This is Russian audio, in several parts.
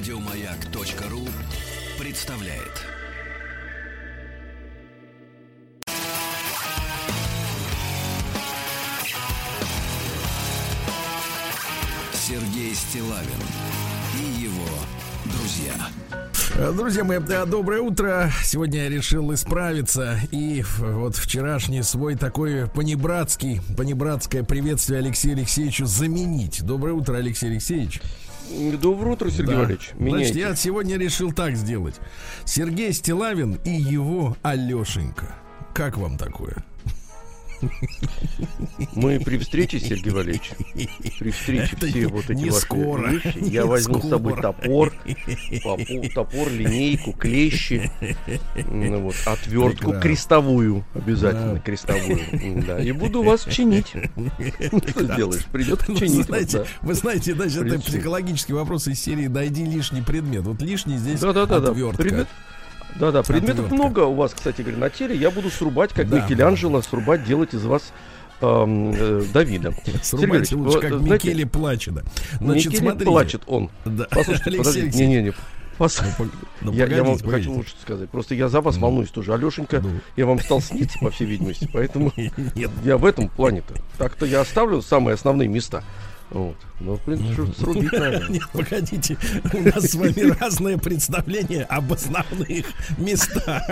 Радиомаяк.ру представляет. Сергей Стилавин и его друзья. Друзья мои, да, доброе утро. Сегодня я решил исправиться и вот вчерашний свой такой понебратский, понебратское приветствие Алексею Алексеевичу заменить. Доброе утро, Алексей Алексеевич. Доброе утро, Сергей да. Валерьевич. Значит, я сегодня решил так сделать. Сергей Стилавин и его Алешенька. Как вам такое? Мы при встрече, Сергей Валерьевич, при встрече Это все вот эти ваши скоро, вещи, я возьму скоро. с собой топор, топор, линейку, клещи, ну вот, отвертку Прекрасно. крестовую, обязательно Да. крестовую, да, и буду вас чинить. Что сделаешь? Придется Ну, чинить. знаете, вот, вы знаете, значит, это психологический вопрос из серии «Найди лишний предмет». Вот лишний здесь да. Отвертка. Да, да, предметов Отвертка. много у вас, кстати говоря, на теле. Я буду срубать, как Да. Микеланджело, срубать, делать из вас э, Давида. Срубайте лучше, Валерьевич, как вот, знаете, Микеле Плачеда. Значит, Микеле смотрите. плачет он. Да. Послушайте, Алексей подождите, не-не-не. Пос- Ну, я, я вам погодите, хочу лучше сказать. Просто я за вас волнуюсь тоже. Алешенька, Ну. я вам стал сниться, по всей видимости. Поэтому Нет, я в этом плане-то. Так-то я оставлю самые основные места. Вот. Но, в принципе, что срубить надо. Нет, погодите, у нас с вами разное представление об основных местах.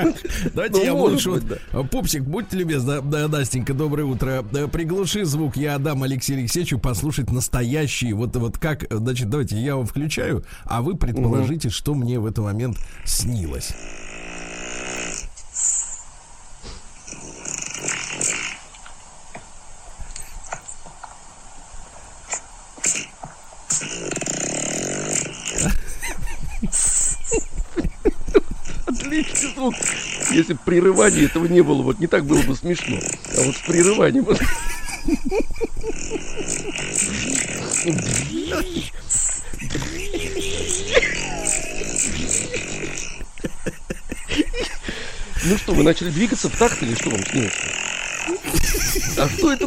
Давайте Ну, я может лучше... Пупсик, будьте любезны, да, Настенька, доброе утро. Да, Приглуши звук, я отдам Алексею Алексеевичу послушать настоящий, вот, вот как, значит, давайте я вам включаю, а вы предположите, что мне в этот момент снилось. Отличный звук. Если бы прерывания этого не было, вот не так было бы смешно. А вот с прерыванием... Ну что, вы начали двигаться в такт или что вам снилось? А что это?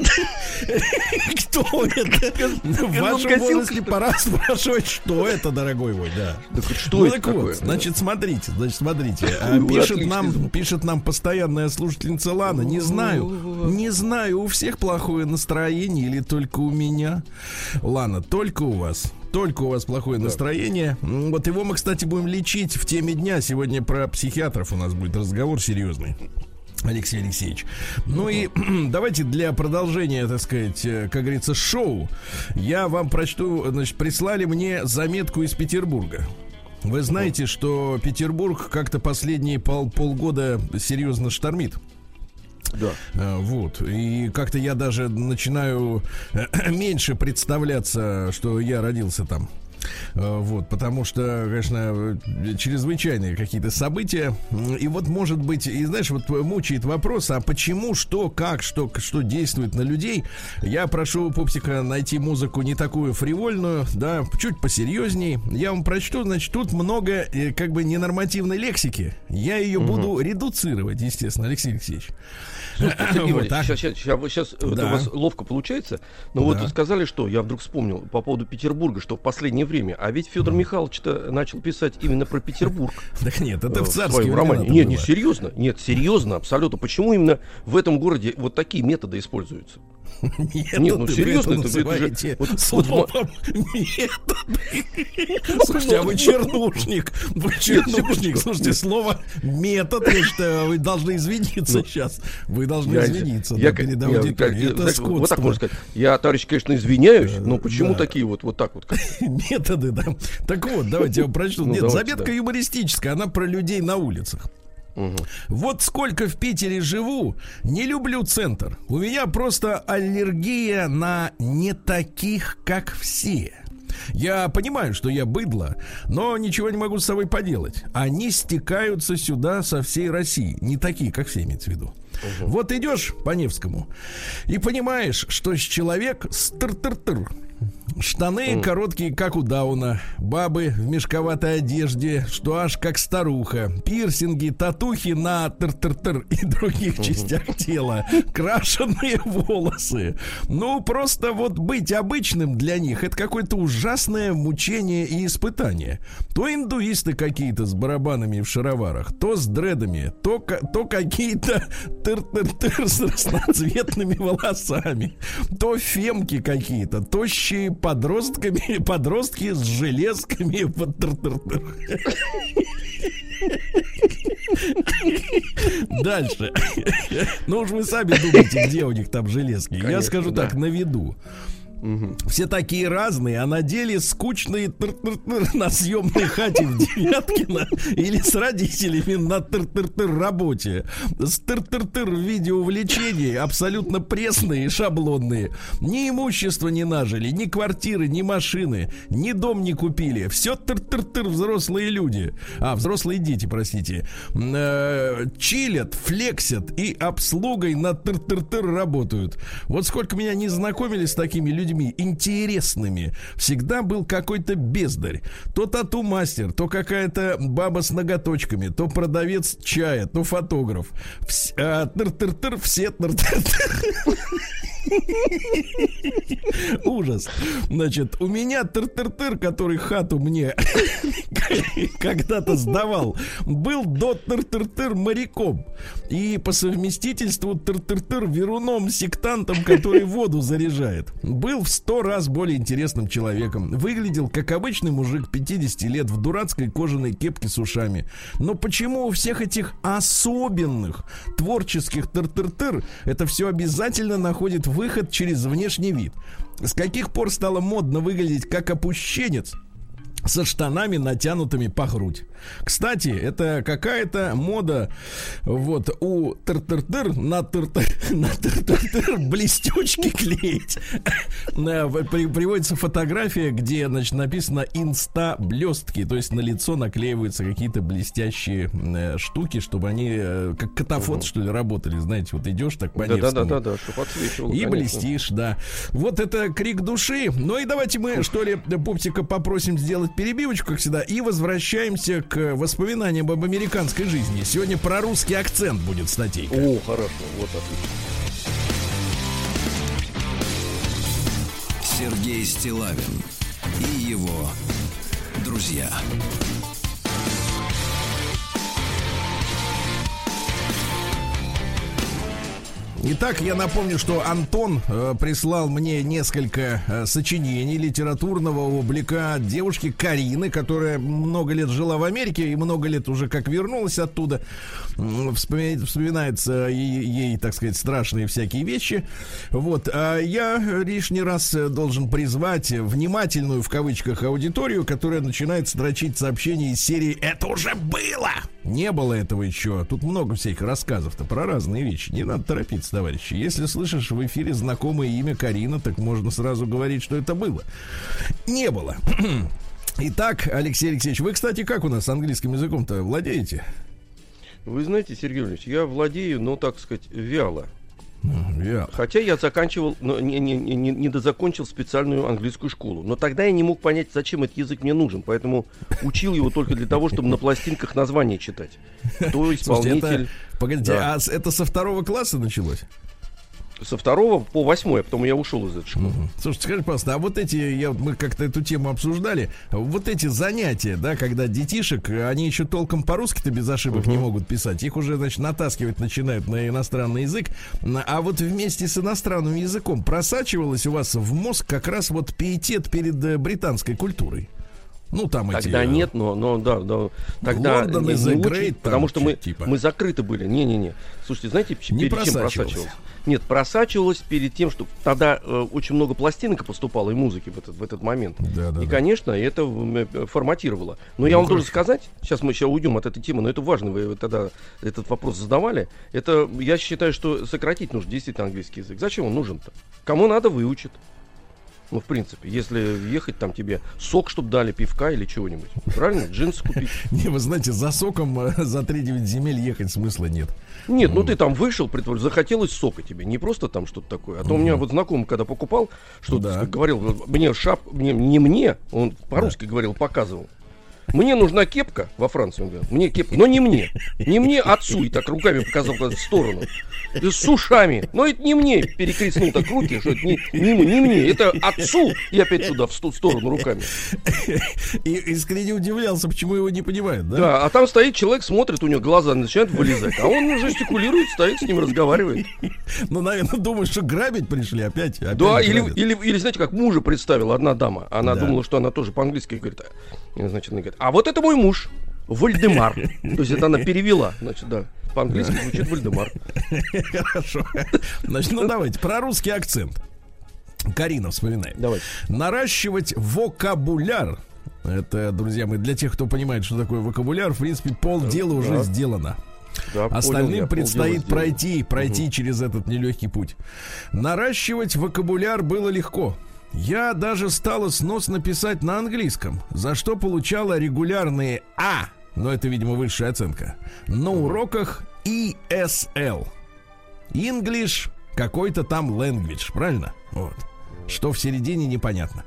Кто это? В вашем возрасте пора спрашивать, что это, дорогой мой, да. Что ну это так такое? значит, смотрите, значит, смотрите. а, Пишет нам, пишет нам постоянная слушательница Лана. Не знаю, не знаю, у всех плохое настроение или только у меня. Лана, только у вас. Только у вас плохое настроение. М, Вот его мы, кстати, будем лечить в теме дня. Сегодня про психиатров у нас будет разговор серьезный. Алексей Алексеевич. Ну и давайте для продолжения, так сказать, э, как говорится, шоу, я вам прочту, значит, прислали мне заметку из Петербурга. Вы знаете, что Петербург как-то последние пол, полгода серьезно штормит. Да. Э, Вот. И как-то я даже начинаю э, меньше представляться, что я родился там. Э, Вот, потому что, конечно, э, чрезвычайные какие-то события. И вот, может быть, и знаешь, вот мучает вопрос, а почему, что, как, что, что действует на людей. Я прошу Пупсика найти музыку не такую фривольную, да, чуть посерьезней. Я вам прочту, значит, тут много э, как бы ненормативной лексики. Я ее буду редуцировать, естественно, Алексей Алексеевич. Сергей Вот, а? Сейчас, сейчас, Да. у вас ловко получается. Но вот Да. вы сказали, что я вдруг вспомнил по поводу Петербурга, что в последнее время, а ведь Федор Михайлович-то начал писать именно про Петербург. Так нет, это в своем романе. Нет, не серьезно. Нет, серьезно, абсолютно. Почему именно в этом городе вот такие методы используются? Нет, Нет, ну, серьезно, это это- это же- называете словом метод. Слушайте, а вы чернушник. Вы чернушник. Слушайте, слово метод, я считаю, вы должны извиниться сейчас. Вы должны извиниться я перед аудиторией. Это так, Вот так скотство. можно сказать. Я, товарищ, конечно, извиняюсь, но почему такие вот, вот так вот? Методы, да. Так вот, давайте я вам прочту. Ну, Нет, заметка юмористическая, она про людей на улицах. Мгм. Вот сколько в Питере живу, не люблю центр. У меня просто аллергия на не таких, как все. Я понимаю, что я быдло, но ничего не могу с собой поделать. Они стекаются сюда со всей России. Не такие, как все, имеется в виду. Вот идешь по Невскому и понимаешь, что человек стыр-тыр-тыр. Штаны mm. короткие, как у Дауна. Бабы в мешковатой одежде, что аж как старуха. Пирсинги, татухи на тыр-тыр-тыр и других mm-hmm. частях тела. Крашеные волосы. Ну, просто вот быть обычным для них это какое-то ужасное мучение и испытание. То индуисты какие-то с барабанами в шароварах, то с дредами, то, то какие-то тыр-тыр-тыр с разноцветными волосами, то фемки какие-то, тощие подростками, подростки с железками. Дальше. Ну уж вы сами думаете, где у них там железки. Я скажу так, на виду. Все такие разные, а на деле скучные на съемной хате в Девяткино или с родителями на тыр-тыр-тыр работе. С тыр-тыр-тыр в абсолютно пресные и шаблонные. Ни имущества не нажили, ни квартиры, ни машины, ни дом не купили. Все тыр-тыр-тыр взрослые люди. А, взрослые дети, простите. Э, чилят, флексят и обслугой на тыр-тыр-тыр работают. Вот сколько меня не знакомили с такими людьми, людьми интересными всегда был какой-то бездарь. То тату-мастер, то какая-то баба с ноготочками, то продавец чая, то фотограф. Вс- а, тыр-тыр-тыр, все тыр-тыр-тыр. Ужас. Значит, у меня тыр-тыр-тыр, который хату мне когда-то сдавал, был до тыр-тыр-тыр моряком. И по совместительству тыр-тыр-тыр веруном, сектантом, который воду заряжает. Был в сто раз более интересным человеком. Выглядел как обычный мужик 50 лет в дурацкой кожаной кепке с ушами. Но почему у всех этих особенных творческих тыр-тыр-тыр это все обязательно находит выход через внешний вид. С каких пор стало модно выглядеть как опущенец? Со штанами, натянутыми по грудь. Кстати, это какая-то мода вот у тыр-тыр-тыр на тыр-тыр на тыр-тыр-тыр блестючки клеить. Приводится фотография, где, значит, написано инста блестки, то есть на лицо наклеиваются какие-то блестящие э, штуки, чтобы они э, как катафот, что ли, работали, знаете, вот идешь так по да, да, да, да, чтобы отсвечивало, И блестишь, да. Вот это крик души. Ну и давайте мы, что ли, Пупсика попросим сделать перебивочку, как всегда, и возвращаемся к воспоминаниям об американской жизни. Сегодня про русский акцент будет статейка. О, хорошо, вот отлично. Сергей Стилавин и его друзья. Итак, я напомню, что Антон э, прислал мне несколько э, сочинений литературного облика девушки Карины, которая много лет жила в Америке и много лет уже как вернулась оттуда. Вспоминает, вспоминается ей, так сказать, страшные всякие вещи. Вот. А я лишний раз э, должен призвать внимательную, в кавычках, аудиторию, которая начинает строчить сообщения из серии «Это уже было!» Не было этого еще. Тут много всяких рассказов-то про разные вещи. Не надо торопиться, товарищи. Если слышишь в эфире знакомое имя Карина, так можно сразу говорить, что это было. Не было. Итак, Алексей Алексеевич, вы, кстати, как у нас с английским языком-то владеете? Вы знаете, Сергей Ильич, я владею, но, так сказать, вяло. Yeah. Хотя я заканчивал, но не, не, не, не дозакончил специальную английскую школу. Но тогда я не мог понять, зачем этот язык мне нужен. Поэтому учил его только для того, чтобы на пластинках названия читать. Кто исполнитель. Слушайте, это, погодите, да. а это со второго класса началось? Со второго по восьмой, а потом я ушел из этой школы. Угу. Слушайте, скажи, пожалуйста, а вот эти, я, мы как-то эту тему обсуждали, вот эти занятия, да, когда детишек, они еще толком по-русски-то без ошибок угу. не могут писать, их уже, значит, натаскивать начинают на иностранный язык, а вот вместе с иностранным языком просачивалось у вас в мозг как раз вот пиетет перед э, британской культурой. Ну, там тогда эти... Э, нет, но, но да, да. Тогда Лондон не, не great, потому что мы, типа. мы закрыты были. Не-не-не. Слушайте, знаете, не перед чем просачивалось? Нет, просачивалось перед тем, что тогда э, очень много пластинок поступало и музыки в этот, в этот момент. Да, да, и, да. конечно, это э, форматировало. Но ну, я вам должен сказать, сейчас мы сейчас уйдем от этой темы, но это важно, вы тогда этот вопрос задавали. Это, я считаю, что сократить нужно действительно английский язык. Зачем он нужен-то? Кому надо, выучит. Ну, в принципе, если ехать, там тебе сок, чтобы дали, пивка или чего-нибудь. Правильно? Джинсы купить. Не, вы знаете, за соком э, за 3-9 земель ехать смысла нет. Нет, ну ты там вышел, захотелось сока тебе, не просто там что-то такое. А то у меня вот знакомый, когда покупал, что-то говорил, мне шап, мне, не мне, он по-русски говорил, показывал. Мне нужна кепка во Франции, он говорит, мне кепка, но не мне. Не мне, отцу. И так руками показал в сторону. С ушами. Но это не мне. Перекрестнул так руки, что это не, не, не мне. Это отцу. И опять туда, в, в сторону руками. И искренне удивлялся, почему его не понимают, да? Да, а там стоит человек, смотрит, у него глаза начинают вылезать. А он жестикулирует, стоит с ним, разговаривает. Ну, наверное, думаю, что грабить пришли опять. опять да, или, или, или, знаете, как мужа представила одна дама. Она да. думала, что она тоже по-английски говорит. Значит, она говорит, а вот это мой муж, Вольдемар. То есть это она перевела, значит, да. По-английски звучит Вольдемар. Хорошо. Значит, ну давайте, про русский акцент. Карина вспоминает. Давайте. Наращивать вокабуляр это, друзья мои, для тех, кто понимает, что такое вокабуляр, в принципе, полдела да, уже да. сделано. Да, Остальным понял, предстоит пройти, пройти угу. через этот нелегкий путь. Наращивать вокабуляр было легко. Я даже стала сносно писать на английском, за что получала регулярные А, но это, видимо, высшая оценка, на уроках ESL. English какой-то там language, правильно? Вот. Что в середине непонятно.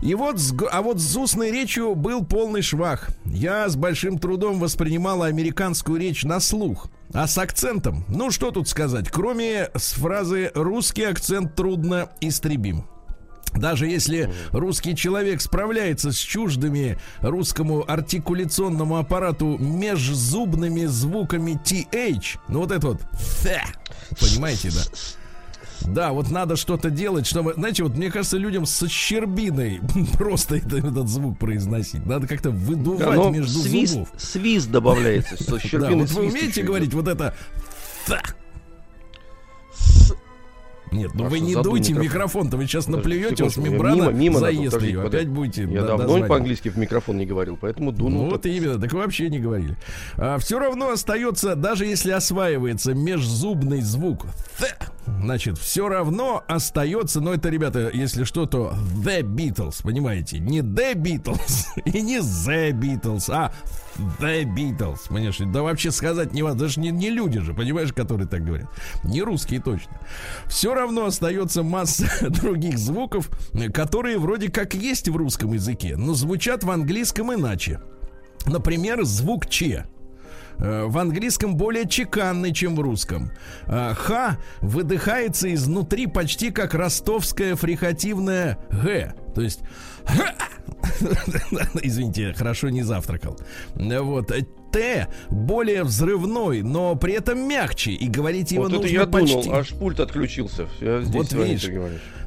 И вот, а вот с устной речью был полный швах. Я с большим трудом воспринимала американскую речь на слух. А с акцентом, ну что тут сказать, кроме с фразы «русский акцент трудно истребим». Даже если русский человек справляется с чуждыми русскому артикуляционному аппарату межзубными звуками TH, ну вот это вот, понимаете, да? Да, вот надо что-то делать, чтобы, знаете, вот мне кажется, людям со щербиной просто этот, этот звук произносить. Надо как-то выдувать да, между свист, зубов. Свист добавляется со щербиной. Да, вот вы умеете говорить вот это нет, ну вы не дуйте микрофон. микрофон-то, вы сейчас наплюете, у вас мембрана мимо, мимо заест подожди, ее, опять будете Я да, давно по-английски в микрофон не говорил, поэтому дунул. Ну, вот именно, так вообще не говорили. А, все равно остается, даже если осваивается межзубный звук, значит, все равно остается, но это, ребята, если что, то The Beatles, понимаете, не The Beatles и не The Beatles, а The Beatles, понимаешь? Да вообще сказать не важно, даже не, не люди же, понимаешь, которые так говорят. Не русские точно. Все равно остается масса других звуков, которые вроде как есть в русском языке, но звучат в английском иначе. Например, звук Ч. Э, в английском более чеканный, чем в русском. Э, Х выдыхается изнутри почти как ростовское фрихативное Г. То есть Извините, хорошо не завтракал. Вот. Т более взрывной, но при этом мягче. И говорить его вот нужно я почти... Думал, аж пульт отключился. Я здесь вот видишь.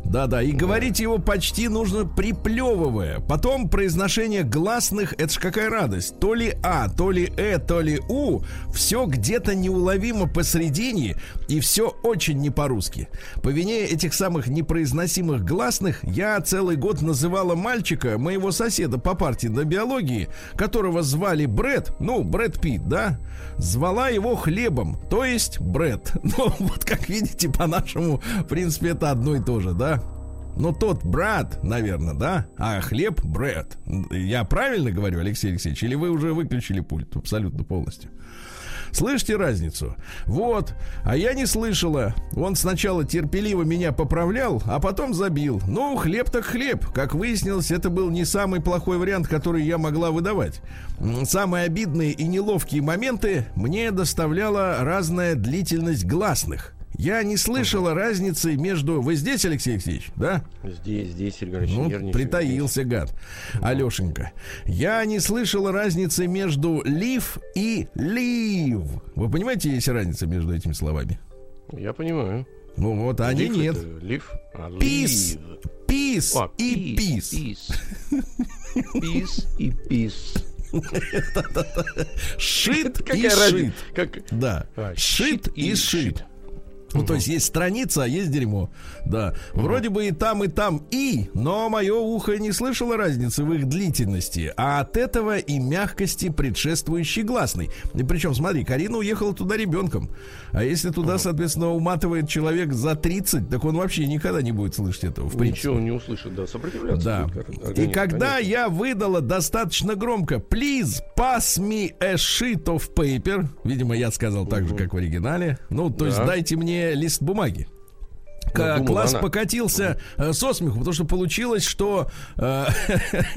Да-да, и да. говорить его почти нужно приплевывая. Потом произношение гласных, это ж какая радость. То ли А, то ли Э, то ли У. Все где-то неуловимо посередине, и все очень не по-русски. По вине этих самых непроизносимых гласных я целый год называла мальчика, моего соседа по партии на биологии, которого звали Бред, ну, Брэд Питт, да, звала его хлебом, то есть Брэд. Ну, вот как видите, по-нашему, в принципе, это одно и то же, да. Но тот брат, наверное, да? А хлеб бред. Я правильно говорю, Алексей Алексеевич? Или вы уже выключили пульт абсолютно полностью? Слышите разницу? Вот. А я не слышала. Он сначала терпеливо меня поправлял, а потом забил. Ну, хлеб так хлеб. Как выяснилось, это был не самый плохой вариант, который я могла выдавать. Самые обидные и неловкие моменты мне доставляла разная длительность гласных. Я не слышала разницы между... Вы здесь, Алексей Алексеевич, да? Здесь, здесь, Сергей Алексеевич. Ну, притаился, здесь. гад. Алешенька. Я не слышала разницы между live и leave. Вы понимаете, есть разница между этими словами? Я понимаю. Ну вот, а они нет. Leave, а piss. Piss и peace. Piss и peace. Sheet и shit. Как... Да. Sheet и shit. Ну, то есть есть страница, а есть дерьмо. Да. Вроде бы и там, и там и, но мое ухо не слышало разницы в их длительности, а от этого и мягкости предшествующей гласной. И причем, смотри, Карина уехала туда ребенком. А если туда, соответственно, уматывает человек за 30, так он вообще никогда не будет слышать этого, в принципе. Ничего не услышит, да, сопротивляться. Да. Будет, и когда конечно. я выдала достаточно громко «Please pass me a sheet of paper», видимо, я сказал так же, как в оригинале, ну, то да. есть дайте мне лист бумаги. К, думал, класс она... покатился э, со смеху, потому что получилось, что э,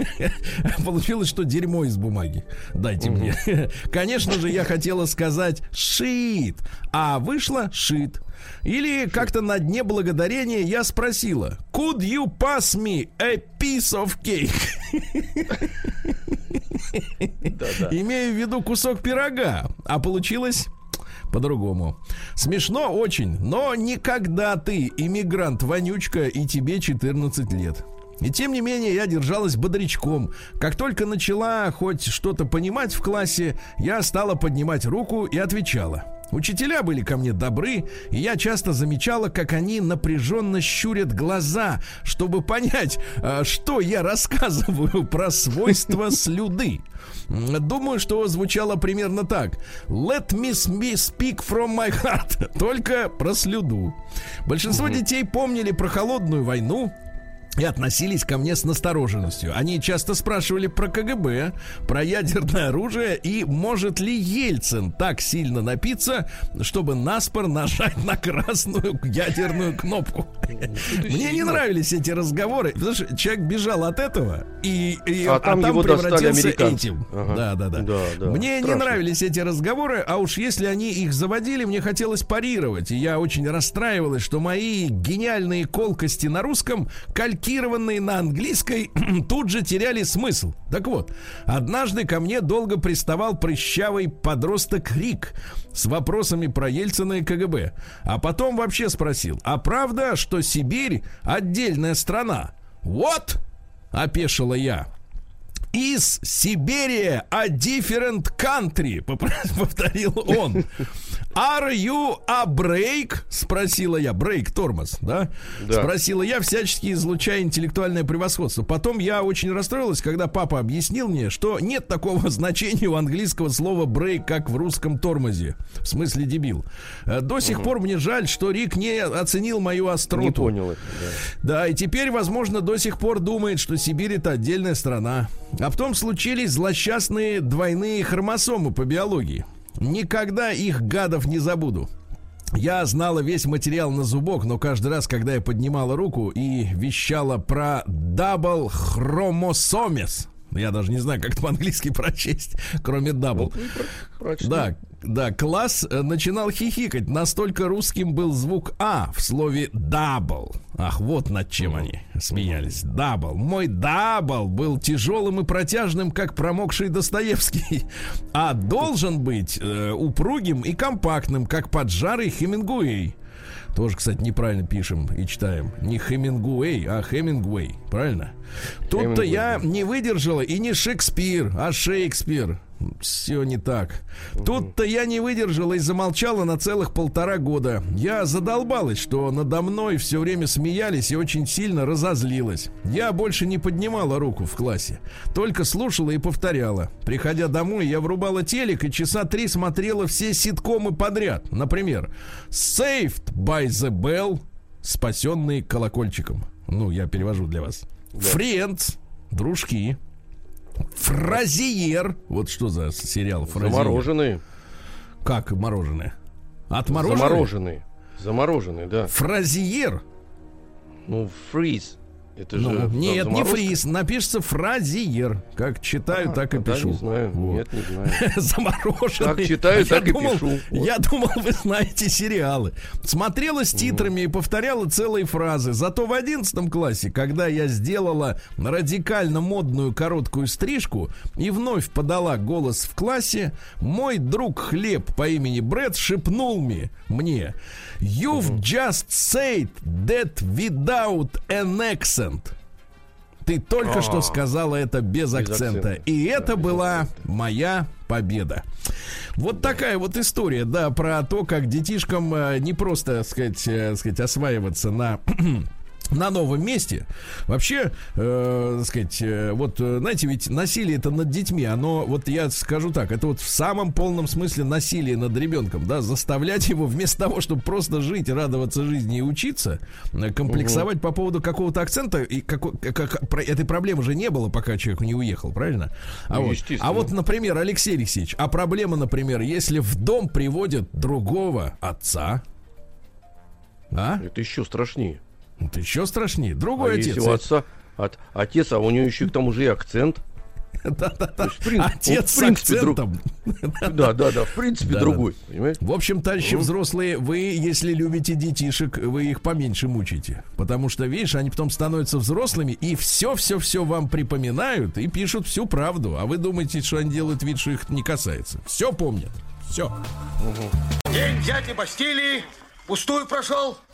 получилось, что дерьмо из бумаги. Дайте угу. мне. Конечно же, я хотела сказать шит, а вышло шит. Или как-то на дне благодарения я спросила Could you pass me a piece of cake? Имею в виду кусок пирога. А получилось по-другому. Смешно очень, но никогда ты иммигрант-вонючка и тебе 14 лет. И тем не менее я держалась бодрячком. Как только начала хоть что-то понимать в классе, я стала поднимать руку и отвечала. Учителя были ко мне добры, и я часто замечала, как они напряженно щурят глаза, чтобы понять, а, что я рассказываю про свойства слюды. Думаю, что звучало примерно так. Let me speak from my heart. Только про слюду. Большинство детей помнили про холодную войну, и относились ко мне с настороженностью. Они часто спрашивали про КГБ, про ядерное оружие и может ли Ельцин так сильно напиться, чтобы наспор нажать на красную ядерную кнопку. Мне не нравились эти разговоры, потому что человек бежал от этого и, и а, там, а там его превратился этим. Ага. Да, да, да. да, да. Мне Страшно. не нравились эти разговоры, а уж если они их заводили, мне хотелось парировать. И я очень расстраивалась, что мои гениальные колкости на русском кальки маркированные на английской, тут же теряли смысл. Так вот, однажды ко мне долго приставал прыщавый подросток Рик с вопросами про Ельцина и КГБ. А потом вообще спросил, а правда, что Сибирь отдельная страна? Вот, опешила я из Сибири a different country, повторил он. Are you a break? Спросила я. Брейк, тормоз, да? да? Спросила я, всячески излучая интеллектуальное превосходство. Потом я очень расстроилась, когда папа объяснил мне, что нет такого значения у английского слова брейк, как в русском тормозе. В смысле дебил. Э, до сих угу. пор мне жаль, что Рик не оценил мою остроту. Не понял это, да. Да, и теперь, возможно, до сих пор думает, что Сибирь это отдельная страна. А потом случились злосчастные двойные хромосомы по биологии. Никогда их гадов не забуду. Я знала весь материал на зубок, но каждый раз, когда я поднимала руку и вещала про double chromosomes, я даже не знаю, как это по-английски прочесть, кроме double. Ну, да, да, класс э, начинал хихикать. Настолько русским был звук А в слове double. Ах, вот над чем они смеялись. Double. Мой double был тяжелым и протяжным, как промокший Достоевский. А должен быть э, упругим и компактным, как поджарый Хемингуэй. Тоже, кстати, неправильно пишем и читаем. Не Хемингуэй, а Хемингуэй. Правильно? Тут-то я не выдержала и не Шекспир, а Шекспир все не так. Тут-то я не выдержала и замолчала на целых полтора года. Я задолбалась, что надо мной все время смеялись и очень сильно разозлилась. Я больше не поднимала руку в классе, только слушала и повторяла. Приходя домой, я врубала телек и часа три смотрела все ситкомы подряд. Например, Saved by the Bell, спасенный колокольчиком. Ну, я перевожу для вас. Да. Friends, дружки. Фразиер. Вот что за сериал Фразиер? Замороженные. Как мороженое? Отмороженные? Замороженные. Замороженные, да. Фразиер. Ну, фриз. Это ну, же нет, не фриз, напишется фразиер. Как читаю, а, так и пишу. Не знаю. Вот. Нет, не знаю. Замороженный. Как читаю, так и думал, пишу. Вот. Я думал, вы знаете сериалы. Смотрела с титрами mm. и повторяла целые фразы. Зато в одиннадцатом классе, когда я сделала радикально модную короткую стрижку и вновь подала голос в классе, мой друг Хлеб по имени Брэд шепнул мне, мне You've just said that without an accent. Ты только что сказала это без, без акцента. акцента. И да, это была акцента. моя победа. Вот такая вот история, да, про то, как детишкам э, не просто, сказать, э, сказать осваиваться на на новом месте. Вообще, э, сказать, э, вот, э, знаете, ведь насилие это над детьми, оно, вот я скажу так, это вот в самом полном смысле насилие над ребенком, да, заставлять его вместо того, чтобы просто жить, радоваться жизни и учиться, э, комплексовать угу. по поводу какого-то акцента, и как, как, про, этой проблемы же не было, пока человек не уехал, правильно? А, ну, вот, а вот, например, Алексей Алексеевич, а проблема, например, если в дом приводят другого отца, а? Это еще страшнее. Это еще страшнее. Другой а отец. Если у отца от, отец, а у него еще к тому же и акцент. Да-да-да. Отец с акцентом. Да, да, да. В принципе, другой. В общем, товарищи взрослые, вы, если любите детишек, вы их поменьше мучите. Потому что, видишь, они потом становятся взрослыми и все-все-все вам припоминают и пишут всю правду. А вы думаете, что они делают вид, что их не касается. Все помнят. Все. День дяди Бастилии пустую прошел.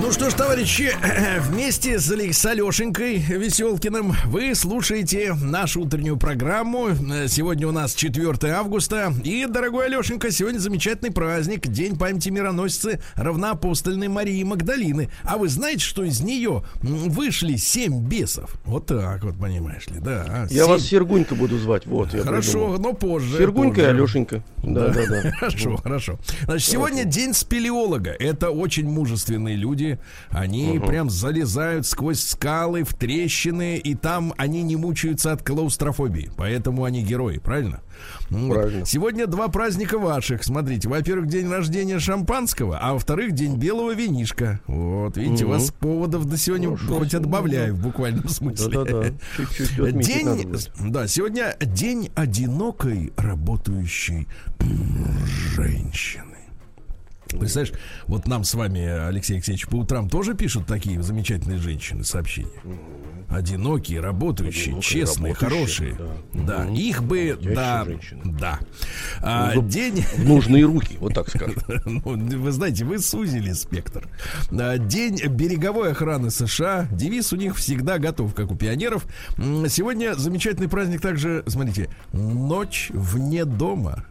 ну что ж, товарищи, вместе с, с Алешенькой Веселкиным вы слушаете нашу утреннюю программу. Сегодня у нас 4 августа. И, дорогой Алешенька, сегодня замечательный праздник. День памяти мироносицы равноапостольной Марии Магдалины. А вы знаете, что из нее вышли семь бесов? Вот так вот, понимаешь ли, да. Я 7. вас Сергунька буду звать, вот. Я хорошо, придумал. но позже. Сергунька позже. и Алешенька. Да, да, да. Хорошо, хорошо. Значит, сегодня день спелеолога. Это очень мужественные люди люди, они угу. прям залезают сквозь скалы в трещины, и там они не мучаются от клаустрофобии. Поэтому они герои, правильно? Правильно. Сегодня два праздника ваших. Смотрите, во-первых, день рождения шампанского, а во-вторых, день белого винишка. Вот, видите, угу. у вас поводов до сегодня Хорошо, хоть отбавляю в буквальном смысле. Да-да-да. День, да, сегодня день одинокой работающей женщины. Представляешь, вот нам с вами, Алексей Алексеевич, по утрам тоже пишут такие замечательные женщины сообщения. Одинокие, работающие, Одинокие, честные, работающие, хорошие. Да. да. Их бы, да, женщины. да. А, ну, день... Нужные руки, вот так скажем. ну, вы знаете, вы сузили спектр. А, день береговой охраны США. Девиз у них всегда готов, как у пионеров. Сегодня замечательный праздник также, смотрите, ночь вне дома.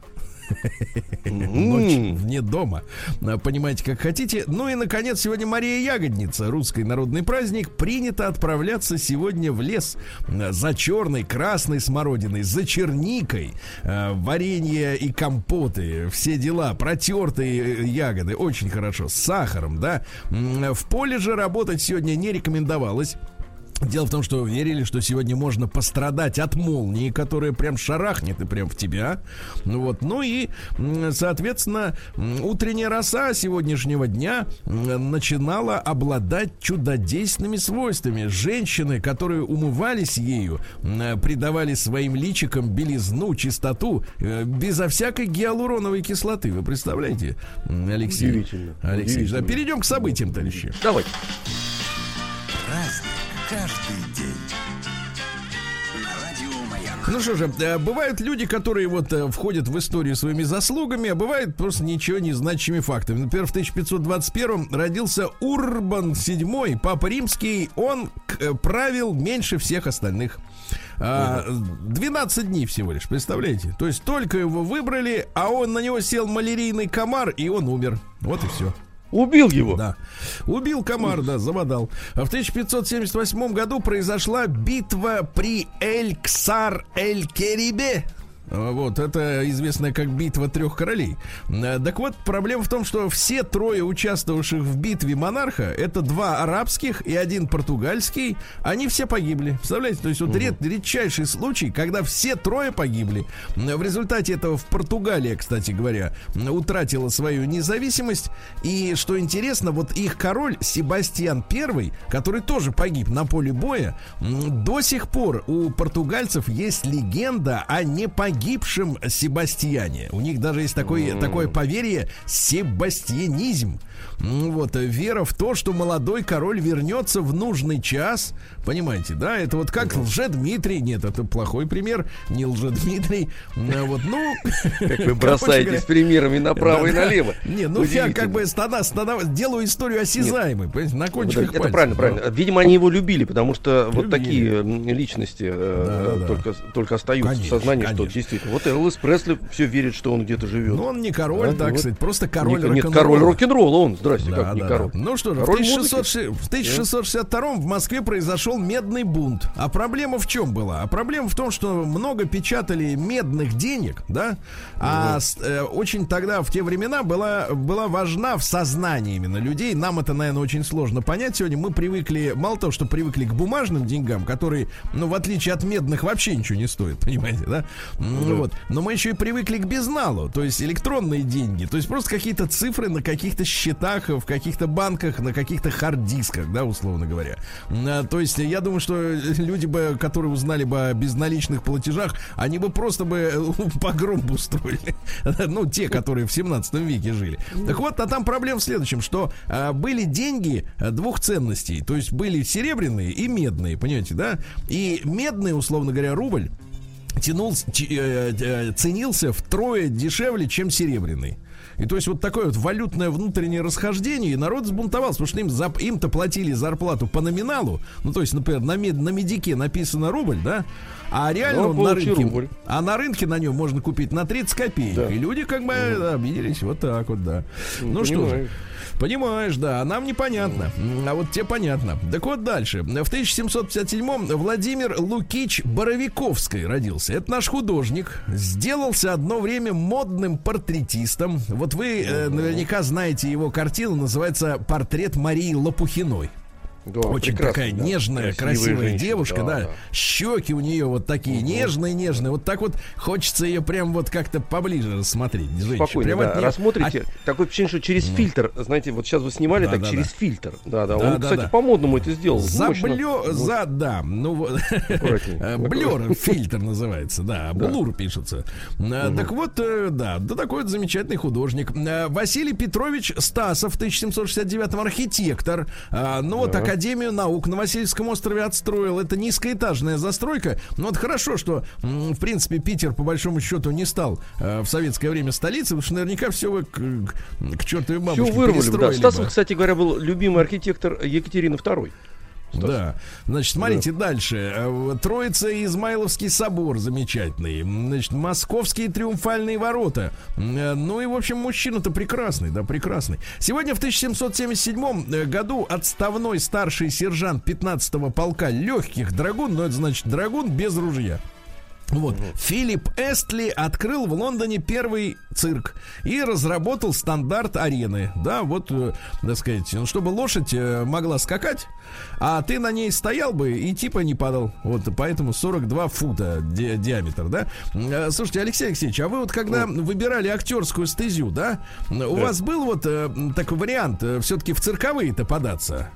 Ночь вне дома. Понимаете, как хотите. Ну и, наконец, сегодня Мария Ягодница, русский народный праздник. Принято отправляться сегодня в лес за черной, красной смородиной, за черникой, э, варенье и компоты, все дела, протертые ягоды, очень хорошо, с сахаром, да. В поле же работать сегодня не рекомендовалось. Дело в том, что верили, что сегодня можно пострадать от молнии, которая прям шарахнет и прям в тебя. Ну вот. Ну и, соответственно, утренняя роса сегодняшнего дня начинала обладать чудодейственными свойствами. Женщины, которые умывались ею, придавали своим личикам белизну, чистоту, э, безо всякой гиалуроновой кислоты. Вы представляете, Алексей? Удивительно. Алексей, Удивительно. Да, перейдем к событиям, товарищи. Давайте. Разный каждый день. Ну что же, э, бывают люди, которые вот э, входят в историю своими заслугами, а бывают просто ничего не значащими фактами. Например, в 1521 родился Урбан VII, Папа Римский. Он э, правил меньше всех остальных. 12 а, дней всего лишь, представляете? То есть только его выбрали, а он на него сел малярийный комар, и он умер. Вот и все. Убил его. Да. Убил комар, да, заводал. В 1578 году произошла битва при Эль-Ксар-Эль-Керибе. Вот, это известная как битва трех королей. Э, так вот, проблема в том, что все трое участвовавших в битве монарха, это два арабских и один португальский, они все погибли. Представляете? То есть вот ред, редчайший случай, когда все трое погибли. В результате этого в Португалия, кстати говоря, утратила свою независимость. И что интересно, вот их король Себастьян I, который тоже погиб на поле боя, до сих пор у португальцев есть легенда о непогибшем погибшем Себастьяне. У них даже есть такое, такое поверье себастьянизм. Вот, вера в то, что молодой король вернется в нужный час. Понимаете, да? Это вот как Лже-Дмитрий. Нет, это плохой пример. Не Лже-Дмитрий. А вот, ну... Как вы бросаетесь примерами направо и налево. Не, ну я как бы делаю историю осязаемой. На кончиках Это правильно, правильно. Видимо, они его любили, потому что вот такие личности э, только остаются в сознании, что действительно. Вот Элвис Пресли все верит, что он где-то живет. Ну, он не король, так сказать, просто король Нет, король рок-н-ролла он. Здрасте, да, как да, не король. Да. Ну что же, в, 1600, в 1662 в Москве произошел медный бунт. А проблема в чем была? А проблема в том, что много печатали медных денег, да? А э, очень тогда, в те времена, была, была важна в сознании именно людей. Нам это, наверное, очень сложно понять. Сегодня мы привыкли, мало того, что привыкли к бумажным деньгам, которые, ну, в отличие от медных, вообще ничего не стоят, понимаете, да? Ну, вот. Но мы еще и привыкли к безналу, то есть электронные деньги, то есть просто какие-то цифры на каких-то счетах, в каких-то банках, на каких-то хард-дисках, да, условно говоря. А, то есть я думаю, что люди бы, которые узнали бы о безналичных платежах, они бы просто бы э, погром бы устроили. ну, те, которые в 17 веке жили. Так вот, а там проблема в следующем, что а, были деньги а, двух ценностей, то есть были серебряные и медные, понимаете, да? И медные, условно говоря, рубль тянул, э, э, ценился втрое дешевле, чем серебряный. И то есть вот такое вот валютное внутреннее расхождение, и народ сбунтовался, потому что им, за, им-то платили зарплату по номиналу, ну то есть, например, на, мед, на медике написано рубль, да, а реально ну, на рынке, рубль. а на рынке на нем можно купить на 30 копеек. Да. И люди как бы mm. обиделись вот так вот, да. Ну, ну что же. Понимаешь, да, а нам непонятно. А вот тебе понятно. Так вот дальше. В 1757-м Владимир Лукич Боровиковский родился. Это наш художник. Сделался одно время модным портретистом. Вот вы э, наверняка знаете его картину, называется «Портрет Марии Лопухиной». Да, Очень такая да. нежная, Красивая женщина, девушка, да, да. да. Щеки у нее вот такие угу. нежные, нежные. Вот так вот хочется ее прям вот как-то поближе рассмотреть. Спокойно, прям да. Нее... Рассмотрите. А... Такое ощущение, что через mm. фильтр, знаете, вот сейчас вы снимали да, так да, через да. фильтр. Да, да. Он, да, кстати, да. по-модному это сделал. Заблё... За, да, ну вот. Блер фильтр называется, да. Блур пишется. А, так вот, э, да, да такой вот замечательный художник. Василий Петрович Стасов, 1769 архитектор. Ну вот так Академию наук на Васильевском острове отстроил. Это низкоэтажная застройка. Но вот хорошо, что, в принципе, Питер, по большому счету, не стал э, в советское время столицей, потому что наверняка все вы к, к, чертовой бабушке Все вырвали, да. Стасов, кстати говоря, был любимый архитектор Екатерины II. Да. Значит, смотрите да. дальше. Э, Троица и Измайловский собор замечательный. Значит, Московские триумфальные ворота. Э, ну и, в общем, мужчина-то прекрасный, да, прекрасный. Сегодня в 1777 э, году отставной старший сержант 15-го полка легких драгун, ну это значит драгун без ружья, вот. Угу. Филипп Эстли открыл в Лондоне первый цирк и разработал стандарт арены. Да, вот, э, так сказать, ну, чтобы лошадь э, могла скакать, а ты на ней стоял бы и типа не падал. Вот, поэтому 42 фута ди- диаметр, да. Э, слушайте, Алексей Алексеевич, а вы вот когда ну. выбирали актерскую стезю, да, у да. вас был вот э, такой вариант э, все-таки в цирковые-то податься?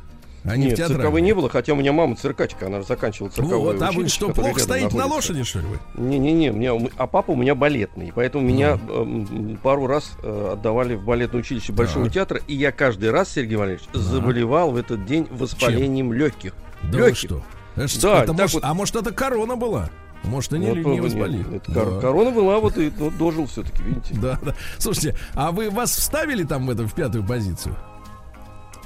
А не Нет, цирковой не было, хотя у меня мама циркачка, она заканчивала цирковое Вот, а вы что, плохо стоите на лошади, что ли вы? Не-не-не, меня, а папа у меня балетный, поэтому ну. меня э, пару раз э, отдавали в балетное училище Большого да. театра, и я каждый раз, Сергей Валерьевич, да. заболевал в этот день воспалением Чем? легких. Да легких. что? Это, да, это может, вот... А может, это корона была? Может, они вот, не воспалили. Нет, да. Корона была, вот и вот, дожил все-таки, видите. Да, да. Слушайте, а вы вас вставили там в, эту, в пятую позицию?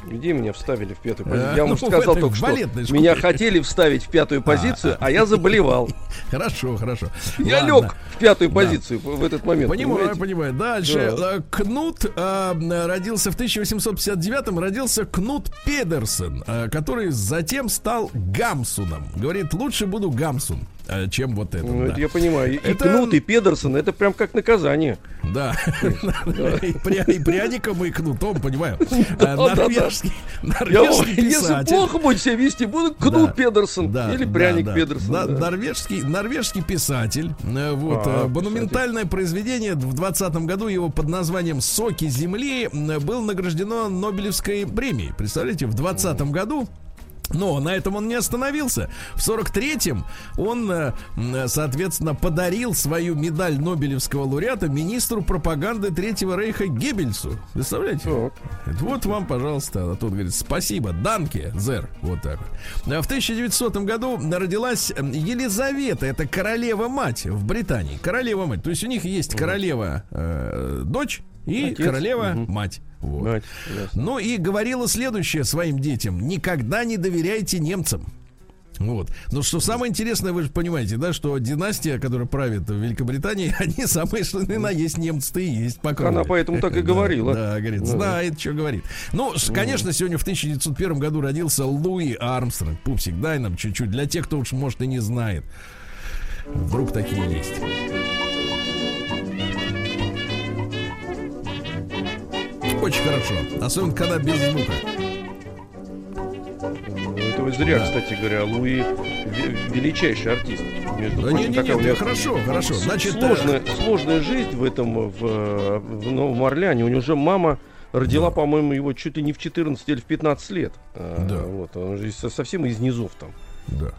Где меня вставили в пятую позицию? Я вам уже сказал только что. Меня хотели вставить в пятую позицию, а я заболевал. Хорошо, хорошо. Я лег в пятую позицию в этот момент. Понимаю, понимаю. Дальше. Э, Кнут э, родился в 1859-м, родился Кнут Педерсон, э, который затем стал Гамсуном. Говорит, лучше буду Гамсун. Э, чем вот это. Ну, да. это я понимаю. И, это... Кнут, и Педерсон, это прям как наказание. Да. И пряником, и кнутом, понимаю. Э, норвежский. Если плохо будет себя вести, буду Кнут Педерсон или пряник Педерсон. Норвежский писатель. Э, вот. А, монументальное произведение в 20 году его под названием «Соки земли» было награждено Нобелевской премией. Представляете, в 20 году Но на этом он не остановился. В 43-м он, э, соответственно, подарил свою медаль Нобелевского лауреата министру пропаганды Третьего Рейха Геббельсу. Представляете? Так. Вот вам, пожалуйста. А тут говорит, спасибо, Данке, Зер. Вот так вот. А в 1900 году родилась Елизавета. Это королева-мать в Британии. Королева-мать. То есть у них есть королева э, дочь и Отец. королева угу. Вот. Мать, ну и говорила следующее своим детям: никогда не доверяйте немцам. Вот. Но что самое интересное, вы же понимаете, да, что династия, которая правит в Великобритании, они самые что ни на есть немцы и есть по Она поэтому так и говорила. Да, да говорит, знает, что говорит. Ну, конечно, сегодня в 1901 году родился Луи Армстронг. Пупсик, дай нам чуть-чуть, для тех, кто уж, может, и не знает. Вдруг такие есть. Очень хорошо. Особенно, когда без звука. Ну, это вы зря, да. кстати говоря, Луи величайший артист. Между да прочим, не, не, не, хорошо, хорошо. Значит, сложная, да. сложная жизнь в этом, в, в Новом Орлеане. У него уже мама родила, да. по-моему, его чуть ли не в 14 или в 15 лет. А, да. Вот, он же совсем из низов там. Да.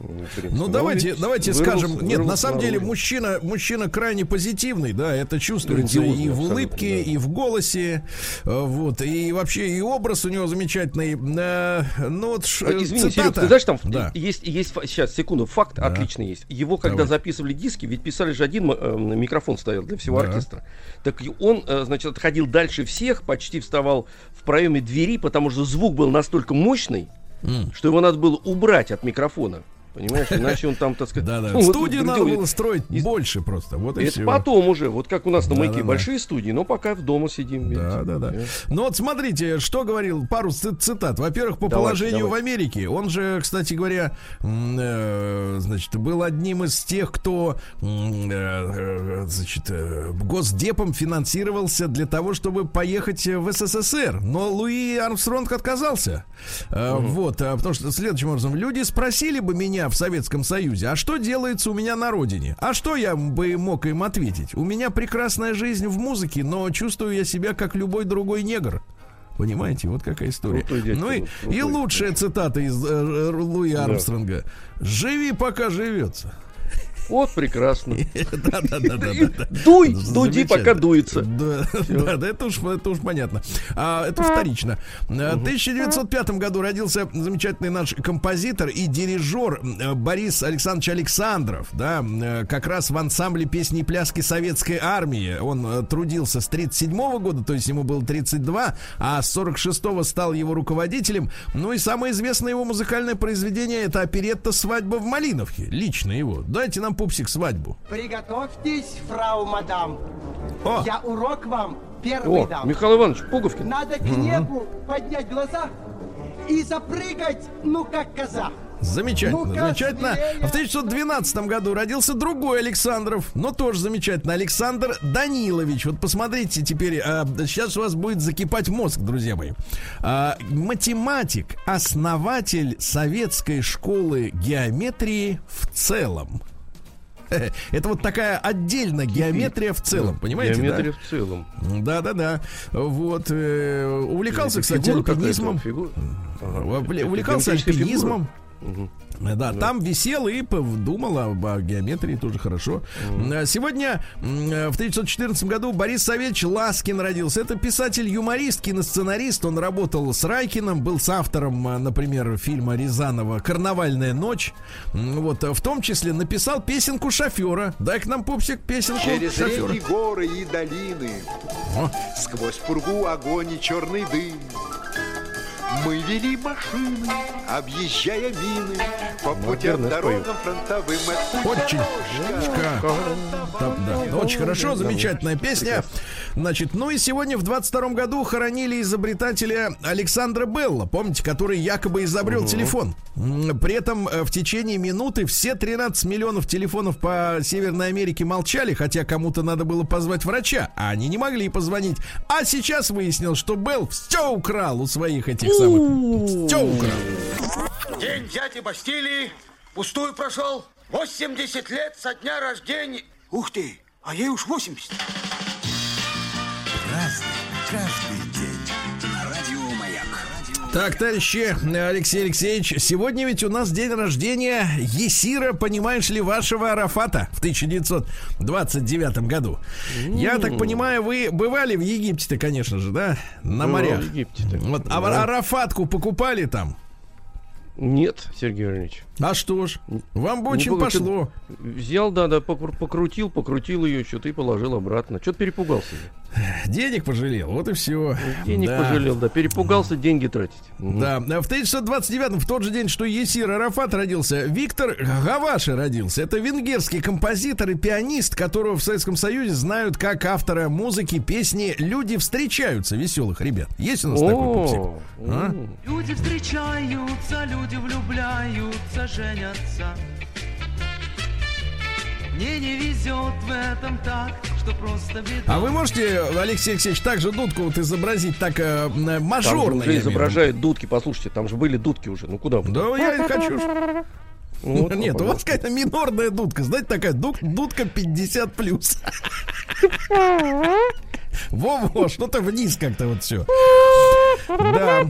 Ну, давайте, давайте вырос, скажем, вырос, нет, вырос на самом деле мужчина, мужчина крайне позитивный, да, это чувствуется и в улыбке, да. и в голосе, э, вот, и вообще и образ у него замечательный. Э, ну вот а, Извини, цитата. Серег, ты знаешь, там да. есть, есть, сейчас, секунду, факт да. отличный есть. Его, когда Давай. записывали диски, ведь писали же один э, микрофон стоял для всего да. оркестра. Так он, значит, отходил дальше всех, почти вставал в проеме двери, потому что звук был настолько мощный, mm. что его надо было убрать от микрофона. Понимаешь, иначе он там, так сказать... Да, да. Ну, Студию надо было строить и... больше просто. Вот и Это все. потом уже. Вот как у нас на маяке большие студии, но пока в дома сидим. Да, да, да. Ну вот смотрите, что говорил, пару цитат. Во-первых, по положению в Америке. Он же, кстати говоря, э, значит, был одним из тех, кто, э, значит, э, госдепом финансировался для того, чтобы поехать в СССР. Но Луи Армстронг отказался. Вот, потому что следующим образом, люди спросили бы меня, меня в Советском Союзе, а что делается у меня на родине? А что я бы мог им ответить? У меня прекрасная жизнь в музыке, но чувствую я себя как любой другой негр. Понимаете, вот какая история. Крутой ну и, и лучшая цитата из э, Луи Армстронга. Да. Живи, пока живется. Вот прекрасно. Да, да, да, да. Дуй, дуди, пока дуется. Да, да, это уж, это уж понятно. А, это вторично. В 1905 году родился замечательный наш композитор и дирижер э, Борис Александрович Александров, да, э, как раз в ансамбле песни и пляски советской армии. Он э, трудился с 37 года, то есть ему было 32, а с 46-го стал его руководителем. Ну и самое известное его музыкальное произведение это оперетта «Свадьба в Малиновке». Лично его. Дайте нам пупсик свадьбу. Приготовьтесь, фрау мадам. О. Я урок вам первый О, дам. Михаил Иванович Пуговкин. Надо к небу угу. поднять глаза и запрыгать, ну как коза. Замечательно, ну замечательно. В 1912 году родился другой Александров, но тоже замечательно. Александр Данилович. Вот посмотрите теперь, а, сейчас у вас будет закипать мозг, друзья мои. А, математик, основатель советской школы геометрии в целом. Это вот такая отдельная геометрия в целом, понимаете? Геометрия в целом. Да-да-да. Вот. Э, увлекался, кстати, альпинизмом. Увлекался альпинизмом. Угу. Да, да, там висел и думал об, о геометрии, тоже хорошо. Mm. Сегодня, в 1914 году, Борис Савельевич Ласкин родился. Это писатель-юморист, киносценарист. Он работал с Райкиным, был с автором, а, например, фильма Рязанова «Карнавальная ночь». Вот, в том числе написал песенку шофера. Дай к нам, пупсик, песенку Через шофера. реки, горы и долины, О. сквозь пургу огонь и черный дым. Мы вели машины, объезжая мины. По путям, дорогам фронтовым Очень, да, да, очень хорошо, замечательная песня Значит, ну и сегодня в 22 году хоронили изобретателя Александра Белла Помните, который якобы изобрел угу. телефон При этом э, в течение минуты все 13 миллионов телефонов по Северной Америке молчали Хотя кому-то надо было позвать врача А они не могли позвонить А сейчас выяснил, что Белл все украл у своих этих самых. Все украл. День дяди Бастилии пустую прошел. 80 лет со дня рождения. Ух ты, а ей уж 80. Каждый Так, товарищи, Алексей Алексеевич, сегодня ведь у нас день рождения Есира, понимаешь ли, вашего Арафата в 1929 году. Mm. Я так понимаю, вы бывали в Египте-то, конечно же, да? На Бывал морях. В Египте вот, а. Арафатку покупали там? Нет, Сергей Иванович. А что ж, вам бы ну, очень пошло. Взял, да, да, покрутил, покрутил ее, что-то и положил обратно. Что-то перепугался. Денег пожалел, вот и все. Денег да. пожалел, да. Перепугался деньги тратить. Да. В 1929 в тот же день, что Есир Арафат родился, Виктор Гаваши родился. Это венгерский композитор и пианист, которого в Советском Союзе знают как автора музыки песни «Люди встречаются» веселых ребят. Есть у нас такой пупсик? А? Люди встречаются, люди влюбляются, женятся. Мне не везет в этом так, что просто беда. А вы можете, Алексей Алексеевич, также дудку вот изобразить так э, мажорно? Там же изображают дудки, послушайте, там же были дудки уже, ну куда вы? Да я хочу. Вот, Нет, у вас какая-то минорная дудка. Знаете, такая дуд, дудка 50 плюс. Во-во, что-то вниз как-то вот все. Да.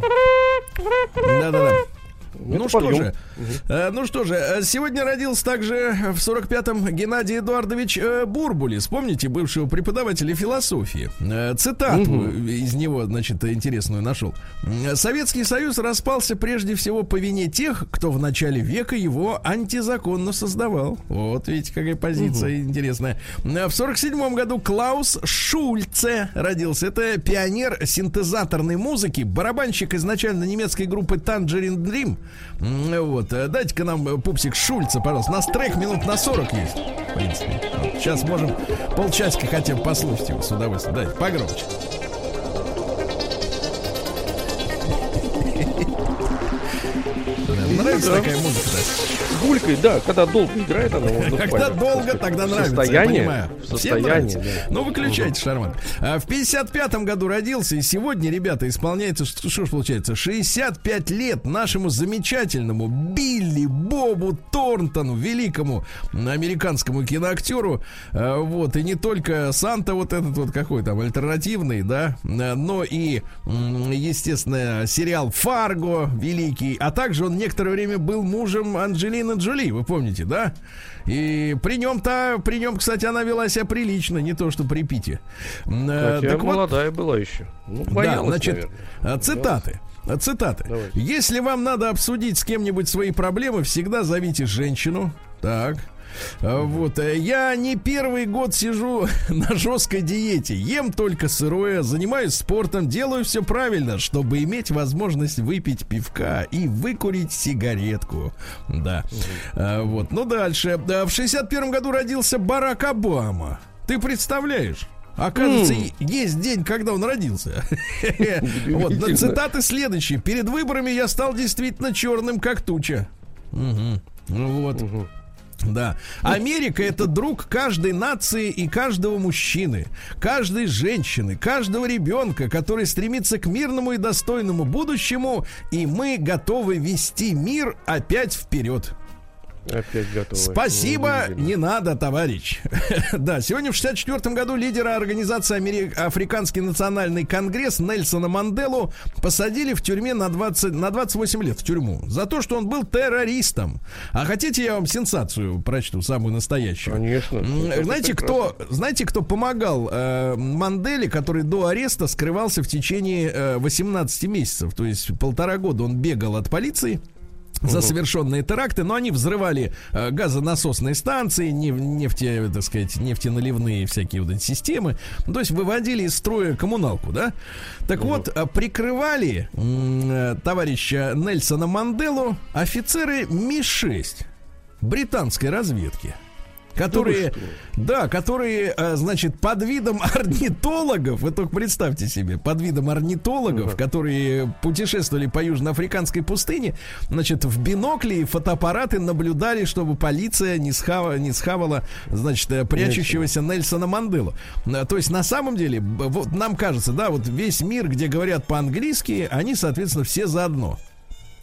Да-да-да. Ну что же, э, ну что же, э, сегодня родился также в 45-м Геннадий Эдуардович э, Бурбулис, помните, бывшего преподавателя философии. Цитату угу. из него, значит, интересную нашел. Советский Союз распался прежде всего по вине тех, кто в начале века его антизаконно создавал. Вот видите, какая позиция угу. интересная. В 47-м году Клаус Шульце родился. Это пионер синтезаторной музыки, барабанщик изначально немецкой группы Tangerine Dream. Вот, э, дайте-ка нам э, пупсик Шульца, пожалуйста. У нас трек минут на 40 есть, в принципе. Вот, сейчас можем полчасика хотя бы послушать его с удовольствием. Дайте погромче. Нравится такая музыка, да? Булькой, да, когда долго играет, она можно Когда долго, тогда нравится, состояние, я понимаю. В состоянии, да. Ну, выключайте, Шарман. А, в 55-м году родился, и сегодня, ребята, исполняется, что, что ж получается, 65 лет нашему замечательному Билли Бобу Торнтону, великому американскому киноактеру. А, вот, и не только Санта вот этот вот какой там альтернативный, да, но и, естественно, сериал Фарго великий, а также он некоторое время был мужем Анджелины Джоли, вы помните, да? И при нем-то, при нем, кстати, она вела себя прилично, не то что при Пите. Э, Хотя так молодая вот, была еще. Ну, боялась, да, значит, наверное. Э, цитаты. Э, цитаты. Давайте. Если вам надо обсудить с кем-нибудь свои проблемы, всегда зовите женщину. Так. А, вот, э, я не первый год сижу на жесткой диете, ем только сырое, занимаюсь спортом, делаю все правильно, чтобы иметь возможность выпить пивка и выкурить сигаретку. Да. Угу. Вот, ну дальше. В 61 году родился Барак Обама. Ты представляешь? Оказывается, mm. есть день, когда он родился. вот, цитаты следующие. Перед выборами я стал действительно черным, как туча. Угу. Вот. Да. Америка это друг каждой нации и каждого мужчины, каждой женщины, каждого ребенка, который стремится к мирному и достойному будущему, и мы готовы вести мир опять вперед. Опять готовы. Спасибо, не надо, товарищ. да, сегодня в 64 году лидера организации Америк... Африканский национальный конгресс Нельсона Манделу посадили в тюрьме на, 20... на 28 лет в тюрьму за то, что он был террористом. А хотите, я вам сенсацию прочту, самую настоящую? Конечно. Знаете, кто, знаете, кто помогал э, Манделе, который до ареста скрывался в течение э, 18 месяцев? То есть полтора года он бегал от полиции за совершенные теракты, но они взрывали э, газонасосные станции, неф, нефте, так сказать, нефтеналивные всякие вот эти системы, то есть выводили из строя коммуналку, да? Так вот, э, прикрывали э, товарища Нельсона Манделу офицеры Ми-6 британской разведки которые, да, которые, э, значит, под видом орнитологов, вы только представьте себе, под видом орнитологов, uh-huh. которые путешествовали по южноафриканской пустыне, значит, в бинокли и фотоаппараты наблюдали, чтобы полиция не, схава, не схавала, значит, э, прячущегося Нельсона Манделу. Э, то есть, на самом деле, вот нам кажется, да, вот весь мир, где говорят по-английски, они, соответственно, все заодно.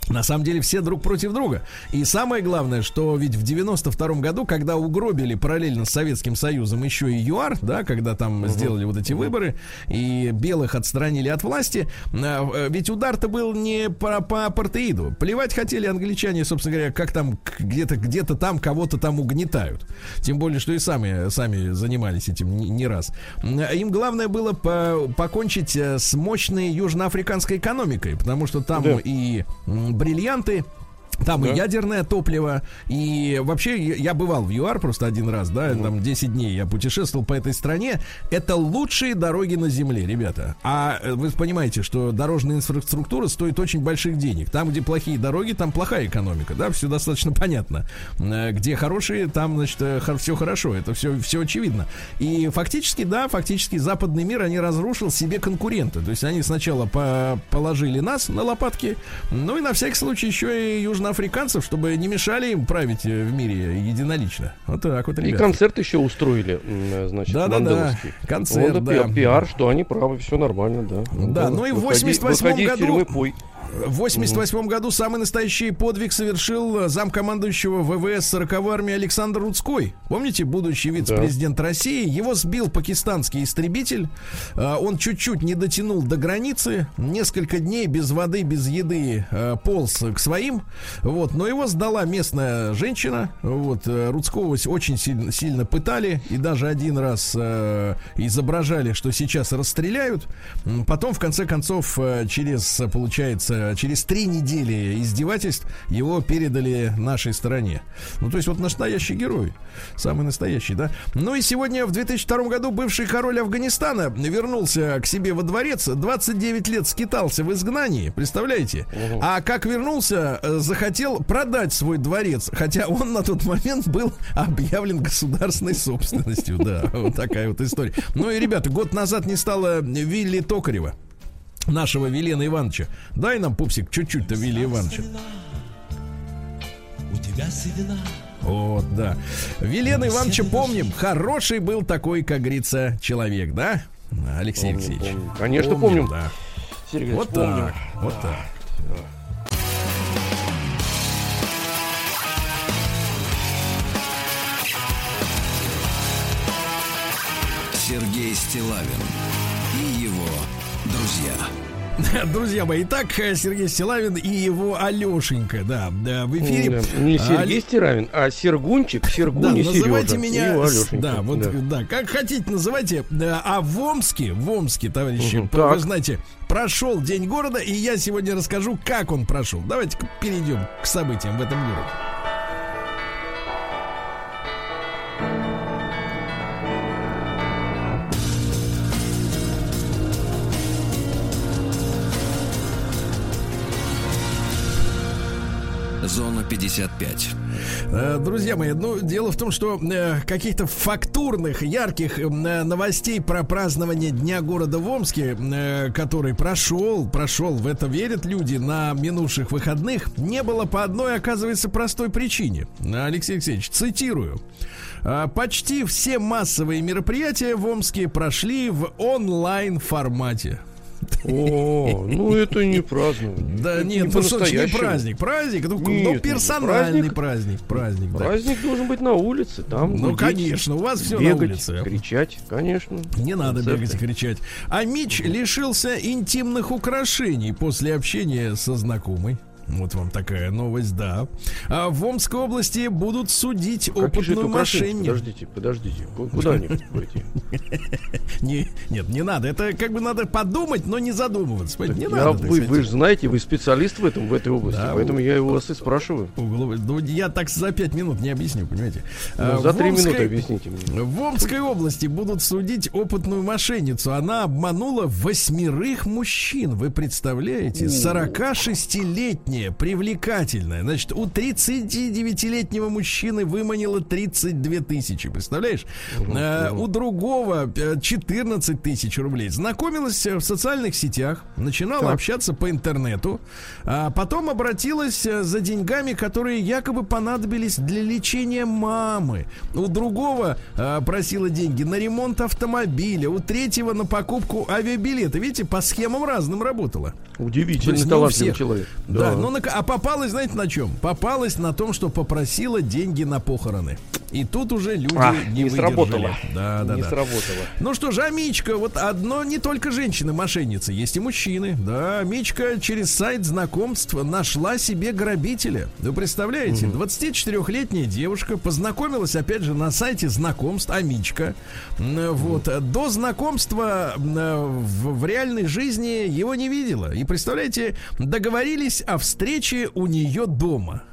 На самом деле все друг против друга. И самое главное, что ведь в 92 году, когда угробили параллельно с Советским Союзом еще и ЮАР, да, когда там угу. сделали вот эти выборы, и белых отстранили от власти, э, ведь удар-то был не по, по апартеиду. Плевать хотели англичане, собственно говоря, как там где-то где-то там кого-то там угнетают. Тем более, что и сами, сами занимались этим не, не раз. Им главное было по, покончить э, с мощной южноафриканской экономикой, потому что там да. и бриллианты там да. и ядерное топливо, и вообще я бывал в ЮАР просто один раз, да, mm. там 10 дней я путешествовал по этой стране. Это лучшие дороги на Земле, ребята. А э, вы понимаете, что дорожная инфраструктура стоит очень больших денег. Там, где плохие дороги, там плохая экономика, да, все достаточно понятно. Э, где хорошие, там, значит, э, все хорошо, это все, все очевидно. И фактически, да, фактически западный мир, они разрушил себе конкуренты. То есть они сначала по положили нас на лопатки, ну и на всякий случай еще и южно африканцев, чтобы не мешали им править э, в мире единолично. Вот так вот, ребята. И концерт еще устроили, значит, да, да, да. Концерт, вот, да. Пиар, что они правы, все нормально, да. Да, ну и в 88 году... В 88 году самый настоящий подвиг совершил замкомандующего ВВС 40-й армии Александр Рудской. Помните, будущий вице-президент да. России? Его сбил пакистанский истребитель. А, он чуть-чуть не дотянул до границы. Несколько дней без воды, без еды а, полз к своим. Вот. Но его сдала местная женщина. Вот. Э, Рудского очень сильно, сильно пытали. И даже один раз э, изображали, что сейчас расстреляют. Потом, в конце концов, э, через, получается, через три недели издевательств его передали нашей стороне. Ну, то есть вот настоящий герой. Самый настоящий, да? Ну и сегодня, в 2002 году, бывший король Афганистана вернулся к себе во дворец. 29 лет скитался в изгнании, представляете? Угу. А как вернулся, э, захотел продать свой дворец, хотя он на тот момент был объявлен государственной собственностью. Да, вот такая вот история. Ну и, ребята, год назад не стало Вилли Токарева нашего Велена Ивановича. Дай нам, пупсик, чуть-чуть-то Вилли Ивановича. У тебя седина. Вот, да. Велена Ивановича помним. Хороший был такой, как говорится, человек, да? Алексей помню, Алексеевич. Помню. Конечно, помним. помним. Да. Сергей вот помним. так, вот так. Сергей Стилавин друзья. Друзья мои, итак, Сергей Стилавин и его Алешенька, да, да в эфире. Не Сергей а, Стилавин, а Сергунчик, Сергунь да, называйте меня, да, вот, да. да, как хотите называйте, а в Омске, в Омске, товарищи, угу, вы так. знаете, прошел День города, и я сегодня расскажу, как он прошел. Давайте перейдем к событиям в этом городе. 55. Э, друзья мои, ну, дело в том, что э, каких-то фактурных, ярких э, новостей про празднование Дня города в Омске, который прошел, прошел, в это верят люди, на минувших выходных, не было по одной, оказывается, простой причине. Алексей Алексеевич, цитирую. «Э, почти все массовые мероприятия в Омске прошли в онлайн формате. О, ну это не празднование. Да нет, не ну что не праздник. Праздник, ну, ну персональный праздник. Праздник, праздник, должен быть на улице. Там ну, конечно, у вас все на улице. кричать, конечно. Не надо бегать и кричать. А Мич лишился интимных украшений после общения со знакомой. Вот вам такая новость, да. А в Омской области будут судить как опытную мошенницу. Подождите, подождите. Куда они пойти? Не, нет, не надо. Это как бы надо подумать, но не задумываться. не я, надо, вы, вы же знаете, вы специалист в этом, в этой области, да, поэтому у, я его вас и спрашиваю. Ну, я так за пять минут не объясню, понимаете? Ну, а, за три минуты объясните мне. В Омской области будут судить опытную мошенницу. Она обманула восьмерых мужчин. Вы представляете? 46-летняя привлекательная, привлекательная. Значит, у 39-летнего мужчины выманила 32 тысячи, представляешь? А, У другого другого 14 э, тысяч рублей. Знакомилась в социальных сетях, начинала так. общаться по интернету, а потом обратилась э, за деньгами, которые якобы понадобились для лечения мамы. У другого просила деньги на ремонт автомобиля, у третьего на покупку авиабилета. Видите, по схемам разным работала. Удивительный талантливый человек. Да, да ну, а попалась, знаете, на чем? Попалась на том, что попросила деньги на похороны. И тут уже люди а, не, не сработало. Да, да, не да. сработало. Ну что же, а Мичка, вот одно не только женщины-мошенницы, есть и мужчины. Да, Мичка через сайт знакомств нашла себе грабителя. Вы представляете, угу. 24-летняя девушка познакомилась, опять же, на сайте знакомств, а Мичка. Вот, до знакомства в, в реальной жизни его не видела. И представляете, договорились о встрече у нее дома.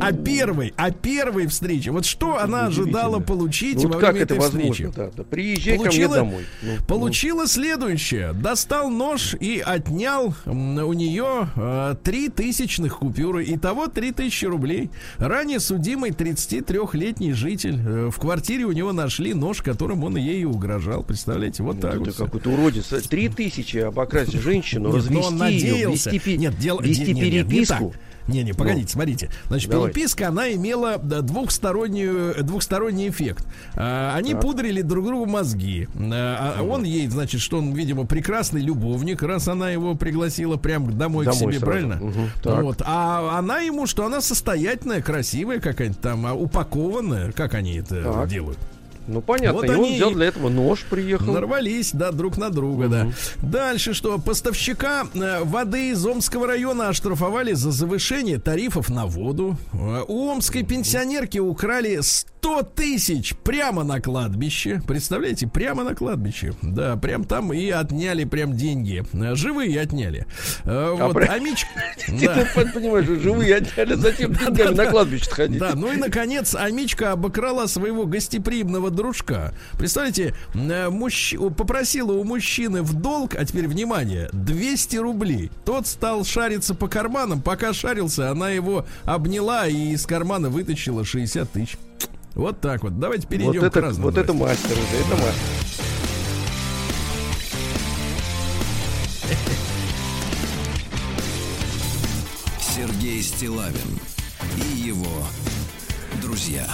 А первой, а первой встрече, вот что она ожидала получить ну, во время этой встречи? Приезжай ко мне домой. Ну, ну. получила следующее. Достал нож и отнял у нее э, три тысячных купюры. Итого три тысячи рублей. Ранее судимый 33-летний житель. Э, в квартире у него нашли нож, которым он ей угрожал. Представляете, вот так вот. какой-то уродец. Три тысячи обокрасть женщину, развести ее, вести переписку. Не-не, погодите, ну, смотрите. Значит, давай. переписка, она имела двухстороннюю, двухсторонний эффект. А, они так. пудрили друг другу мозги. А, угу. Он ей, значит, что он, видимо, прекрасный любовник, раз она его пригласила прямо домой, домой к себе, сразу. правильно? Угу, вот. А она ему, что она состоятельная, красивая какая-то там, упакованная. Как они это так. делают? Ну, понятно. Вот и они он взял для этого нож, приехал. Нарвались, да, друг на друга, угу. да. Дальше что? Поставщика э, воды из Омского района оштрафовали за завышение тарифов на воду. Э, у омской пенсионерки украли 100 тысяч прямо на кладбище. Представляете, прямо на кладбище. Да, прям там и отняли прям деньги. Э, живые отняли. А вот, а Амич... Ты понимаешь, живые отняли, затем деньгами на кладбище ходить. Да, ну и, наконец, Амичка обокрала своего гостеприимного дружка. Представляете, э, мужч... попросила у мужчины в долг, а теперь внимание, 200 рублей. Тот стал шариться по карманам. Пока шарился, она его обняла и из кармана вытащила 60 тысяч. Вот так вот. Давайте перейдем вот это, к разным. Вот новостям. это мастер, это мастер. Сергей Стилавин и его друзья.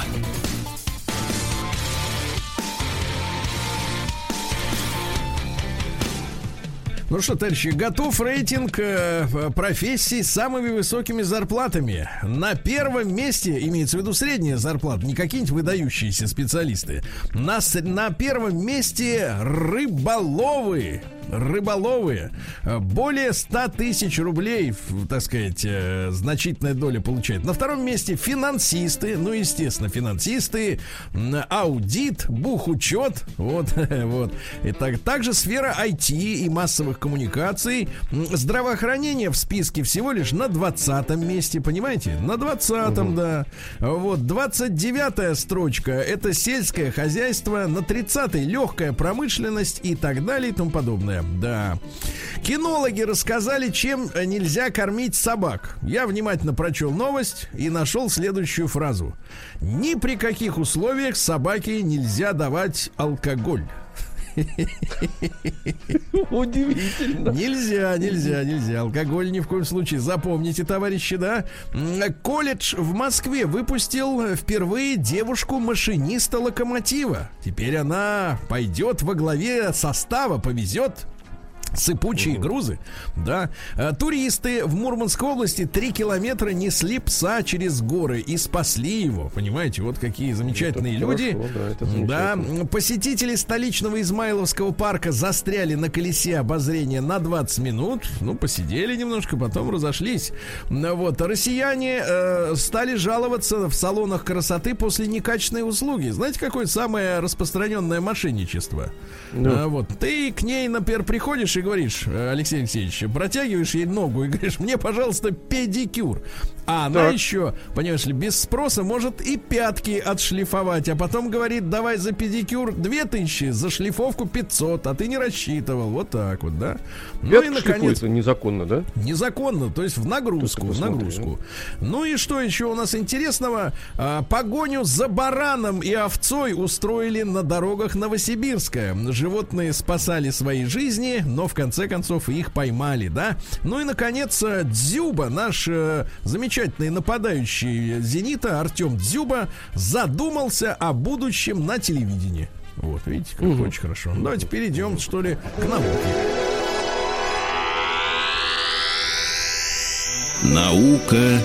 Ну что, товарищи, готов рейтинг э, профессий с самыми высокими зарплатами. На первом месте, имеется в виду средняя зарплата, не какие-нибудь выдающиеся специалисты. На, на первом месте рыболовы рыболовы э, более 100 тысяч рублей, так сказать, э, значительная доля получает. На втором месте финансисты, ну, естественно, финансисты, аудит, бухучет, вот, вот. И так, также сфера IT и массовых коммуникаций, здравоохранение в списке всего лишь на 20 месте, понимаете? На 20 угу. да. Вот, 29 строчка, это сельское хозяйство, на 30 легкая промышленность и так далее и тому подобное да. Кинологи рассказали, чем нельзя кормить собак. Я внимательно прочел новость и нашел следующую фразу. Ни при каких условиях собаке нельзя давать алкоголь. Удивительно. Нельзя, нельзя, нельзя. Алкоголь ни в коем случае. Запомните, товарищи, да? Колледж в Москве выпустил впервые девушку-машиниста локомотива. Теперь она пойдет во главе состава, повезет сыпучие угу. грузы, да. А, туристы в Мурманской области три километра несли пса через горы и спасли его. Понимаете, вот какие замечательные это люди. Хорошо, да, да, посетители столичного Измайловского парка застряли на колесе обозрения на 20 минут. Ну, посидели немножко, потом разошлись. Вот, россияне э, стали жаловаться в салонах красоты после некачественной услуги. Знаете, какое самое распространенное мошенничество? Ну. А, вот, ты к ней, например, приходишь говоришь, э, Алексей Алексеевич, протягиваешь ей ногу и говоришь, мне, пожалуйста, педикюр. А она так. еще, понимаешь ли, без спроса может и пятки отшлифовать, а потом говорит, давай за педикюр 2000, за шлифовку 500, а ты не рассчитывал. Вот так вот, да? Ну и, наконец... незаконно, да? Незаконно, то есть в нагрузку, в нагрузку. Ну и что еще у нас интересного? А, погоню за бараном и овцой устроили на дорогах Новосибирска. Животные спасали свои жизни, но в конце концов их поймали, да? Ну и, наконец, Дзюба, наш э, замечательный нападающий «Зенита» Артем Дзюба задумался о будущем на телевидении. Вот, видите, как угу. очень хорошо. Давайте перейдем, что ли, к науке. Наука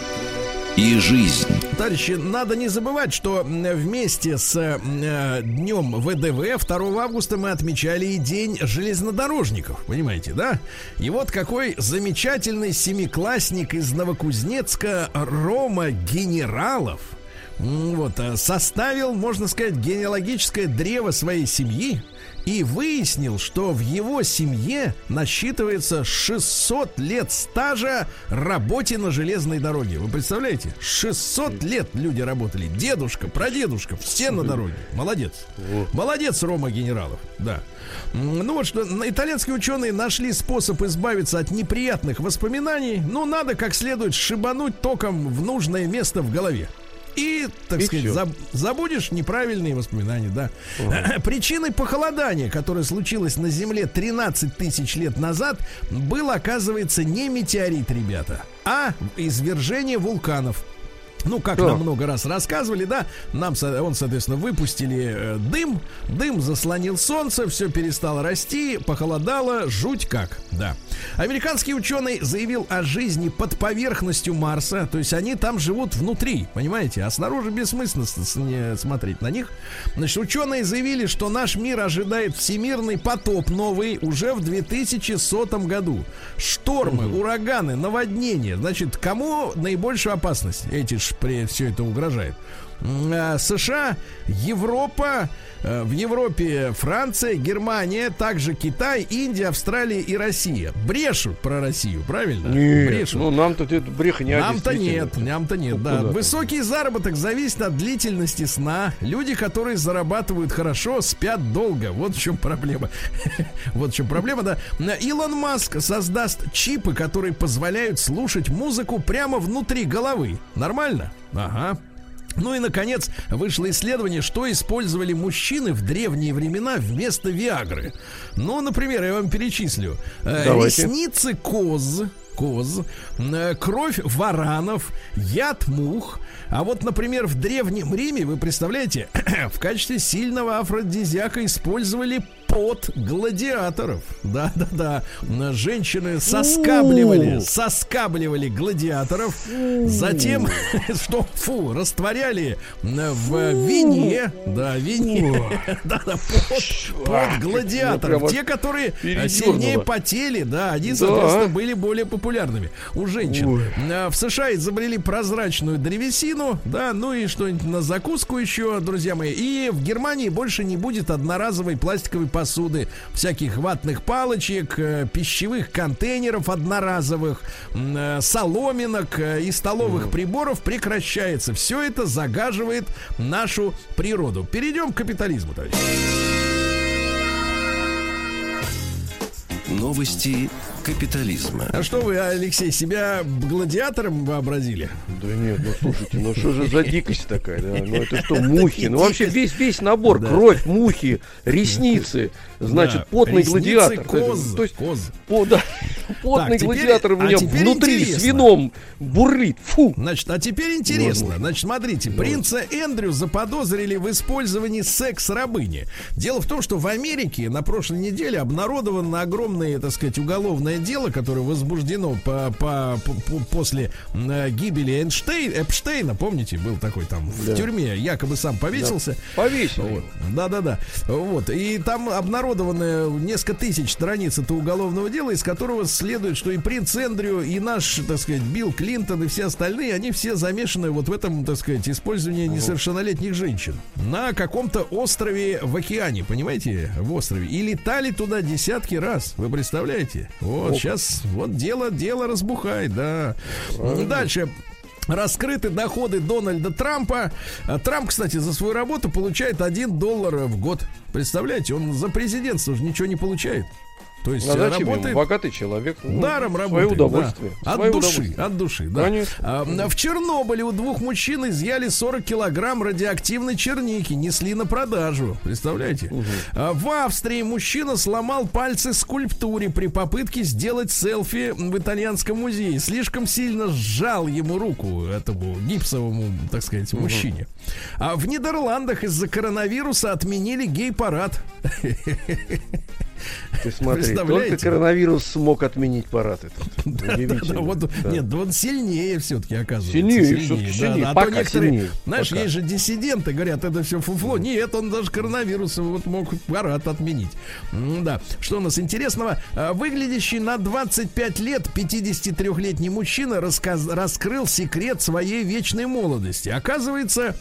и жизнь. Товарищи, надо не забывать, что вместе с э, днем ВДВ 2 августа мы отмечали и День железнодорожников. Понимаете, да? И вот какой замечательный семиклассник из Новокузнецка Рома Генералов вот, э, составил, можно сказать, генеалогическое древо своей семьи и выяснил, что в его семье насчитывается 600 лет стажа работе на железной дороге. Вы представляете? 600 лет люди работали. Дедушка, прадедушка, все на дороге. Молодец. Молодец, Рома Генералов. Да. Ну вот что, итальянские ученые нашли способ избавиться от неприятных воспоминаний. Ну, надо как следует шибануть током в нужное место в голове. И, так и сказать, заб, забудешь неправильные воспоминания, да. Угу. Причиной похолодания, которое случилось на Земле 13 тысяч лет назад, был, оказывается, не метеорит, ребята, а извержение вулканов. Ну, как да. нам много раз рассказывали, да, нам, он, соответственно, выпустили э, дым, дым заслонил солнце, все перестало расти, похолодало, жуть как, да. Американский ученый заявил о жизни под поверхностью Марса, то есть они там живут внутри, понимаете, а снаружи бессмысленно смотреть на них. Значит, ученые заявили, что наш мир ожидает всемирный потоп новый уже в 2100 году. Штормы, ураганы, наводнения. Значит, кому наибольшую опасность эти при все это угрожает. А, США, Европа, э, в Европе Франция, Германия, также Китай, Индия, Австралия и Россия. Брешут про Россию, правильно? Нет, Брешут. ну нам-то это бреха не Нам-то нет, нам-то нет, да. Высокий заработок зависит от длительности сна. Люди, которые зарабатывают хорошо, спят долго. Вот в чем проблема. вот в чем проблема, да. Илон Маск создаст чипы, которые позволяют слушать музыку прямо внутри головы. Нормально? Ага. Ну и, наконец, вышло исследование, что использовали мужчины в древние времена вместо Виагры. Ну, например, я вам перечислю. Э, Давайте. Ресницы коз, коз, э, кровь варанов, яд мух. А вот, например, в Древнем Риме, вы представляете, в качестве сильного афродизиака использовали пот гладиаторов. Да-да-да. Женщины соскабливали, соскабливали гладиаторов. Затем, что, фу, растворяли в вине. Да, вине. Да-да, пот, пот гладиаторов. Те, которые сильнее потели, да, они, соответственно, были более популярными у женщин. В США изобрели прозрачную древесину, да, ну и что-нибудь на закуску еще, друзья мои. И в Германии больше не будет одноразовой пластиковой посуды посуды, всяких ватных палочек, э, пищевых контейнеров одноразовых, э, соломинок э, и столовых приборов прекращается. Все это загаживает нашу природу. Перейдем к капитализму, товарищи. Новости капитализма. А что вы, Алексей, себя гладиатором вообразили? Да нет, ну слушайте, ну что же за дикость такая, да? Ну это что, мухи? Ну вообще весь, весь набор, кровь, мухи, ресницы, значит, потный гладиатор. Коз, то есть, коз. По, да, потный гладиатор у меня внутри с вином бурлит. Фу. Значит, а теперь интересно. Значит, смотрите, принца Эндрю заподозрили в использовании секс-рабыни. Дело в том, что в Америке на прошлой неделе обнародовано огромное, так сказать, уголовное дело, которое возбуждено по, по, по, после э, гибели Эйнштейн, Эпштейна, помните, был такой там да. в тюрьме, якобы сам повесился. Да. Повесил. Вот. Да, да, да. Вот. И там обнародованы несколько тысяч страниц этого уголовного дела, из которого следует, что и принц Эндрю, и наш, так сказать, Билл Клинтон, и все остальные, они все замешаны вот в этом, так сказать, использовании несовершеннолетних женщин на каком-то острове в океане, понимаете, в острове. И летали туда десятки раз. Вы представляете? Вот, Опа. сейчас вот дело, дело разбухает, да. Правильно. Дальше. Раскрыты доходы Дональда Трампа. А Трамп, кстати, за свою работу получает 1 доллар в год. Представляете, он за президентство уже ничего не получает. То есть а зачем работает... ему? Богатый человек. Ну, Даром работает. Свое удовольствие. Да. От свое души, удовольствие. от души, да. А, в Чернобыле у двух мужчин изъяли 40 килограмм радиоактивной черники, несли на продажу. Представляете? Угу. А, в Австрии мужчина сломал пальцы скульптуре при попытке сделать селфи в итальянском музее. Слишком сильно сжал ему руку, этому гипсовому, так сказать, угу. мужчине. А в Нидерландах из-за коронавируса отменили гей-парад. Ты смотри, только коронавирус смог отменить парад этот. Да, да, да, вот, да. Нет, он сильнее все-таки оказывается. Сильнее, сильнее. сильнее. Да, а пока то некоторые, сильнее. Знаешь, пока. есть же диссиденты, говорят, это все фуфло. Нет, он даже коронавирус вот мог парад отменить. Да. Что у нас интересного? А, выглядящий на 25 лет 53-летний мужчина рассказ, раскрыл секрет своей вечной молодости. Оказывается,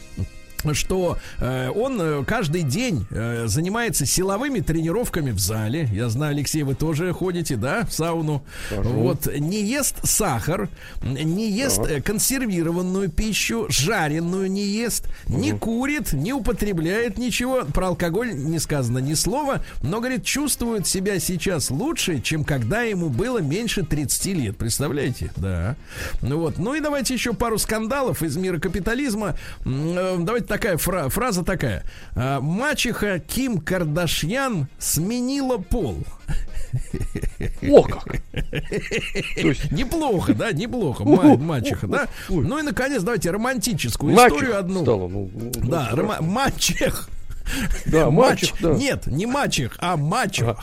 что э, он э, каждый день э, занимается силовыми тренировками в зале. Я знаю, Алексей, вы тоже ходите, да, в сауну. Хожу. Вот не ест сахар, не ест так. Э, консервированную пищу, жареную не ест, угу. не курит, не употребляет ничего. Про алкоголь не сказано ни слова, но говорит, чувствует себя сейчас лучше, чем когда ему было меньше 30 лет. Представляете? Да. Ну вот. Ну и давайте еще пару скандалов из мира капитализма. Э, давайте такая фра- фраза такая. А, мачеха Ким Кардашьян сменила пол. О как! есть... Неплохо, да, неплохо. Мачеха, да? Ну и, наконец, давайте романтическую историю одну. Ну, ну, да, рома- мачех. Да, мачех, да. Нет, не мачех, а мачо.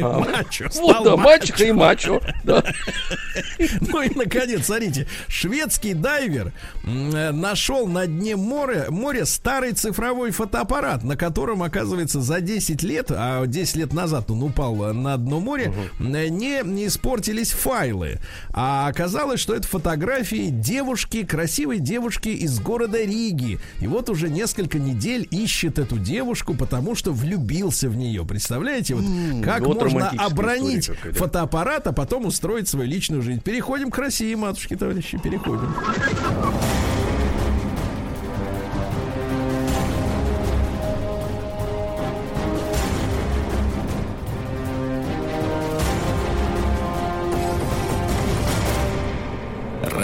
А, мачо. Вот, да, мачеха и мачо. Да. Ну и, наконец, смотрите, шведский дайвер нашел на дне моря, моря старый цифровой фотоаппарат, на котором, оказывается, за 10 лет, а 10 лет назад он упал на дно моря, угу. не, не испортились файлы. А оказалось, что это фотографии девушки, красивой девушки из города Риги. И вот уже несколько недель ищет эту девушку, потому что влюбился в нее. Представляете, вот как вот можно обронить фотоаппарат, а потом устроить свою личную жизнь. Переходим к России, матушки, товарищи, переходим.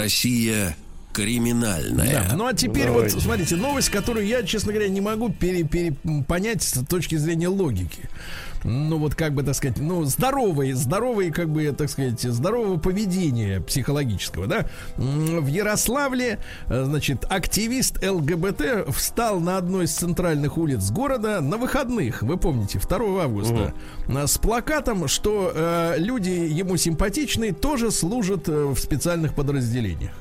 Россия криминальная. Да. Ну а теперь Давайте. вот смотрите, новость, которую я, честно говоря, не могу пере, пере, понять с точки зрения логики ну вот как бы, так сказать, ну здоровые, здоровые, как бы, так сказать, здорового поведения психологического, да. В Ярославле, э, значит, активист ЛГБТ встал на одной из центральных улиц города на выходных, вы помните, 2 августа, угу. с плакатом, что э, люди ему симпатичные тоже служат э, в специальных подразделениях.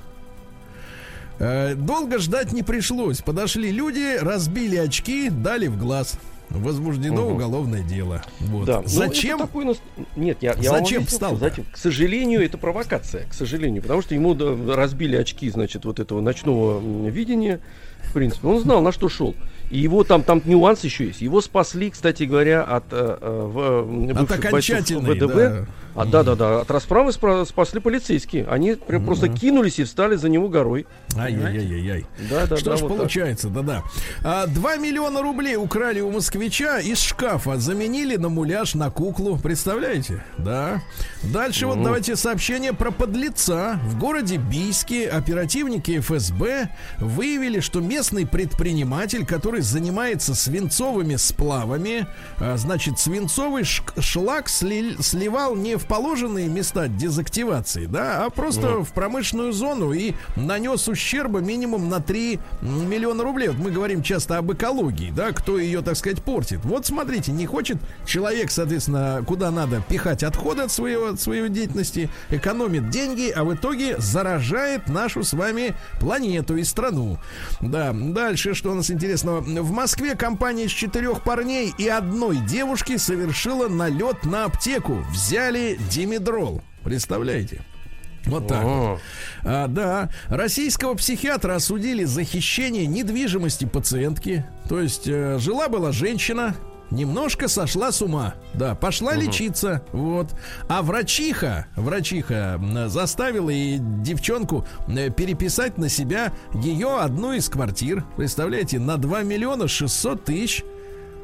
Э, долго ждать не пришлось. Подошли люди, разбили очки, дали в глаз возбуждено угу. уголовное дело. Вот. Да. Ну, зачем? Ну, такой... Нет, я, я зачем встал? Зачем? К сожалению, это провокация. К сожалению, потому что ему разбили очки, значит, вот этого ночного видения. В принципе, он знал, на что шел. И его там, там нюанс еще есть. Его спасли, кстати говоря, от, э, э в, от окончательной, ВДВ. Да. А, да, да, да. От расправы спасли полицейские. Они прям просто кинулись и встали за него горой. Ай-яй-яй-яй. Да, да, Что да, ж вот получается, да-да. А, 2 миллиона рублей украли у москвича из шкафа, заменили на муляж на куклу. Представляете? Да. Дальше вот давайте сообщение про подлеца. В городе Бийске оперативники ФСБ выявили, что местный предприниматель, который занимается свинцовыми сплавами, а, значит, свинцовый шлак сливал не в положенные места дезактивации, да, а просто mm. в промышленную зону и нанес ущерба минимум на 3 миллиона рублей. Вот мы говорим часто об экологии, да, кто ее, так сказать, портит. Вот смотрите, не хочет человек, соответственно, куда надо пихать отходы от своего, от своей деятельности, экономит деньги, а в итоге заражает нашу с вами планету и страну. Да, дальше, что у нас интересного. В Москве компания из четырех парней и одной девушки совершила налет на аптеку. Взяли димедрол. Представляете? Вот так. Вот. А, да. Российского психиатра осудили за хищение недвижимости пациентки. То есть э, жила была женщина, немножко сошла с ума. Да, пошла угу. лечиться. Вот. А врачиха, врачиха заставила и девчонку переписать на себя ее одну из квартир. Представляете, на 2 миллиона 600 тысяч.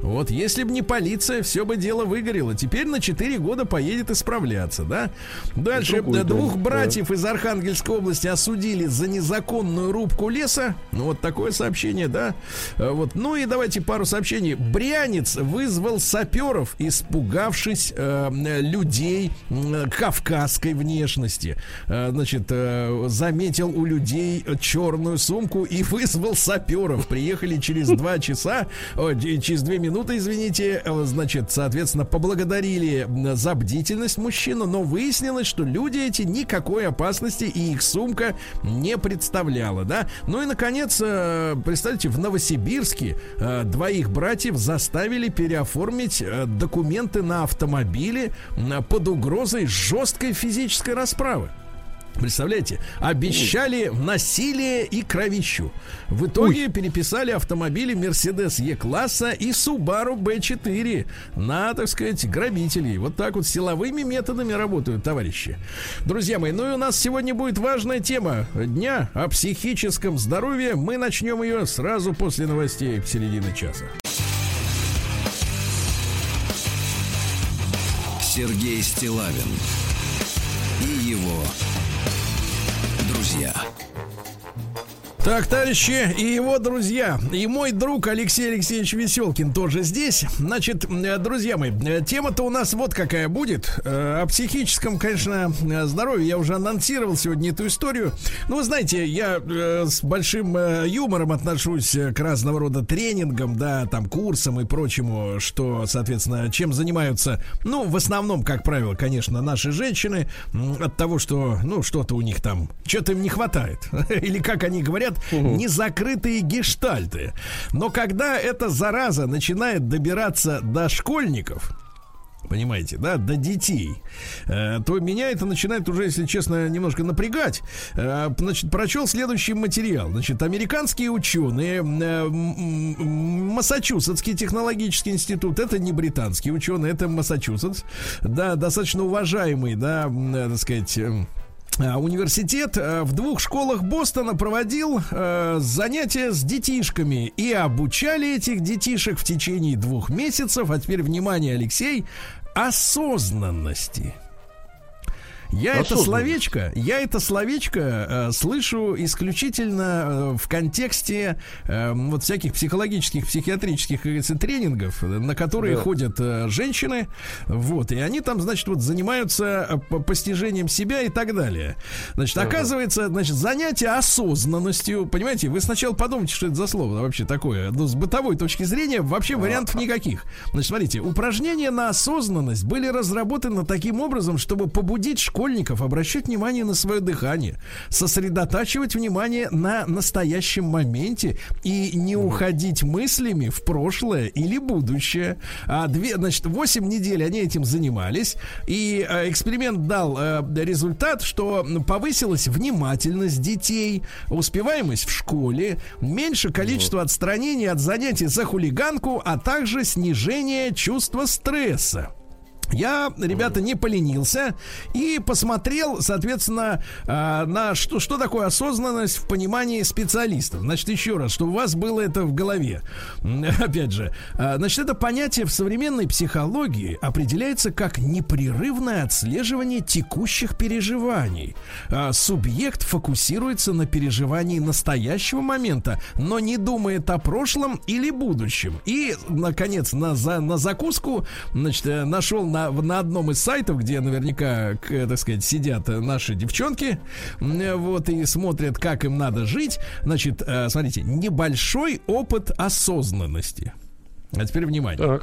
Вот если бы не полиция, все бы дело выгорело. Теперь на 4 года поедет исправляться, да? Дальше Другой, двух да, братьев да. из Архангельской области осудили за незаконную рубку леса. Ну, вот такое сообщение, да? А, вот. Ну и давайте пару сообщений. Брянец вызвал саперов, испугавшись э, людей э, кавказской внешности. Э, значит, э, заметил у людей черную сумку и вызвал саперов. Приехали через два часа, через две минуты минуты, извините, э, значит, соответственно, поблагодарили за бдительность мужчину, но выяснилось, что люди эти никакой опасности и их сумка не представляла, да. Ну и, наконец, э, представьте, в Новосибирске э, двоих братьев заставили переоформить документы на автомобиле под угрозой жесткой физической расправы. Представляете, обещали насилие и кровищу. В итоге Ой. переписали автомобили Mercedes E-класса и Subaru B4 на, так сказать, грабителей. Вот так вот силовыми методами работают товарищи. Друзья мои, ну и у нас сегодня будет важная тема дня о психическом здоровье. Мы начнем ее сразу после новостей в середине часа. Сергей Стилавин и его друзья. Так, товарищи, и его друзья, и мой друг Алексей Алексеевич Веселкин тоже здесь. Значит, э, друзья мои, э, тема-то у нас вот какая будет. Э, о психическом, конечно, здоровье. Я уже анонсировал сегодня эту историю. Ну, вы знаете, я с большим юмором отношусь к разного рода тренингам, да, там, курсам и прочему, что, соответственно, чем занимаются, ну, в основном, как правило, конечно, наши женщины от того, что, ну, что-то у них там, что-то им не хватает. Или, как они говорят, угу. незакрытые гештальты. Но когда эта зараза начинает добираться до школьников, понимаете, да, до детей, э, то меня это начинает уже, если честно, немножко напрягать. Э, значит, прочел следующий материал. Значит, американские ученые, э, Массачусетский технологический институт, это не британские ученые, это Массачусетс, да, достаточно уважаемый, да, так сказать, университет э, в двух школах Бостона проводил э, занятия с детишками и обучали этих детишек в течение двух месяцев. А теперь внимание, Алексей, осознанности. Я это словечко, я это словечко э, слышу исключительно э, в контексте э, вот всяких психологических, психиатрических говорится, тренингов, на которые да. ходят э, женщины, вот, и они там, значит, вот занимаются э, постижением себя и так далее. Значит, ага. оказывается, значит, занятие осознанностью, понимаете, вы сначала подумайте, что это за слово вообще такое, ну, с бытовой точки зрения вообще вариантов никаких. Значит, смотрите, упражнения на осознанность были разработаны таким образом, чтобы побудить школьников обращать внимание на свое дыхание, сосредотачивать внимание на настоящем моменте и не уходить мыслями в прошлое или будущее. А две, значит, 8 недель они этим занимались, и э, эксперимент дал э, результат, что повысилась внимательность детей, успеваемость в школе, меньше количество отстранений от занятий за хулиганку, а также снижение чувства стресса. Я, ребята, не поленился и посмотрел, соответственно, а, на что, что такое осознанность в понимании специалистов. Значит, еще раз, чтобы у вас было это в голове. Опять же, а, значит, это понятие в современной психологии определяется как непрерывное отслеживание текущих переживаний. А, субъект фокусируется на переживании настоящего момента, но не думает о прошлом или будущем. И, наконец, на, за, на закуску, значит, э, нашел на, на одном из сайтов, где наверняка, так сказать, сидят наши девчонки, вот, и смотрят, как им надо жить. Значит, э, смотрите, небольшой опыт осознанности. А теперь внимание.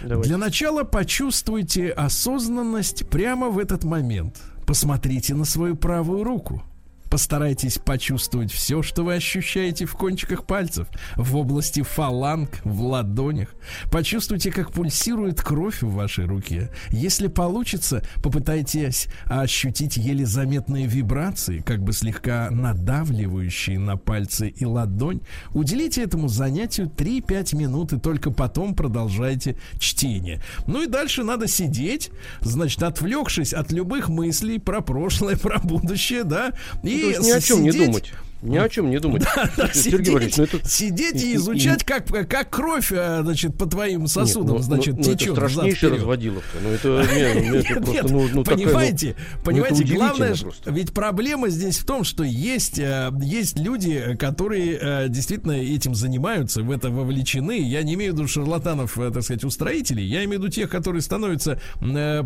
Так, Для начала почувствуйте осознанность прямо в этот момент. Посмотрите на свою правую руку. Постарайтесь почувствовать все, что вы ощущаете в кончиках пальцев, в области фаланг, в ладонях. Почувствуйте, как пульсирует кровь в вашей руке. Если получится, попытайтесь ощутить еле заметные вибрации, как бы слегка надавливающие на пальцы и ладонь. Уделите этому занятию 3-5 минут и только потом продолжайте чтение. Ну и дальше надо сидеть, значит, отвлекшись от любых мыслей про прошлое, про будущее, да, и ни о чем сидеть, не думать. Ни о чем не думать. Да, да, сидеть, ну это... сидеть и изучать, как, как кровь, а, значит, по твоим сосудам, Нет, ну, значит, ну, течет. Это страшнейшая разводиловка. Ну, это, не, просто, ну, ну, понимаете, такая, ну, понимаете, ну, главное, просто. ведь проблема здесь в том, что есть, э, есть люди, которые э, действительно этим занимаются, в это вовлечены. Я не имею в виду шарлатанов, э, так сказать, устроителей, я имею в виду тех, которые становятся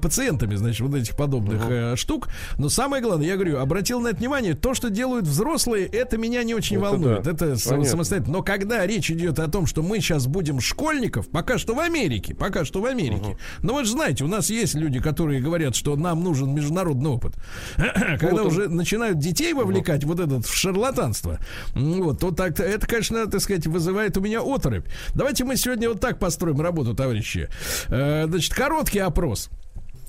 пациентами, значит, вот этих подобных угу. штук. Но самое главное, я говорю, обратил на это внимание, то, что делают взрослые, это меня не очень это волнует. Да. Это Понятно. самостоятельно. Но когда речь идет о том, что мы сейчас будем школьников, пока что в Америке, пока что в Америке. Угу. Но вы же знаете, у нас есть люди, которые говорят, что нам нужен международный опыт. Когда вот уже начинают детей вовлекать угу. вот этот в шарлатанство, вот, то так, это, конечно, так сказать, вызывает у меня оторопь. Давайте мы сегодня вот так построим работу, товарищи. Э, значит, короткий опрос.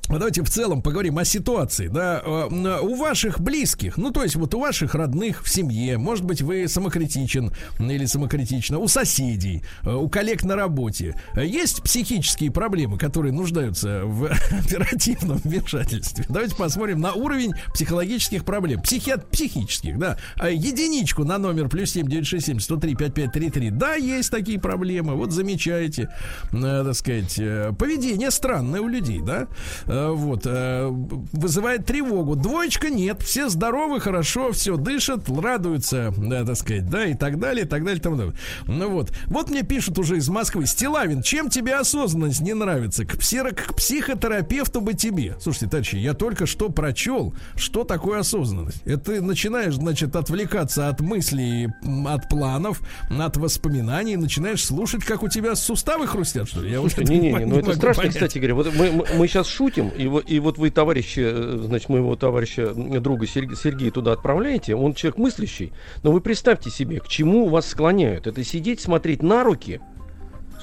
Давайте в целом поговорим о ситуации, да, э, у ваших близких, ну, то есть вот у ваших родных в семье, может быть, вы самокритичен или самокритично, у соседей, э, у коллег на работе, есть психические проблемы, которые нуждаются в оперативном вмешательстве. Давайте посмотрим на уровень психологических проблем, психи- психических, да, а единичку на номер плюс семь девять шесть семь сто три пять пять три три, да, есть такие проблемы, вот замечаете, э, так сказать, поведение странное у людей, да, Э, вот, э, вызывает тревогу. Двоечка нет, все здоровы, хорошо, все дышат, радуются, да, так сказать, да, и так далее, и так далее, и так далее. Ну вот, вот мне пишут уже из Москвы, Стилавин, чем тебе осознанность не нравится? К, псиро, к психотерапевту бы тебе. Слушайте, товарищи, я только что прочел, что такое осознанность. Это ты начинаешь, значит, отвлекаться от мыслей, от планов, от воспоминаний, начинаешь слушать, как у тебя суставы хрустят, что ли? Я Слушай, не, не, не, ну это страшно, понять. кстати говоря. Вот мы, мы, мы сейчас шутим, допустим, и, и вот вы товарищи, э, значит, моего товарища, друга Сергея туда отправляете, он человек мыслящий, но вы представьте себе, к чему вас склоняют. Это сидеть, смотреть на руки –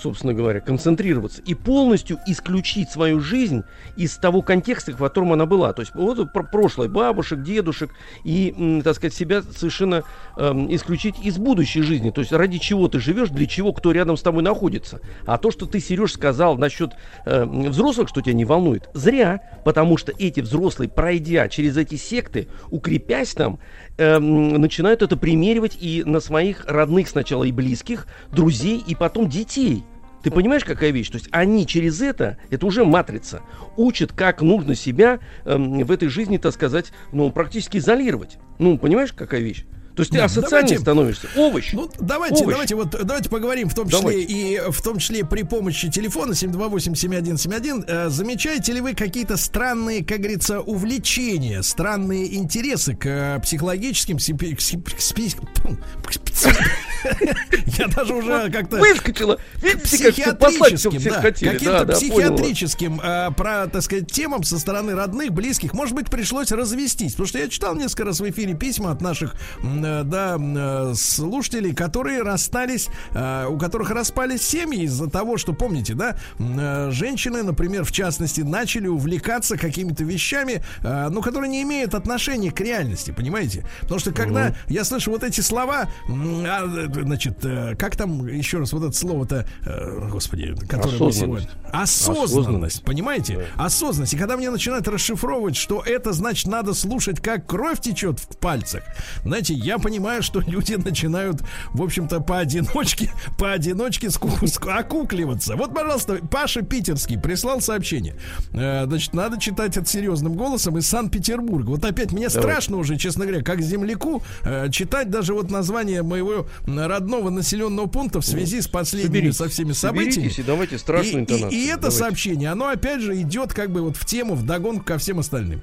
собственно говоря, концентрироваться и полностью исключить свою жизнь из того контекста, в котором она была. То есть вот про прошлое бабушек, дедушек и, так сказать, себя совершенно э, исключить из будущей жизни. То есть ради чего ты живешь, для чего, кто рядом с тобой находится. А то, что ты, Сереж, сказал насчет э, взрослых, что тебя не волнует, зря, потому что эти взрослые, пройдя через эти секты, укрепясь там, э, начинают это примеривать и на своих родных сначала и близких, друзей, и потом детей. Ты понимаешь, какая вещь? То есть они через это, это уже матрица, учат, как нужно себя эм, в этой жизни, так сказать, ну, практически изолировать. Ну, понимаешь, какая вещь? То есть ты да, асоциальный давайте, становишься. Овощ. Ну, давайте, Овощ. давайте, вот давайте поговорим в том числе давайте. и в том числе при помощи телефона 728-7171. Э, замечаете ли вы какие-то странные, как говорится, увлечения, странные интересы к э, психологическим, я даже уже как-то... Выскочила. Психиатрическим, да. Каким-то психиатрическим, э, про, так сказать, темам со стороны родных, близких. Может быть, пришлось развестись. Потому что я читал несколько раз в эфире письма от наших Э, да, э, слушателей, которые расстались, э, у которых распались семьи из-за того, что, помните, да, женщины, например, в частности, начали увлекаться какими-то вещами, ну, которые не имеют отношения к реальности, понимаете? Потому что когда угу. я слышу вот эти слова, а, значит, как там еще раз вот это слово-то, господи, которое мы сегодня... Осознанность, Осознанность. понимаете? Да. Осознанность. И когда мне начинают расшифровывать, что это значит надо слушать, как кровь течет в пальцах, знаете, я понимаю, что люди начинают, в общем-то, поодиночке, поодиночке окукливаться. Вот, пожалуйста, Паша Питерский прислал сообщение. Э, значит, надо читать это серьезным голосом из Санкт-Петербурга. Вот опять мне Давай. страшно уже, честно говоря, как земляку, э, читать даже вот название моего родного населенного пункта в связи с последними Соберитесь. со всеми событиями. И давайте страшную и, интонацию. И, и это давайте. сообщение, оно опять же идет как бы вот в тему, в догонку ко всем остальным.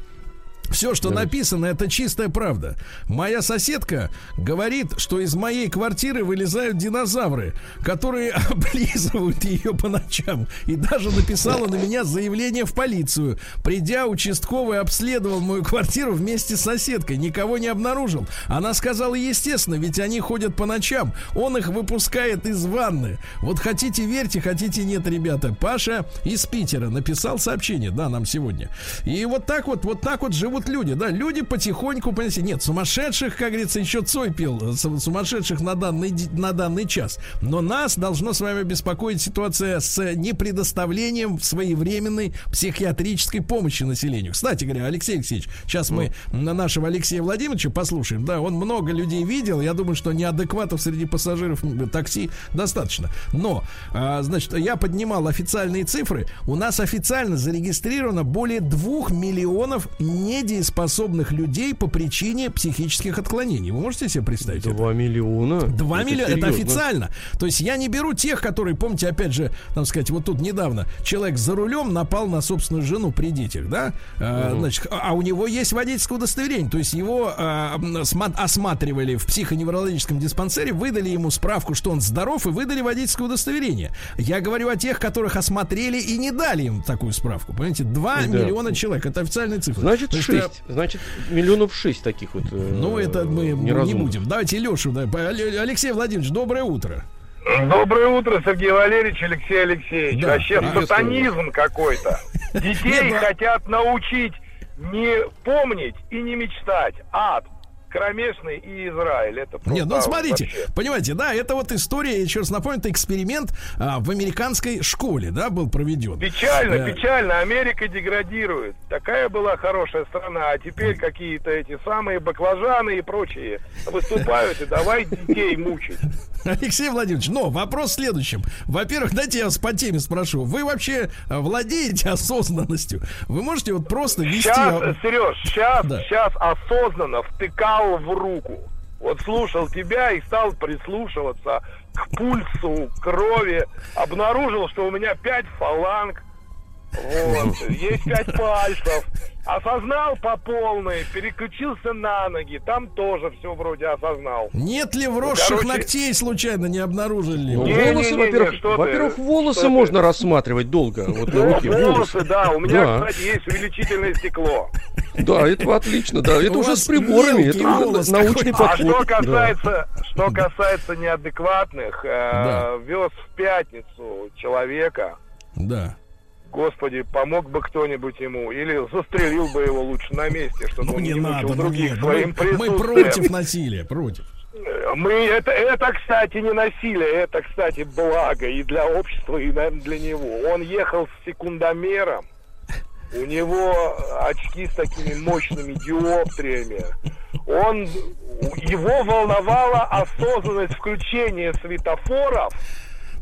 Все, что написано, это чистая правда. Моя соседка говорит, что из моей квартиры вылезают динозавры, которые облизывают ее по ночам. И даже написала на меня заявление в полицию. Придя, участковый обследовал мою квартиру вместе с соседкой. Никого не обнаружил. Она сказала, естественно, ведь они ходят по ночам. Он их выпускает из ванны. Вот хотите верьте, хотите нет, ребята. Паша из Питера написал сообщение, да, нам сегодня. И вот так вот, вот так вот живут люди, да, люди потихоньку, понимаете, нет, сумасшедших, как говорится, еще Цой пел, сумасшедших на данный, на данный час. Но нас должно с вами беспокоить ситуация с непредоставлением своевременной психиатрической помощи населению. Кстати говоря, Алексей Алексеевич, сейчас мы на нашего Алексея Владимировича послушаем, да, он много людей видел, я думаю, что неадекватов среди пассажиров такси достаточно. Но, а, значит, я поднимал официальные цифры, у нас официально зарегистрировано более двух миллионов недееспособных людей по причине психических отклонений. Вы можете себе представить? Два миллиона? Два миллиона, это официально. То есть я не беру тех, которые, помните, опять же, там сказать, вот тут недавно человек за рулем напал на собственную жену при детях, да? Угу. значит, а, а у него есть водительское удостоверение, то есть его а, осматривали в психоневрологическом диспансере, выдали ему справку, что он здоров, и выдали водительское удостоверение. Я говорю о тех, которых осмотрели и не дали им такую справку. Понимаете, 2 да. миллиона человек. Это официальная цифра. Значит, шесть. Значит, миллионов шесть таких вот. Э, ну, это мы не будем. Давайте Лешу. Алексей Владимирович, доброе утро. Доброе утро, Сергей Валерьевич, Алексей Алексеевич. Да, Вообще сатанизм какой-то. Детей хотят научить не помнить и не мечтать. Ад кромешный и Израиль. Это Нет, ну смотрите, вообще. понимаете, да, это вот история, еще раз напомню, это эксперимент а, в американской школе, да, был проведен. Печально, э... печально, Америка деградирует. Такая была хорошая страна, а теперь какие-то эти самые баклажаны и прочие выступают, и давай детей мучить. Алексей Владимирович, но вопрос в следующем. Во-первых, дайте я вас по теме спрошу. Вы вообще владеете осознанностью? Вы можете вот просто вести... Сейчас, Сереж, сейчас, да. сейчас осознанно втыкал взял в руку. Вот слушал тебя и стал прислушиваться к пульсу, крови. Обнаружил, что у меня пять фаланг. Вот. Есть пять пальцев осознал по полной, переключился на ноги, там тоже все вроде осознал. Нет ли вросших ну, короче... ногтей случайно не обнаружили? Ну, волосы, во-первых, во-первых, волосы что можно ты? рассматривать долго. Вот на руке, волосы, волосы, да, у меня, да. кстати, есть увеличительное стекло. Да, это отлично, да, это уже с приборами, это уже научный подход. А что касается, что касается неадекватных, э, вез в пятницу человека. Да Господи, помог бы кто-нибудь ему, или застрелил бы его лучше на месте, чтобы ну, он не, не надо, мучил ну других нет, своим мы, мы против насилия, против. Мы это, это, кстати, не насилие, это, кстати, благо и для общества, и для него. Он ехал с секундомером, у него очки с такими мощными диоптриями. Он, его волновала осознанность включения светофоров.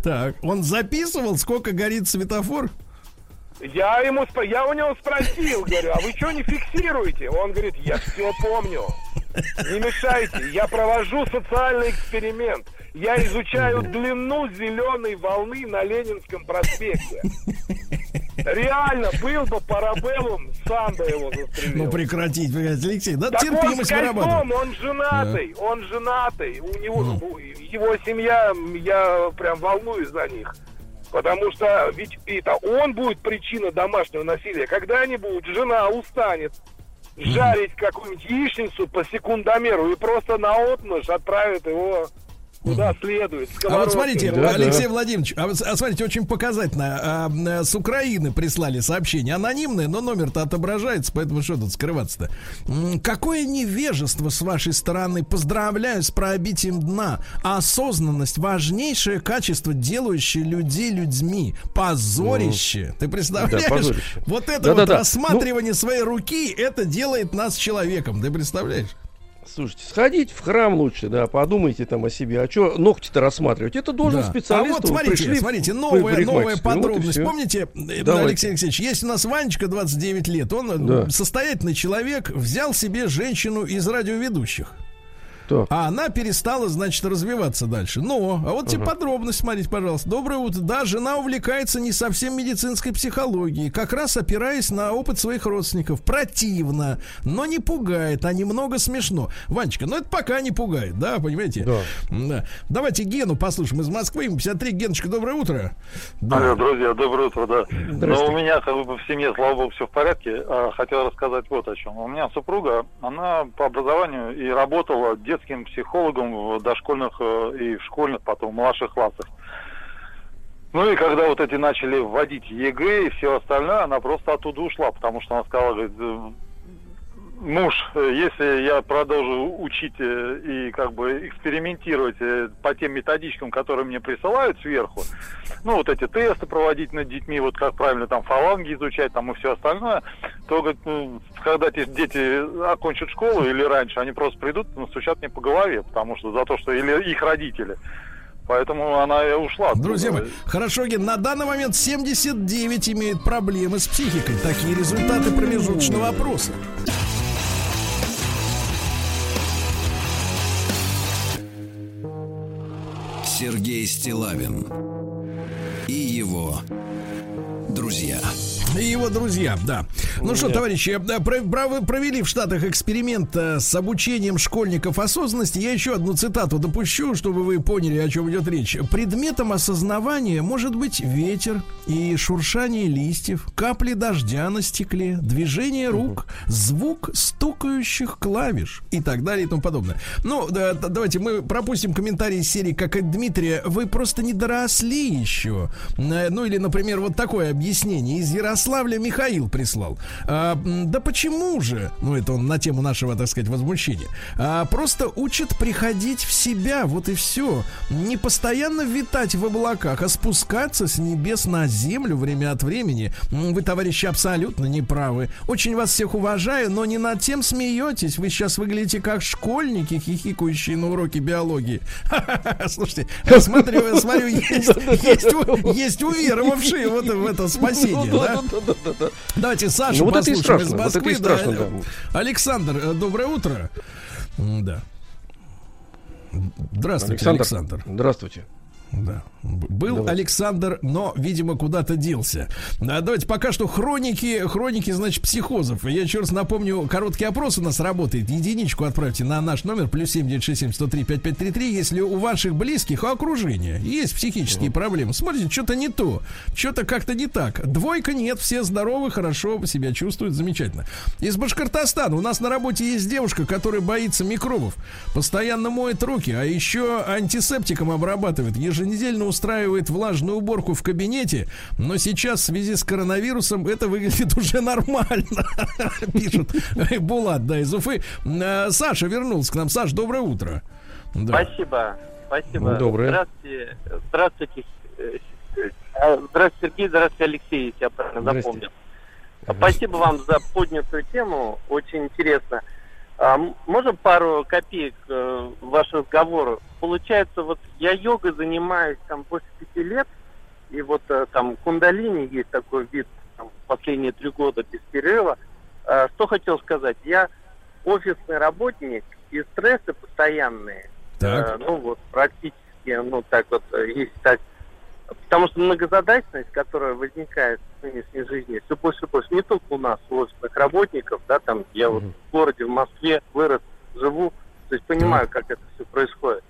Так, он записывал, сколько горит светофор? Я ему, я у него спросил, говорю, а вы что не фиксируете? Он говорит, я все помню. Не мешайте, я провожу социальный эксперимент. Я изучаю длину зеленой волны на Ленинском проспекте. Реально, был бы парабеллум, сам бы его застрелил. Ну прекратить, Алексей, да так терпимость он вырабатывать. он женатый, да. он женатый, у него, ну. его семья, я прям волнуюсь за них. Потому что ведь это он будет причина домашнего насилия. Когда-нибудь жена устанет жарить какую-нибудь яичницу по секундомеру и просто на отмышь отправит его куда следует. А вот смотрите, да, Алексей да. Владимирович, а, а смотрите, очень показательно. А, а, с Украины прислали сообщение. Анонимное, но номер-то отображается, поэтому что тут скрываться-то? Какое невежество с вашей стороны. Поздравляю с пробитием дна. Осознанность важнейшее качество, делающее людей людьми. Позорище. Ну, Ты представляешь? Да, позорище. Вот это да, вот да, да. рассматривание ну, своей руки, это делает нас человеком. Ты представляешь? Слушайте, сходить в храм лучше, да, подумайте там о себе. А что ногти-то рассматривать? Это должен да. специалист. А вот смотрите, пришли смотрите, новая, новая подробность. Вот Помните, э, Давайте. Алексей Алексеевич, есть у нас Ванечка, 29 лет. Он э, да. состоятельный человек, взял себе женщину из радиоведущих. Так. А она перестала, значит, развиваться дальше. Но, а вот uh-huh. тебе подробность, смотрите, пожалуйста. Доброе утро. Да, жена увлекается не совсем медицинской психологией, как раз опираясь на опыт своих родственников. Противно, но не пугает, а немного смешно. Ванечка, ну это пока не пугает, да, понимаете? Да. да. Давайте Гену послушаем из Москвы. 53. Геночка, доброе утро. Да. Алло, друзья, доброе утро, да. Но у меня, как бы, в семье, слава богу, все в порядке. А, хотел рассказать вот о чем. У меня супруга, она по образованию и работала детским психологом в дошкольных э, и в школьных, потом в младших классах. Ну и когда вот эти начали вводить ЕГЭ и все остальное, она просто оттуда ушла, потому что она сказала, говорит, муж, э, если я продолжу учить э, и как бы экспериментировать э, по тем методичкам, которые мне присылают сверху, ну вот эти тесты проводить над детьми, вот как правильно там фаланги изучать там и все остальное, то говорит, ну, когда дети окончат школу или раньше, они просто придут и настучат мне по голове, потому что за то, что или их родители. Поэтому она и ушла. Друзья мои, хорошо, Ген, на данный момент 79 имеют проблемы с психикой. Такие результаты промежуточного опроса. Сергей Стилавин и его друзья. И его друзья, да. Ну что, товарищи, провели в Штатах эксперимент э, с обучением школьников осознанности. Я еще одну цитату допущу, чтобы вы поняли, о чем идет речь. Предметом осознавания может быть ветер и шуршание листьев, капли дождя на стекле, движение рук, звук стукающих клавиш и так далее и тому подобное. Ну, да, давайте мы пропустим комментарии из серии, как и Дмитрия. Вы просто не доросли еще. Э, ну или, например, вот такое объяснение из Ярославля Михаил прислал. А, да почему же? Ну, это он на тему нашего, так сказать, возмущения. А, просто учат приходить в себя, вот и все. Не постоянно витать в облаках, а спускаться с небес на землю время от времени. Вы, товарищи, абсолютно не правы. Очень вас всех уважаю, но не над тем смеетесь. Вы сейчас выглядите как школьники, хихикающие на уроке биологии. Слушайте, смотрю, смотрю, есть, есть, есть уверовавшие вот в это спасение, ну да? Давайте Сашу ну, вот это и страшно, Москвы. Вот это и страшно, да. да. Александр, э, доброе утро. Да. Здравствуйте, Александр. Александр. Здравствуйте. Да. Был Давай. Александр, но, видимо, куда-то делся. А, давайте пока что хроники, хроники, значит, психозов. Я еще раз напомню, короткий опрос у нас работает. Единичку отправьте на наш номер, плюс 7967 103 5533, если у ваших близких, у окружения есть психические проблемы. Смотрите, что-то не то, что-то как-то не так. Двойка нет, все здоровы, хорошо себя чувствуют, замечательно. Из Башкортостана у нас на работе есть девушка, которая боится микробов, постоянно моет руки, а еще антисептиком обрабатывает еженедельно устраивает влажную уборку в кабинете, но сейчас в связи с коронавирусом это выглядит уже нормально. Пишут Булат, да, из Уфы. Э, Саша вернулся к нам. Саш, доброе утро. Да. Спасибо. Спасибо. Доброе. Здравствуйте. Здравствуйте. Э, здравствуйте, Сергей. Здравствуйте, Алексей, если я правильно запомнил. Спасибо вам за поднятую тему. Очень интересно. А, можно пару копеек э, ваш разговор? Получается, вот я йогой занимаюсь там после пяти лет, и вот э, там кундалини есть такой вид там, последние три года без перерыва. Э, что хотел сказать? Я офисный работник, и стрессы постоянные. Так. Э, ну вот практически, ну так вот, э, если так Потому что многозадачность, которая возникает в нынешней жизни, все больше и больше. Не только у нас, у офисных работников, да, там, я вот в городе, в Москве вырос, живу, то есть понимаю, как это все происходит.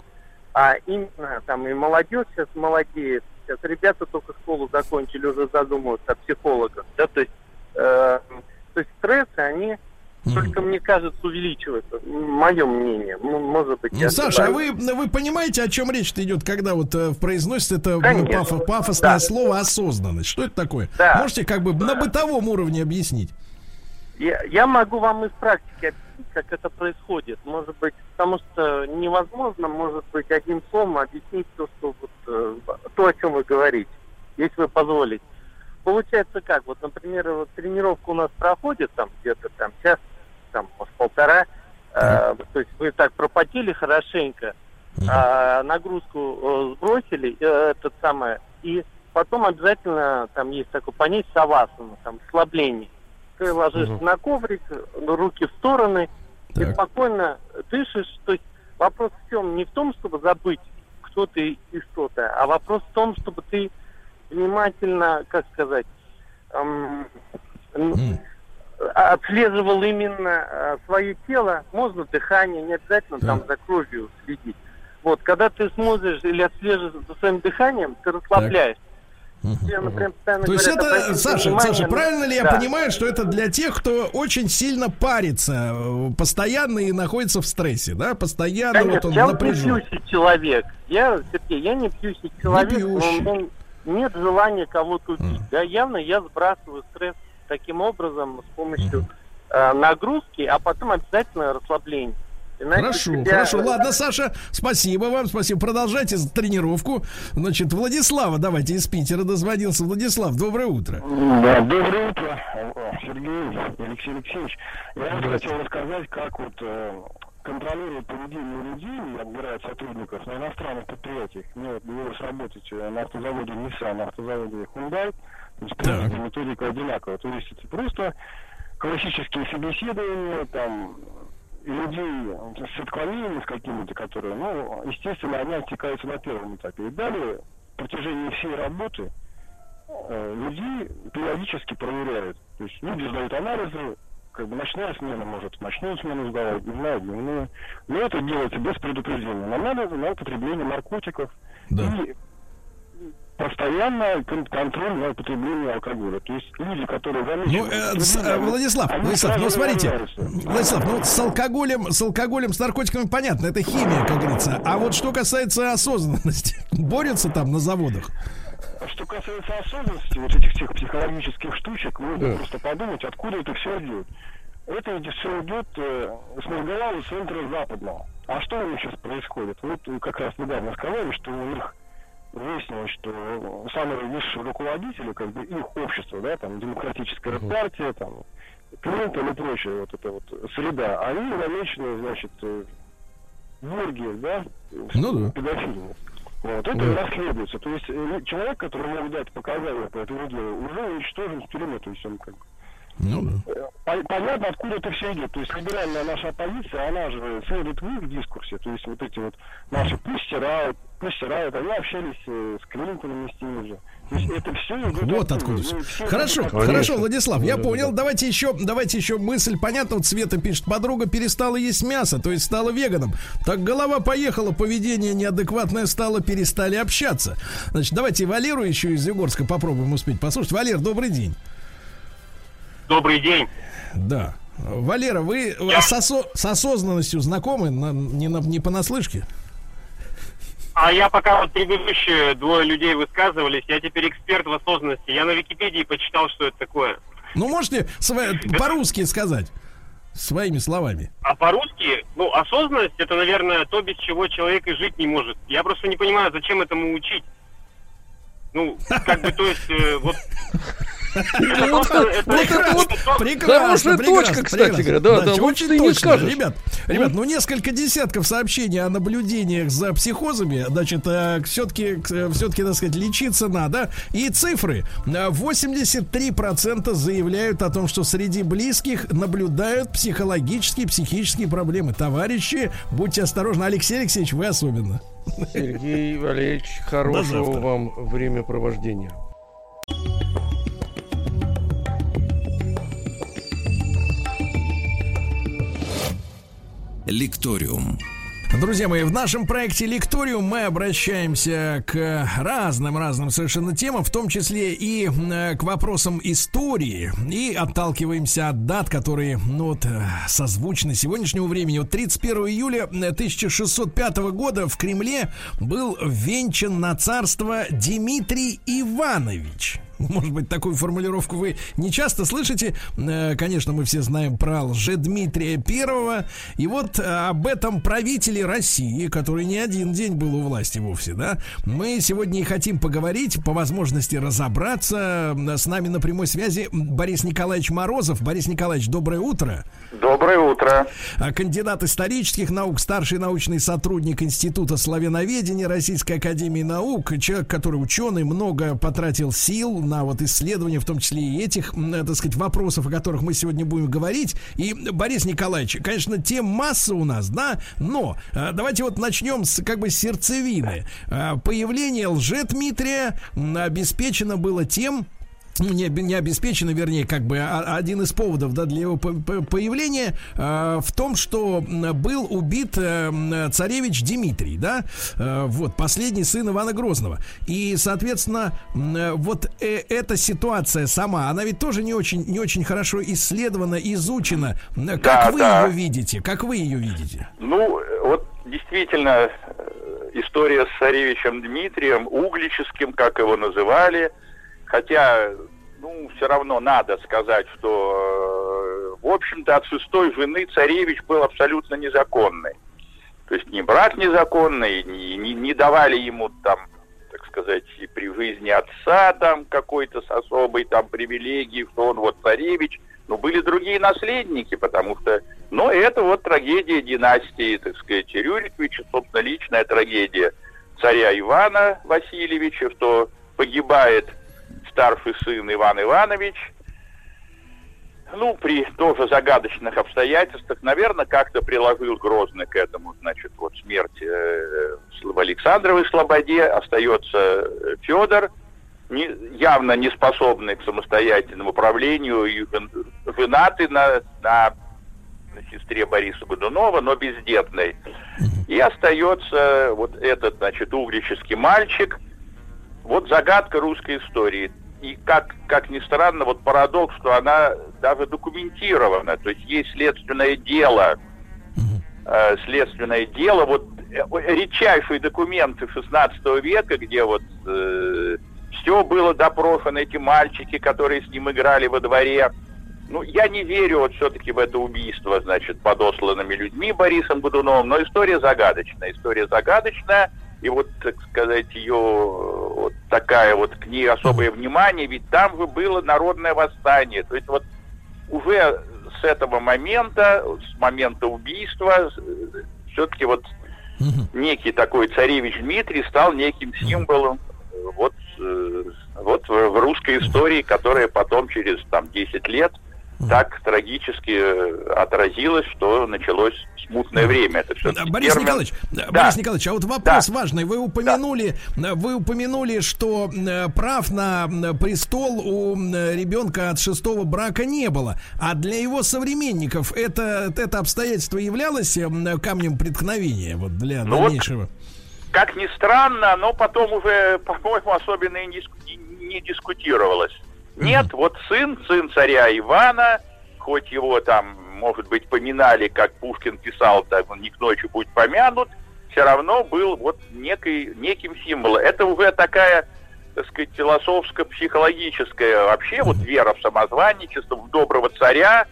А именно там и молодежь сейчас молодеет, сейчас ребята только школу закончили, уже задумываются о психологах, да, то есть, э, то есть стрессы, они только, мне кажется, увеличивается. Мое мнение. Может быть, ну, Саша, а вы, вы понимаете, о чем речь идет, когда вот э, произносится это Конечно. паф, пафосное да. слово осознанность? Что это такое? Да. Можете как бы да. на бытовом уровне объяснить? Я, я могу вам из практики объяснить, как это происходит. Может быть, потому что невозможно, может быть, одним словом объяснить то, что вот, э, то, о чем вы говорите, если вы позволите. Получается как? Вот, например, вот тренировка у нас проходит там где-то там час там, может, полтора. Э, то есть вы так пропотели хорошенько, э, нагрузку э, сбросили, э, этот самое, и потом обязательно там есть такое понятие савасана, там слабление. Ты ложишься угу. на коврик, руки в стороны, так. и спокойно дышишь, то есть вопрос в чем? Не в том, чтобы забыть, кто ты и что ты, а вопрос в том, чтобы ты внимательно, как сказать, эм, mm. Отслеживал именно э, свое тело, можно дыхание, не обязательно да. там за кровью следить. Вот, когда ты смотришь или отслеживаешь за своим дыханием, ты расслабляешься. Я, например, То есть это, Саша, Саша, правильно ли я понимаю, что это для тех, кто очень сильно парится, э, постоянно и находится в стрессе, да? Постоянно Конечно, вот он я напряжен. не пьющий человек. Я, Сергей, я не пьющий человек, не пьющий. но нет желания кого-то убить. Mm. Да, явно я сбрасываю стресс таким образом с помощью э, нагрузки, а потом обязательно расслабление. Иначе хорошо, тебя... хорошо. Ладно, Саша, спасибо вам, спасибо. Продолжайте тренировку. Значит, Владислава, давайте из Питера дозвонился. Владислав, доброе утро. Да, доброе утро, Сергей, Алексей Алексеевич. Я вот хотел рассказать, как вот э, контролируют поведение людей и отбирают сотрудников на иностранных предприятиях. Мне вот довелось работать э, на автозаводе Nissan, на автозаводе Hyundai. Принципе, методика одинаковая. То есть это просто классические собеседования, там людей с отклонениями с какими-то, которые, ну, естественно, они отсекаются на первом этапе. И далее, в протяжении всей работы, э, людей периодически проверяют. То есть люди сдают анализы, как бы ночная смена может ночную смену сдавать, дневная, дневную. Но это делается без предупреждения. На анализы, на употребление наркотиков. Да. И постоянно контроль на употребление алкоголя. То есть люди, которые Ну, э, с, э, Владислав, Владислав, ну смотрите, Владислав, ну с алкоголем, с алкоголем, с наркотиками понятно, это химия, как говорится. А вот что касается осознанности, борются там на заводах? Что касается осознанности, вот этих всех психологических штучек, можно да. просто подумать, откуда это все идет. Это все идет э, с Маргалава центра западного. А что у них сейчас происходит? Вот как раз недавно сказали, что у них выяснилось, что самые высшие руководители, как бы их общество, да, там, демократическая партия, там, Клинтон и прочее, вот эта вот среда, они замечены, значит, в оргии, да, ну, да. педофильных. Вот, это да. расследуется. То есть э, человек, который мог дать показания по этому делу, уже уничтожен в тюрьме, то есть он как бы ну, да. Понятно, откуда это все идет. То есть либеральная наша оппозиция, она же следует в их дискурсе. То есть вот эти вот наши пусть пусть стирают, они общались э, с Клинтоном и с теми же. То есть это все Вот откуда. Ну, все хорошо, это хорошо, Владислав, я понял. Давайте еще, давайте еще мысль. Понятно, вот Света пишет, подруга перестала есть мясо, то есть стала веганом. Так голова поехала, поведение неадекватное стало, перестали общаться. Значит, давайте Валеру еще из Егорска попробуем успеть послушать. Валер, добрый день. Добрый день. Да. Валера, вы Я... с, осо... с осознанностью знакомы? На... Не, на... не понаслышке? А я пока вот предыдущие двое людей высказывались, я теперь эксперт в осознанности. Я на Википедии почитал, что это такое. Ну, можете по-русски сказать? Своими словами. А по-русски, ну, осознанность это, наверное, то, без чего человек и жить не может. Я просто не понимаю, зачем этому учить. Ну, как бы, то есть, э, вот вот это вот прекрасно. точка, кстати говоря. Да, да, очень точно. Ребят, ребят, ну несколько десятков сообщений о наблюдениях за психозами. Значит, э, все-таки, э, все-таки, так сказать, лечиться надо. И цифры. 83% заявляют о том, что среди близких наблюдают психологические, психические проблемы. Товарищи, будьте осторожны. Алексей Алексеевич, вы особенно. Сергей Валерьевич, хорошего вам времяпровождения. Лекториум. Друзья мои, в нашем проекте Лекториум мы обращаемся к разным-разным совершенно темам, в том числе и э, к вопросам истории, и отталкиваемся от дат, которые ну, вот, э, созвучны сегодняшнему времени. Вот 31 июля 1605 года в Кремле был венчан на царство Дмитрий Иванович. Может быть, такую формулировку вы не часто слышите. Э, конечно, мы все знаем про Лжедмитрия Первого. И вот э, об этом правителе России, который не один день был у власти вовсе, да, мы сегодня и хотим поговорить, по возможности разобраться. С нами на прямой связи Борис Николаевич Морозов. Борис Николаевич, доброе утро. Доброе утро. А, кандидат исторических наук, старший научный сотрудник Института славяноведения Российской Академии Наук, человек, который ученый, много потратил сил на вот исследование, в том числе и этих, так сказать, вопросов, о которых мы сегодня будем говорить. И, Борис Николаевич, конечно, тем масса у нас, да, но давайте вот начнем с как бы сердцевины. Появление лже-Дмитрия обеспечено было тем, не, не обеспечено, вернее, как бы а, один из поводов да, для его появления э, в том, что был убит э, царевич Дмитрий, да, э, вот, последний сын Ивана Грозного. И, соответственно, э, вот э, эта ситуация сама, она ведь тоже не очень, не очень хорошо исследована, изучена. Как да, вы да. ее видите? Как вы ее видите? Ну, вот действительно, история с царевичем Дмитрием, углическим, как его называли – Хотя, ну, все равно надо сказать, что, э, в общем-то, от шестой жены царевич был абсолютно незаконный. То есть ни брат незаконный, ни, ни, не давали ему там, так сказать, при жизни отца там какой-то с особой там привилегией, что он вот царевич. Но были другие наследники, потому что... Но это вот трагедия династии, так сказать, Рюриковича, собственно, личная трагедия царя Ивана Васильевича, что погибает старший сын Иван Иванович, ну, при тоже загадочных обстоятельствах, наверное, как-то приложил Грозный к этому, значит, вот смерть э, в Александровой Слободе, остается э, Федор, не, явно не способный к самостоятельному управлению, и женатый на, на, сестре Бориса Годунова, но бездетный. И остается вот этот, значит, угрический мальчик. Вот загадка русской истории и как, как ни странно, вот парадокс, что она даже документирована, то есть есть следственное дело, э, следственное дело, вот э, редчайшие документы 16 века, где вот э, все было допрошено, эти мальчики, которые с ним играли во дворе. Ну, я не верю вот все-таки в это убийство, значит, подосланными людьми Борисом Годуновым, но история загадочная, история загадочная – и вот, так сказать, ее вот такая вот к ней особое внимание, ведь там же было народное восстание. То есть вот уже с этого момента, с момента убийства, все-таки вот некий такой царевич Дмитрий стал неким символом вот, э, вот в русской истории, которая потом через там 10 лет так трагически э, отразилось, что началось смутное время. Это все Борис термин... Николаевич, да. Борис Николаевич, а вот вопрос да. важный. Вы упомянули, да. вы упомянули, что э, прав на престол у ребенка от шестого брака не было, а для его современников это это обстоятельство являлось камнем преткновения вот для ну дальнейшего. Вот, как ни странно, но потом уже, по-моему, особенно и не, не дискутировалось. Нет, вот сын, сын царя Ивана, хоть его там, может быть, поминали, как Пушкин писал, так он не к ночи будет помянут, все равно был вот некий, неким символом. Это уже такая, так сказать, философско-психологическая вообще вот вера в самозванничество, в доброго царя.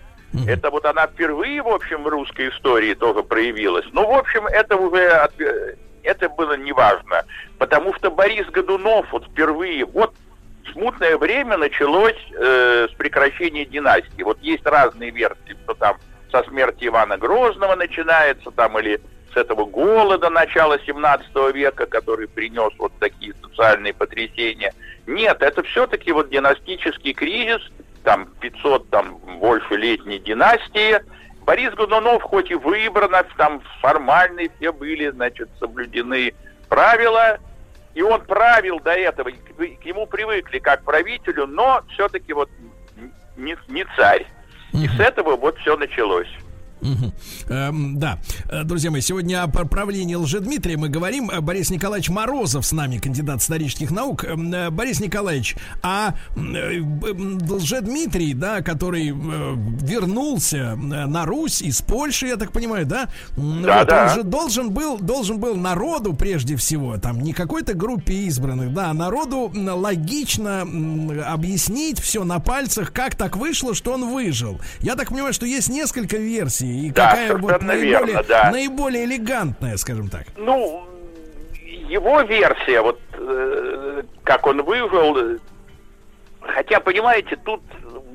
Это вот она впервые, в общем, в русской истории тоже проявилась. Ну, в общем, это уже это было неважно, потому что Борис Годунов вот впервые, вот смутное время началось э, с прекращения династии. Вот есть разные версии, что там со смерти Ивана Грозного начинается, там или с этого голода начала 17 века, который принес вот такие социальные потрясения. Нет, это все-таки вот династический кризис, там 500 там больше летней династии. Борис Годунов хоть и выбран, там формальные все были, значит, соблюдены правила, и он правил до этого, к нему привыкли как правителю, но все-таки вот не, не царь. И с этого вот все началось. Угу. Эм, да, э, друзья мои, сегодня о правлении Лжедмитрия мы говорим. Э, Борис Николаевич Морозов с нами, кандидат исторических наук. Эм, э, Борис Николаевич, а Лжедмитрий, да, который вернулся на Русь из Польши, я так понимаю, да? Да, вот, да. Он же должен был, должен был народу прежде всего, там не какой-то группе избранных, да, а народу логично объяснить все на пальцах, как так вышло, что он выжил. Я так понимаю, что есть несколько версий и да, какая вот наиболее, верно, да. наиболее элегантная, скажем так? Ну, его версия, вот э, как он выжил, хотя, понимаете, тут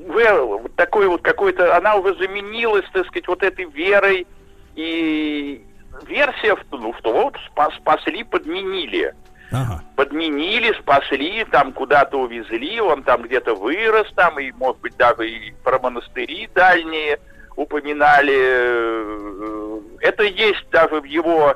уже такой вот какой-то, она уже заменилась, так сказать, вот этой верой, и версия, ну, что вот спас, спасли, подменили. ага. подменили, спасли, там куда-то увезли, он там где-то вырос, там, и, может быть, даже и про монастыри дальние упоминали. Э, это есть даже в его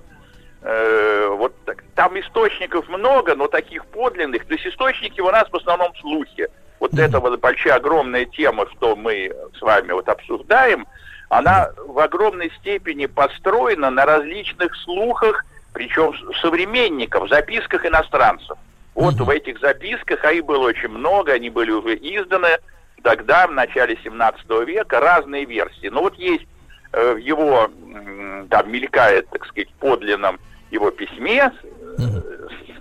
э, вот так, там источников много, но таких подлинных. То есть источники у нас в основном слухи. Вот mm-hmm. эта вот большая огромная тема, что мы с вами вот обсуждаем, она в огромной степени построена на различных слухах, причем современников, записках иностранцев. Вот в этих записках, а их было очень много, они были уже изданы тогда, в начале 17 века, разные версии. Но вот есть э, в его, там мелькает, так сказать, подлинном его письме, э,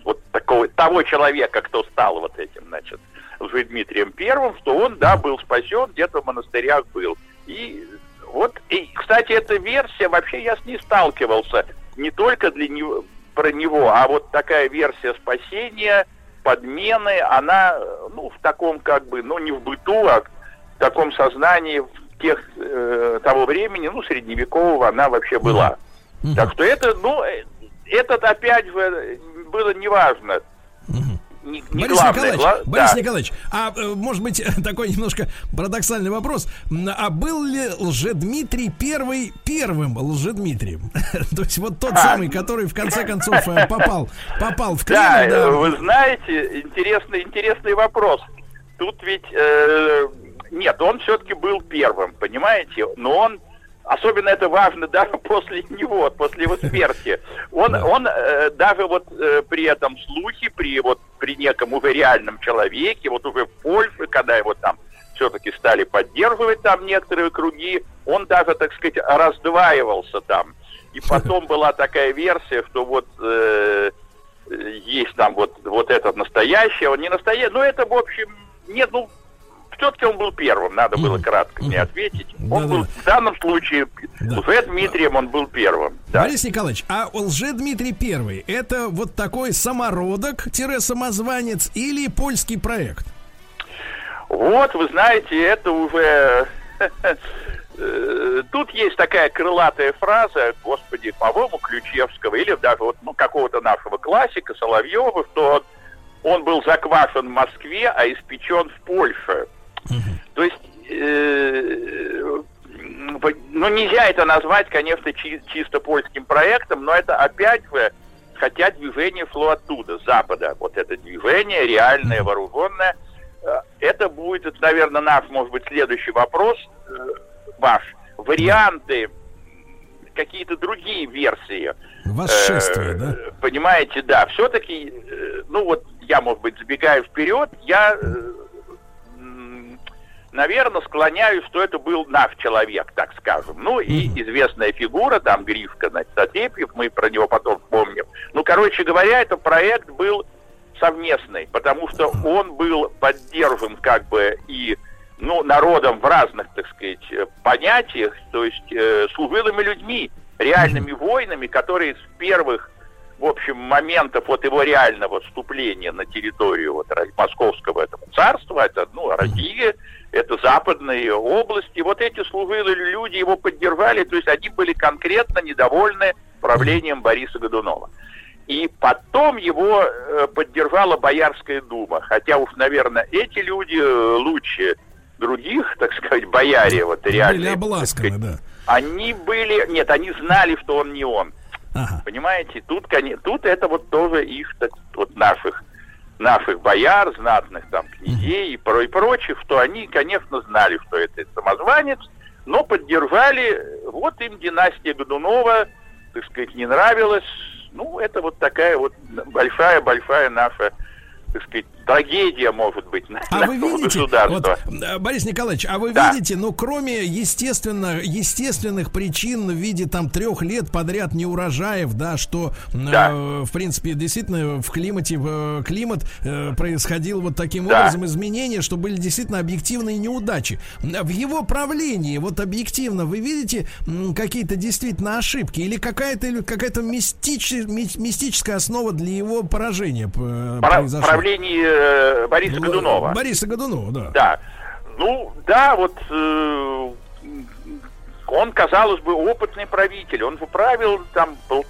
вот такого, того человека, кто стал вот этим, значит, уже Дмитрием Первым, что он, да, был спасен, где-то в монастырях был. И вот, и, кстати, эта версия, вообще я с ней сталкивался, не только для него, про него, а вот такая версия спасения, подмены, она, ну, в таком как бы, ну, не в быту, а в таком сознании в тех, э, того времени, ну, средневекового она вообще была. Mm-hmm. Так что это, ну, э, этот опять же было неважно. Mm-hmm не, не Борис главное. Николаевич, Гла... Борис да. Николаевич, а э, может быть такой немножко парадоксальный вопрос. А был ли Лжедмитрий первый первым Лжедмитрием? То есть вот тот а. самый, который в конце концов э, попал, попал в Кремль. Да, да, вы знаете, интересный, интересный вопрос. Тут ведь э, нет, он все-таки был первым, понимаете? Но он Особенно это важно даже после него, после его смерти. Он, да. он э, даже вот э, при этом слухе, при вот при неком уже реальном человеке, вот уже в Польше, когда его там все-таки стали поддерживать там некоторые круги, он даже, так сказать, раздваивался там. И потом была такая версия, что вот э, есть там вот, вот этот настоящий, он не настоящий, но это, в общем, нет, ну, все-таки он был первым, надо было кратко мне ответить. Он да, был да. в данном случае, да. уже Дмитрием он был первым. Да. Борис Николаевич, а лже-Дмитрий Первый, это вот такой самородок-самозванец или польский проект? Вот, вы знаете, это уже... Э, тут есть такая крылатая фраза, господи, по-моему, Ключевского, или даже вот ну, какого-то нашего классика Соловьева, что он был заквашен в Москве, а испечен в Польше. То есть, э, ну, нельзя это назвать, конечно, чи- чисто польским проектом, но это опять же, хотя движение шло оттуда, с запада. Вот это движение, реальное, вооруженное. Э, это будет, наверное, наш, может быть, следующий вопрос, э, ваш. Варианты, какие-то другие версии. Восшествие, э, да? Понимаете, да. Все-таки, э, ну вот я, может быть, забегаю вперед, я э, наверное, склоняюсь, что это был наш человек, так скажем. Ну, и известная фигура, там, Гришка, значит, Отрепьев, мы про него потом вспомним. Ну, короче говоря, этот проект был совместный, потому что он был поддержан как бы и ну, народом в разных, так сказать, понятиях, то есть э, служилыми людьми, реальными воинами, которые с первых в общем, моментов вот его реального вступления на территорию вот, московского этого царства, это, ну, Россия, это западные области, вот эти служилые люди его поддержали, то есть они были конкретно недовольны правлением Бориса Годунова. И потом его э, поддержала Боярская дума, хотя уж, наверное, эти люди э, лучше других, так сказать, бояре, вот реально. Были сказать, да. Они были, нет, они знали, что он не он. Ага. Понимаете, тут, тут это вот тоже их, так, вот наших, наших бояр, знатных там князей и, про, и прочих, что они, конечно, знали, что это самозванец, но поддержали, вот им династия Годунова, так сказать, не нравилась. Ну, это вот такая вот большая-большая наша так сказать, трагедия может быть на, а вы видите. Вот, э, Борис Николаевич, а вы да. видите, ну, кроме естественно, естественных причин в виде там трех лет подряд неурожаев, да, что, да. Э, в принципе, действительно в климате, в, э, климат э, происходил вот таким да. образом изменения, что были действительно объективные неудачи. В его правлении, вот объективно, вы видите какие-то действительно ошибки или какая-то какая-то мистич, мистическая основа для его поражения э, произошла? правлении э, Бориса Годунова. Бориса Годунова, да. Да. Ну, да, вот э, он, казалось бы, опытный правитель. Он правил там, был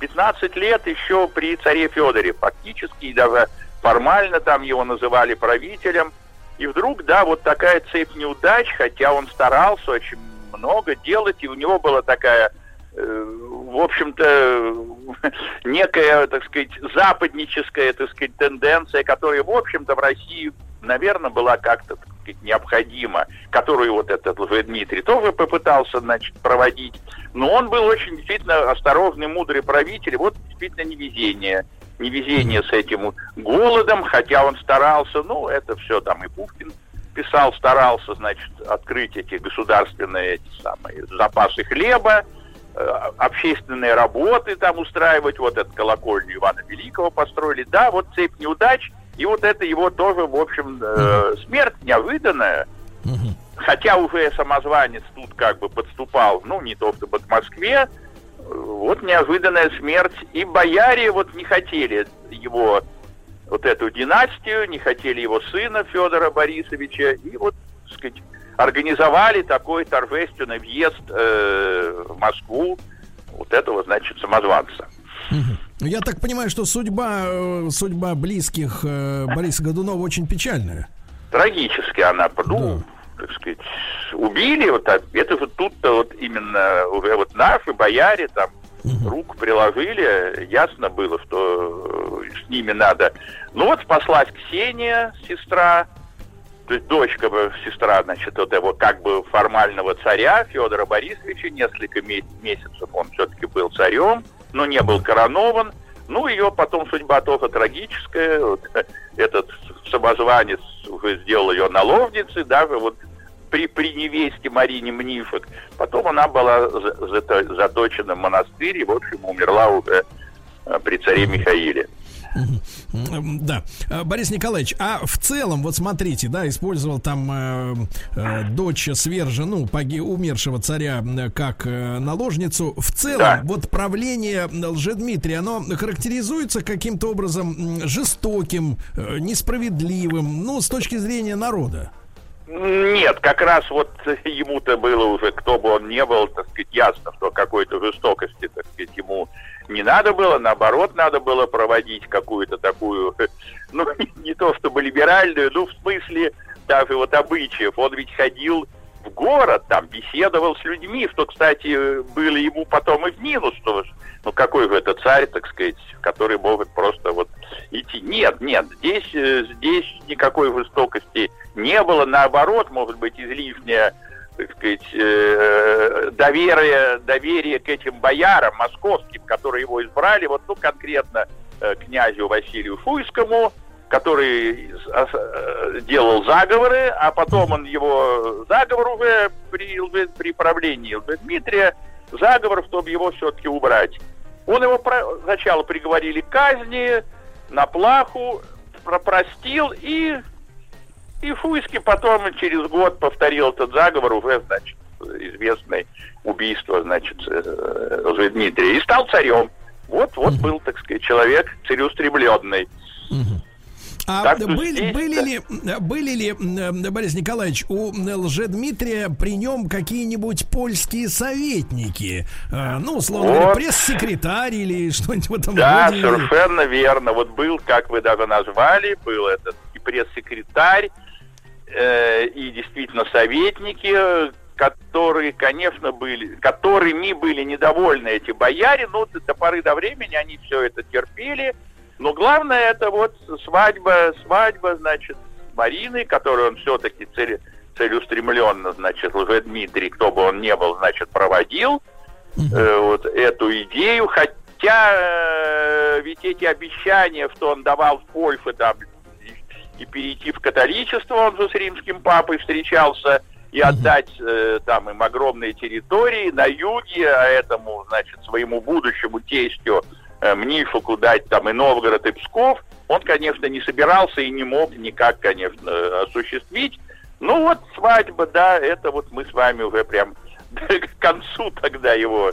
15 лет еще при царе Федоре, фактически, и даже формально там его называли правителем. И вдруг, да, вот такая цепь неудач, хотя он старался очень много делать, и у него была такая, в общем-то, некая, так сказать, западническая, так сказать, тенденция, которая, в общем-то, в России, наверное, была как-то необходима, которую вот этот Дмитрий тоже попытался, значит, проводить. Но он был очень действительно осторожный, мудрый правитель. Вот действительно невезение. Невезение с этим голодом, хотя он старался, ну, это все там и Пушкин писал, старался, значит, открыть эти государственные эти самые запасы хлеба, э, общественные работы там устраивать, вот эту колокольню Ивана Великого построили. Да, вот цепь неудач, и вот это его тоже, в общем, э, смерть неожиданная. Хотя уже самозванец тут как бы подступал, ну, не то чтобы к Москве, вот неожиданная смерть. И бояре вот не хотели его, вот эту династию, не хотели его сына Федора Борисовича. И вот, так сказать, организовали такой торжественный въезд э, в Москву вот этого, значит, самозванца. Я так понимаю, что судьба, э, судьба близких э, Бориса Годунова очень печальная. Трагически она, ну, да так сказать, убили, вот так, это вот тут-то вот именно уже вот наши бояре там угу. руку приложили, ясно было, что с ними надо. Ну вот спаслась Ксения, сестра, дочка, сестра, значит, вот его как бы формального царя Федора Борисовича, несколько месяцев он все-таки был царем, но не был коронован. Ну, ее потом судьба тоже трагическая. Вот, этот самозванец сделал ее наложницей, даже вот при, при невесте Марине Мнифок. Потом она была заточена в монастырь и, в общем, умерла уже э, при царе Михаиле. Да. Э, Борис Николаевич, а в целом, вот смотрите, да, использовал там э, э, дочь свержа, ну, поги, умершего царя как э, наложницу. В целом, да. вот правление Лжедмитрия, оно характеризуется каким-то образом жестоким, э, несправедливым, ну, с точки зрения народа. Нет, как раз вот ему-то было уже, кто бы он ни был, так сказать, ясно, что какой-то жестокости, так сказать, ему не надо было, наоборот, надо было проводить какую-то такую, ну, не то чтобы либеральную, ну, в смысле даже вот обычаев. Он ведь ходил в город, там, беседовал с людьми, что, кстати, было ему потом и в минус, что, ну, какой же это царь, так сказать, который может просто вот идти. Нет, нет, здесь, э, здесь никакой жестокости не было, наоборот, может быть, излишняя так сказать, э, доверие, доверие к этим боярам московским, которые его избрали, вот, ну, конкретно э, князю Василию Фуйскому, который э, делал заговоры, а потом он его заговор уже при, при правлении Дмитрия, заговор, чтобы его все-таки убрать. Он его про, сначала приговорили к казни, на плаху, простил и и Фуйский потом через год повторил этот заговор, уже, значит, известное убийство, значит, уже Дмитрия, и стал царем. Вот, вот угу. был, так сказать, человек цареустремленный. Угу. А так были, были, ли, были ли, Борис Николаевич, у Лжедмитрия при нем какие-нибудь польские советники? А, ну, условно вот. говоря, пресс-секретарь или что-нибудь в этом да, роде? Да, совершенно верно. Вот был, как вы даже назвали, был этот и пресс-секретарь, э, и действительно советники, которые, конечно, были, которыми были недовольны эти бояре, но до поры до времени они все это терпели. Но главное это вот свадьба, свадьба, значит, Марины, которую он все-таки цель, целеустремленно, значит, уже Дмитрий, кто бы он ни был, значит, проводил э, вот эту идею, хотя э, ведь эти обещания, что он давал в Польше там и перейти в католичество, он же с римским папой встречался, и отдать э, там им огромные территории на юге, а этому, значит, своему будущему тестю э, Мнифуку дать там и Новгород, и Псков, он, конечно, не собирался и не мог никак, конечно, осуществить. Ну вот свадьба, да, это вот мы с вами уже прям к концу тогда его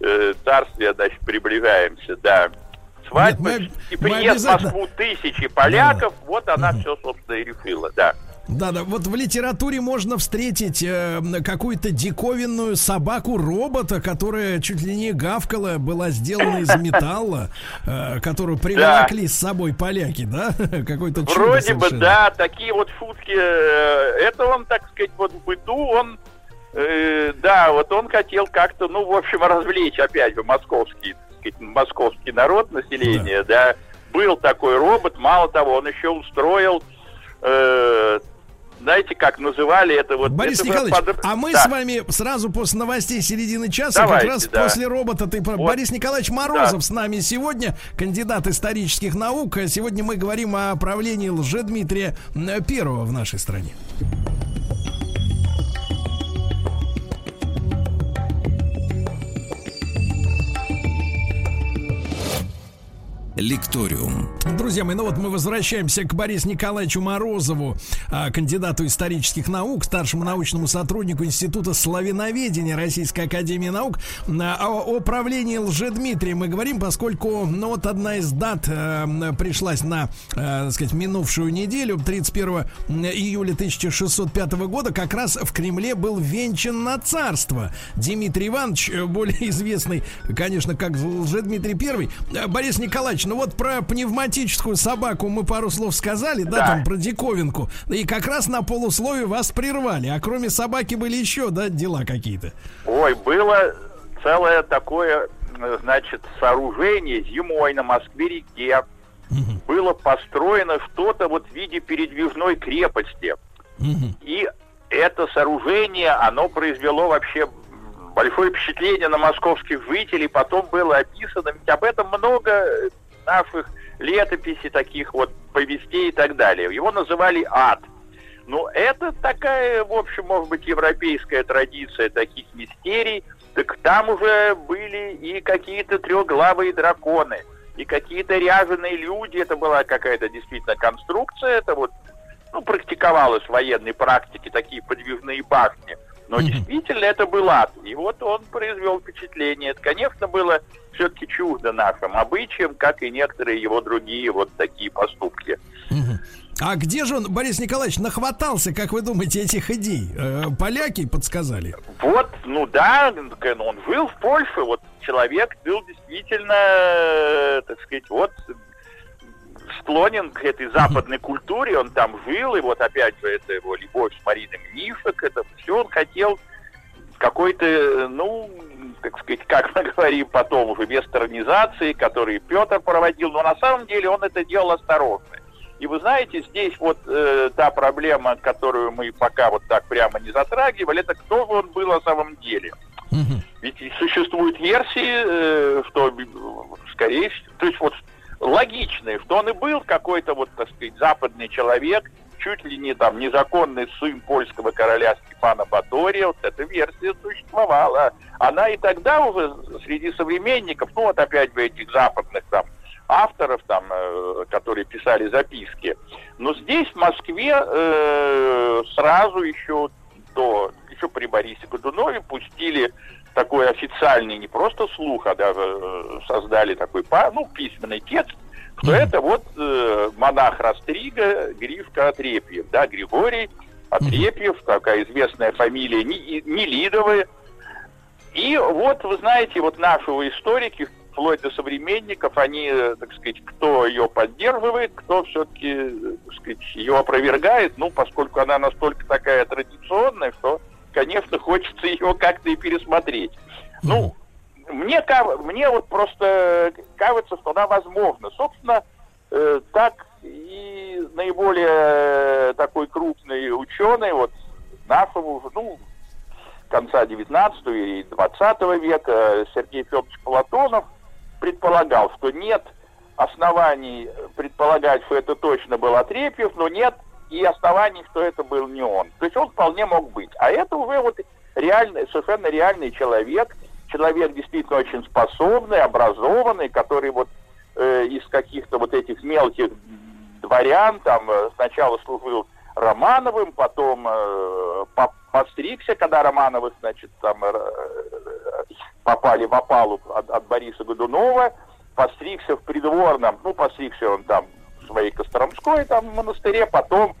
э, царствия, значит, приближаемся, да свадьбы Нет, мы, и приезд в Москву тысячи поляков, да. вот она угу. все, собственно, и решила, да. Да, да, вот в литературе можно встретить э, какую-то диковинную собаку-робота, которая чуть ли не гавкала, была сделана из металла, э, которую привлекли да. с собой поляки, да? Какой-то Вроде бы, да, такие вот шутки. Э, это он, так сказать, вот в быту, он, э, да, вот он хотел как-то, ну, в общем, развлечь опять же московский, сказать, московский народ, население, да. да. Был такой робот, мало того, он еще устроил э, знаете, как называли это вот... Борис это Николаевич, под... а мы да. с вами сразу после новостей середины часа, Давайте, как раз да. после робота, ты... Вот. Борис Николаевич Морозов да. с нами сегодня, кандидат исторических наук. Сегодня мы говорим о правлении Лжедмитрия Первого в нашей стране. Лекториум. Друзья мои, ну вот мы возвращаемся к Борису Николаевичу Морозову, а, кандидату исторических наук, старшему научному сотруднику Института славяноведения Российской Академии Наук. А, о, о правлении Лжедмитрия мы говорим, поскольку ну вот одна из дат э, пришлась на, э, так сказать, минувшую неделю, 31 июля 1605 года, как раз в Кремле был венчан на царство Дмитрий Иванович, э, более известный, конечно, как Лжедмитрий I. Борис Николаевич, ну вот про пневматическую собаку мы пару слов сказали, да, да там про диковинку. И как раз на полусловие вас прервали. А кроме собаки были еще, да, дела какие-то? Ой, было целое такое, значит, сооружение зимой на Москве-реке. Угу. Было построено что-то вот в виде передвижной крепости. Угу. И это сооружение, оно произвело вообще большое впечатление на московских жителей, потом было описано, ведь об этом много наших летописей, таких вот повестей и так далее. Его называли ад. Ну, это такая, в общем, может быть, европейская традиция таких мистерий. Так там уже были и какие-то трехглавые драконы, и какие-то ряженые люди. Это была какая-то действительно конструкция. Это вот, ну, практиковалось в военной практике такие подвижные башни. Но действительно это был ад. И вот он произвел впечатление. Это, конечно, было все-таки чуждо нашим обычаям, как и некоторые его другие вот такие поступки. А где же он, Борис Николаевич, нахватался, как вы думаете, этих идей? Э, поляки подсказали? Вот, ну да, он жил в Польше, вот человек был действительно, э, так сказать, вот склонен к этой западной культуре, он там жил, и вот опять же это его любовь с Мариной Мнишек, это все он хотел какой-то, ну, так сказать, как мы говорим потом уже, вестернизации, который Петр проводил, но на самом деле он это делал осторожно. И вы знаете, здесь вот э, та проблема, которую мы пока вот так прямо не затрагивали, это кто же он был на самом деле. Угу. Ведь существуют версии, э, что скорее всего, то есть вот логичные, что он и был какой-то вот, так сказать, западный человек, чуть ли не там незаконный сын польского короля Степана Батория, вот эта версия существовала. Она и тогда уже среди современников, ну вот опять бы этих западных там авторов, там, э, которые писали записки. Но здесь, в Москве, э, сразу еще до, еще при Борисе Годунове пустили такой официальный, не просто слух, а даже э, создали такой, ну, письменный текст, что mm-hmm. это вот э, монах Растрига, Грифка Отрепьев, да, Григорий Отрепьев, mm-hmm. такая известная фамилия, Нелидовая. И вот, вы знаете, вот нашего историки, вплоть до современников, они, э, так сказать, кто ее поддерживает, кто все-таки, так сказать, ее опровергает, ну, поскольку она настолько такая традиционная, что, конечно, хочется ее как-то и пересмотреть. Ну, мне, мне вот просто кажется, что она возможна. Собственно, э, так и наиболее такой крупный ученый, вот нашего, ну, конца 19 и 20 века Сергей Федорович Платонов предполагал, что нет оснований предполагать, что это точно был Отрепьев, но нет и оснований, что это был не он. То есть он вполне мог быть. А это уже вот реальный, совершенно реальный человек, человек действительно очень способный, образованный, который вот э, из каких-то вот этих мелких дворян, там э, сначала служил Романовым, потом э, постригся, когда Романовы, значит, там э, попали в опалу от, от Бориса Годунова, постригся в придворном, ну, постригся он там своей Костромской там монастыре, потом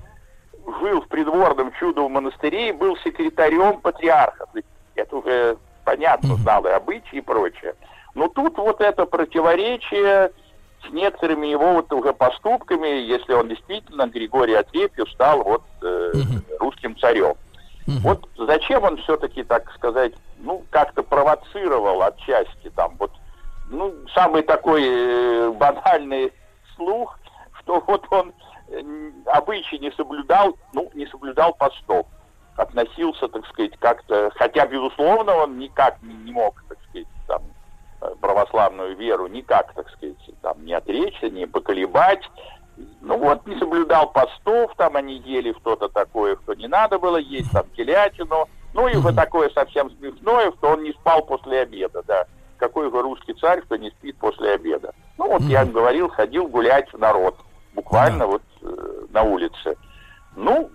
жил в придворном чудовом монастыре и был секретарем патриарха. Это уже понятно, знал и обычаи и прочее. Но тут вот это противоречие с некоторыми его вот уже поступками, если он действительно, Григорий Отрепьев, стал вот э, русским царем. Вот зачем он все-таки, так сказать, ну, как-то провоцировал отчасти там, вот, ну, самый такой э, банальный слух, что вот он э, обычай не соблюдал, ну, не соблюдал постов, относился, так сказать, как-то, хотя, безусловно, он никак не, не мог, так сказать, там, э, православную веру никак, так сказать, там, не отречься, не поколебать, ну вот, не соблюдал постов, там они ели что-то такое, что не надо было есть, там, телятину, ну и уже такое совсем смешное, что он не спал после обеда, да. Какой же русский царь, кто не спит после обеда? Ну вот я говорил, ходил гулять в народ, буквально вот э, на улице. Ну,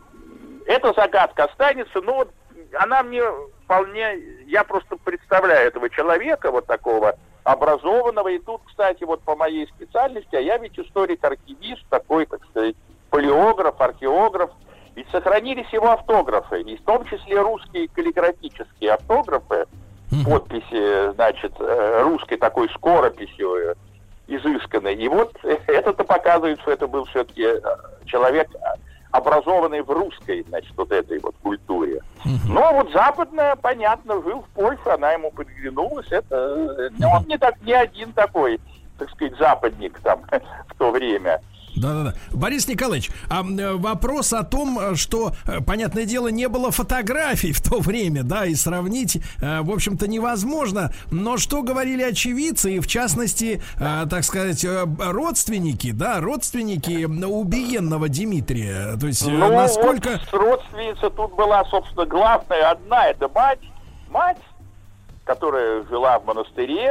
эта загадка останется, но вот она мне вполне, я просто представляю этого человека, вот такого образованного, и тут, кстати, вот по моей специальности, а я ведь историк-архивист, такой, так сказать, палеограф, археограф, ведь сохранились его автографы, и в том числе русские каллиграфические автографы, подписи, значит, э, русской такой скорописью э, изысканной. И вот это-то показывает, что это был все-таки э, человек образованный в русской, значит, вот этой вот культуре. Но вот западная, понятно, жил в Польше, она ему подглянулась. Это, он не, так, не один такой, так сказать, западник там в то время. Да-да-да. Борис Николаевич, а вопрос о том, что, э, понятное дело, не было фотографий в то время, да, и сравнить, э, в общем-то, невозможно. Но что говорили очевидцы, и в частности, э, так сказать, родственники, да, родственники убиенного Дмитрия. То есть, ну, насколько... Вот родственница тут была, собственно, главная одна, это мать, мать которая жила в монастыре,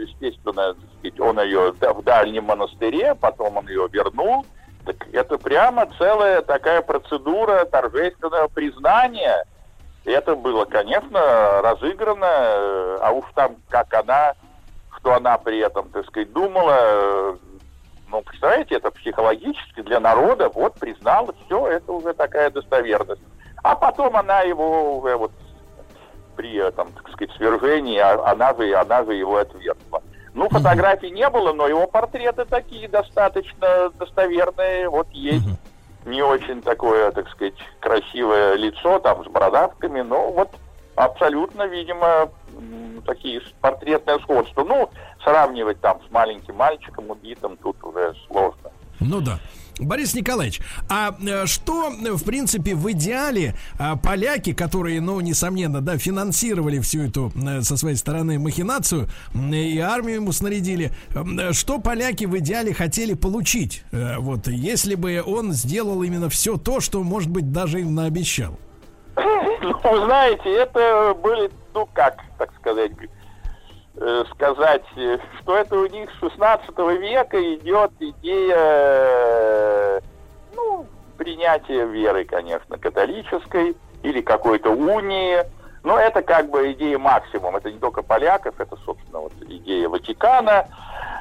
естественно, он ее в дальнем монастыре, потом он ее вернул. Так это прямо целая такая процедура торжественного признания. Это было, конечно, разыграно, а уж там, как она, что она при этом, так сказать, думала, ну, представляете, это психологически для народа, вот, признала, все, это уже такая достоверность. А потом она его уже вот при этом, так сказать, свержении, а она же, она же его отвергла. Ну, фотографий не было, но его портреты такие достаточно достоверные. Вот есть не очень такое, так сказать, красивое лицо, там, с бородавками, но вот абсолютно, видимо, такие портретное сходство. Ну, сравнивать там с маленьким мальчиком убитым тут уже сложно. Ну да. Борис Николаевич, а э, что, в принципе, в идеале а, поляки, которые, ну, несомненно, да, финансировали всю эту э, со своей стороны махинацию и армию ему снарядили, э, что поляки в идеале хотели получить, вот, если бы он сделал именно все то, что, может быть, даже им наобещал? Ну, знаете, это были, ну, как, так сказать, Э, сказать, э, что это у них с 16 века идет идея э, ну, принятия веры, конечно, католической или какой-то унии. Но это как бы идея максимум. Это не только поляков, это, собственно, вот идея Ватикана.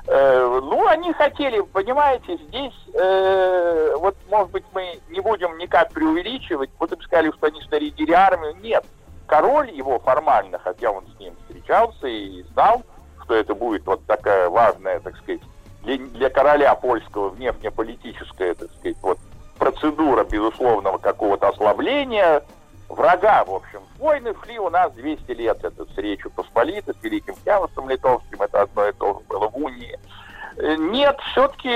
Э, ну, они хотели, понимаете, здесь, э, вот, может быть, мы не будем никак преувеличивать, вот им сказали, что они снарядили армию. Нет, король его формально, хотя он с ним встречался и знал, что это будет вот такая важная, так сказать, для, для короля польского внешнеполитическая, так сказать, вот процедура безусловного какого-то ослабления врага, в общем. Войны шли у нас 200 лет, это с Речью Посполитой, с Великим княжеством Литовским, это одно и то же было в унии. Э, нет, все-таки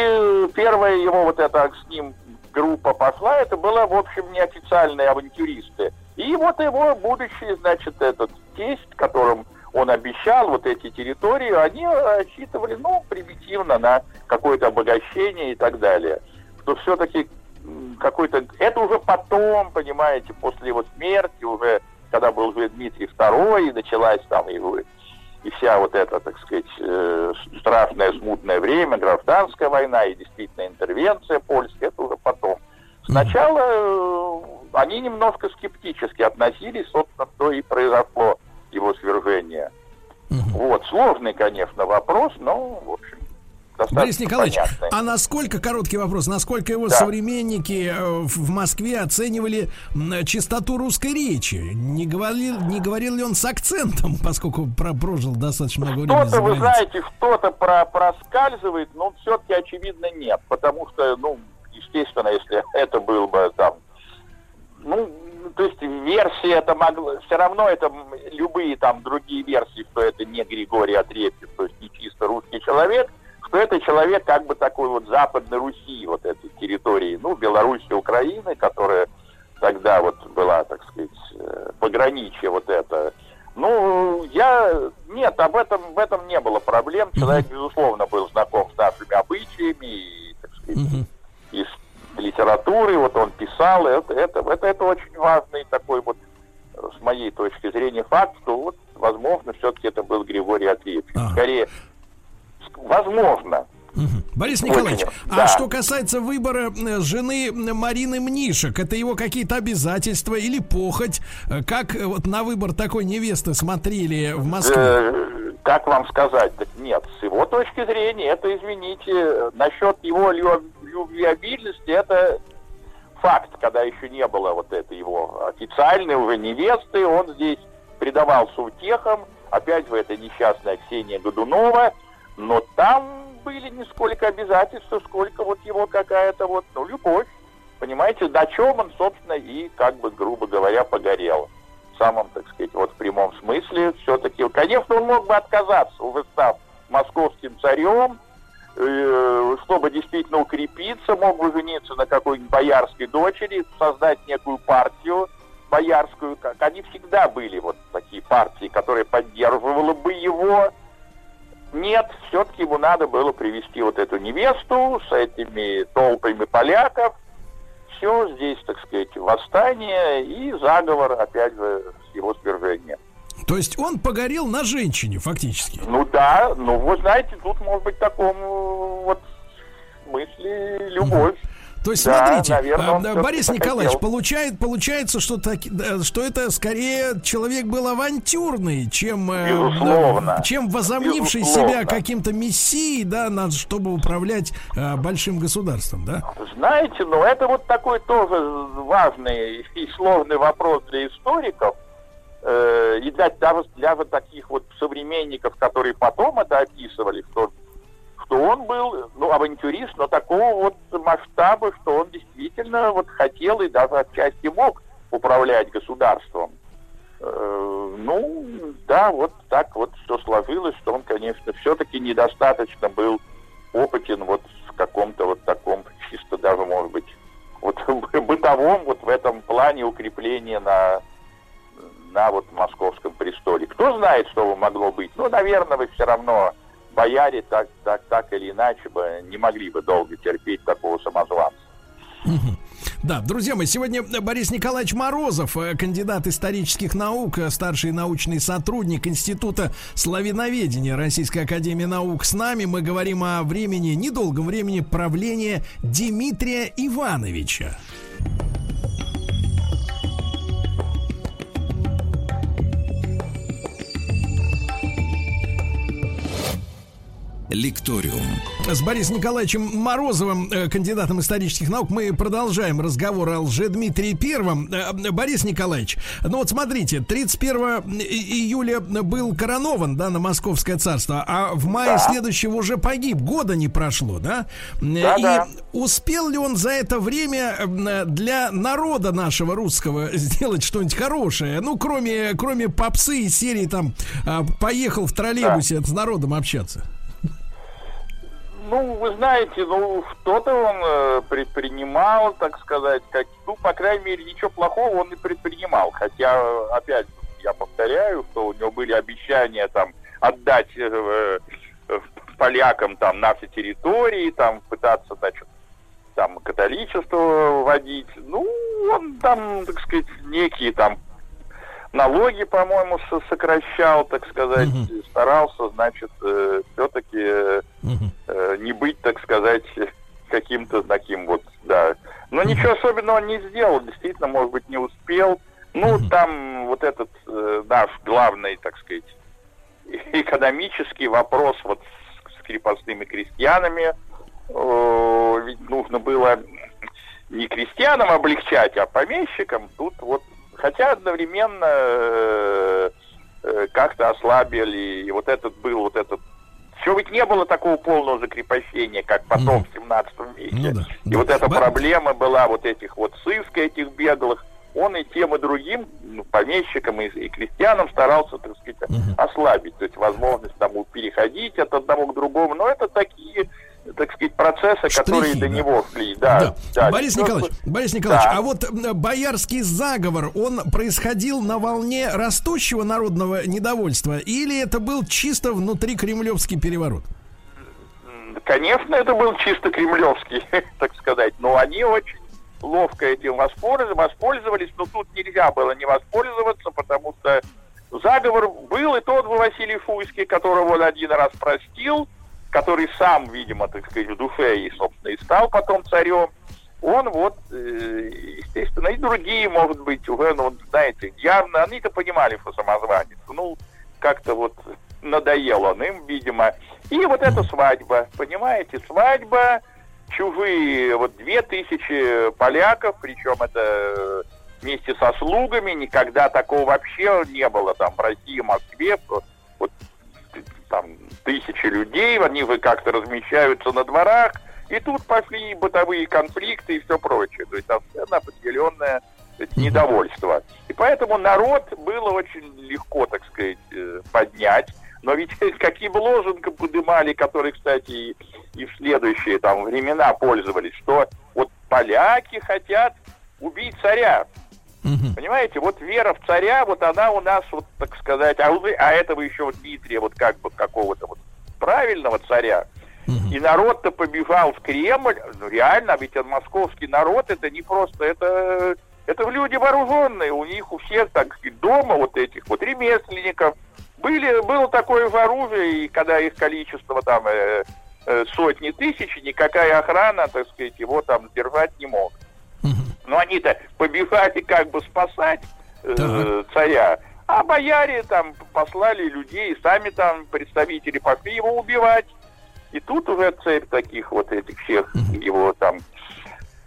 первая его вот эта с ним группа пошла, это было, в общем, неофициальные авантюристы. И вот его будущий, значит, этот тесть, которым он обещал вот эти территории, они рассчитывали, ну, примитивно на какое-то обогащение и так далее. Что все-таки какой-то... Это уже потом, понимаете, после его смерти, уже когда был уже Дмитрий II, и началась там его и вся вот эта, так сказать, э, страшное смутное время, гражданская война и действительно интервенция польская, это уже потом. Сначала э, они немножко скептически относились, собственно, что и произошло его свержение. Вот, сложный, конечно, вопрос, но, в общем, Борис Николаевич, понятное. а насколько, короткий вопрос, насколько его да. современники э, в Москве оценивали чистоту русской речи? Не говорил, не говорил ли он с акцентом, поскольку про прожил достаточно много времени? Что-то, вы знаете, что-то про проскальзывает, но все-таки очевидно нет, потому что, ну, естественно, если это был бы там, ну, то есть версия это могло, все равно это любые там другие версии, что это не Григорий Отрепьев, то есть не чисто русский человек, что это человек как бы такой вот Западной Руси, вот этой территории, ну, Беларуси, Украины, которая тогда вот была, так сказать, э, пограничье вот это. Ну, я... Нет, об этом, в этом не было проблем. Человек, безусловно, был знаком с нашими обычаями и, так сказать, и с литературой, вот он писал, это, это, это, это очень важный такой вот, с моей точки зрения, факт, что вот, возможно, все-таки это был Григорий Андреевич. Скорее, возможно, Борис Николаевич, Очень, а да. что касается выбора э, жены Марины Мнишек, это его какие-то обязательства или похоть? Э, как э, вот на выбор такой невесты смотрели в Москве? Э, как вам сказать? Так нет, с его точки зрения, это, извините, насчет его любвеобильности, это факт, когда еще не было вот этой его официальной уже невесты, он здесь предавался утехам, опять же, это несчастная Ксения Годунова, но там были не сколько обязательства, сколько вот его какая-то вот, ну, любовь. Понимаете, на чем он, собственно, и, как бы, грубо говоря, погорел. В самом, так сказать, вот в прямом смысле все-таки. Конечно, он мог бы отказаться, став московским царем, э, чтобы действительно укрепиться, мог бы жениться на какой-нибудь боярской дочери, создать некую партию боярскую. Как они всегда были вот такие партии, которые поддерживала бы его, нет, все-таки ему надо было привести вот эту невесту с этими толпами поляков. Все здесь, так сказать, восстание и заговор, опять же, с его свержением. То есть он погорел на женщине, фактически? Ну да, ну вы знаете, тут может быть такому вот мысли любовь. То есть, да, смотрите, наверное, а, Борис Николаевич, получает, получается, что, так, что это скорее человек был авантюрный, чем, э, Безусловно. чем возомнивший Безусловно. себя каким-то мессией, да, чтобы управлять а, большим государством, да? Знаете, ну это вот такой тоже важный и сложный вопрос для историков, э, и для, даже для вот таких вот современников, которые потом это описывали, что что он был, ну, авантюрист, но такого вот масштаба, что он действительно вот хотел и даже отчасти мог управлять государством. Э, ну, да, вот так вот все сложилось, что он, конечно, все-таки недостаточно был опытен вот в каком-то вот таком, чисто даже, может быть, вот бытовом вот в этом плане укрепления на, на вот московском престоле. Кто знает, что могло быть? Ну, наверное, вы все равно бояре так, так, так или иначе бы не могли бы долго терпеть такого самозванца. Да, друзья мои, сегодня Борис Николаевич Морозов, э, кандидат исторических наук, э, старший научный сотрудник Института славяноведения Российской Академии Наук с нами. Мы говорим о времени, недолгом времени правления Дмитрия Ивановича. Лекториум. С Борисом Николаевичем Морозовым, э, кандидатом исторических наук, мы продолжаем разговор о Лже-Дмитрии Первом. Э, Борис Николаевич, ну вот смотрите, 31 июля был коронован, да, на Московское царство, а в мае да. следующего уже погиб, года не прошло, да? да И да. успел ли он за это время для народа нашего русского сделать что-нибудь хорошее? Ну, кроме, кроме попсы и серии там «Поехал в троллейбусе да. с народом общаться». Ну, вы знаете, ну, что-то он э, предпринимал, так сказать, как, ну, по крайней мере, ничего плохого он не предпринимал. Хотя, опять, я повторяю, что у него были обещания там отдать э, э, полякам там наши территории, там пытаться, значит, там католичество вводить. Ну, он там, так сказать, некие там налоги, по-моему, сокращал, так сказать, угу. старался, значит, э, все-таки угу. э, не быть, так сказать, каким-то таким вот, да. Но угу. ничего особенного не сделал, действительно, может быть, не успел. Ну, угу. там вот этот э, наш главный, так сказать, экономический вопрос вот с, с крепостными крестьянами. Э, ведь нужно было не крестьянам облегчать, а помещикам. Тут вот, хотя одновременно э, э, как-то ослабили, и вот этот был вот этот все ведь не было такого полного закрепощения, как потом mm. в 17 веке. Ну, да. И да. вот эта проблема была вот этих вот сыска, этих беглых, он и тем, и другим, ну, помещикам и, и крестьянам старался, так сказать, угу. ослабить. То есть возможность тому переходить от одного к другому. Но это такие так сказать, процессы, Штрихи, которые да. до него шли. Да, да. да. Борис Николаевич, Борис Николаевич, да. а вот боярский заговор, он происходил на волне растущего народного недовольства или это был чисто внутри кремлевский переворот? Конечно, это был чисто кремлевский, так сказать, но они очень ловко этим воспользовались, воспользовались, но тут нельзя было не воспользоваться, потому что заговор был, и тот Василий Фуйский, которого он один раз простил, который сам, видимо, так сказать, в душе и, собственно, и стал потом царем, он вот, э, естественно, и другие, может быть, уже, ну, знаете, явно, они-то понимали, что самозванец. Ну, как-то вот надоел он им, видимо. И вот эта свадьба, понимаете, свадьба, чужие, вот две тысячи поляков, причем это вместе со слугами, никогда такого вообще не было там в России, Москве, вот там тысячи людей, они вы как-то размещаются на дворах, и тут пошли бытовые конфликты и все прочее. То есть совершенно определенное сказать, недовольство. И поэтому народ было очень легко, так сказать, э, поднять. Но ведь каким лозунгом подымали, которые, кстати, и, и в следующие там времена пользовались, что вот поляки хотят убить царя. Угу. Понимаете, вот вера в царя, вот она у нас, вот так сказать, а, а этого еще вот Дмитрия, вот как бы какого-то вот правильного царя. Угу. И народ-то побежал в Кремль, ну реально, ведь московский народ это не просто, это, это люди вооруженные, у них у всех, так сказать, дома вот этих вот ремесленников, были, было такое же оружие, и когда их количество там э, э, сотни тысяч, никакая охрана, так сказать, его там держать не мог. Но они-то побежали как бы спасать э, царя. А бояре там послали людей, сами там представители пошли его убивать. И тут уже цепь таких вот этих всех его там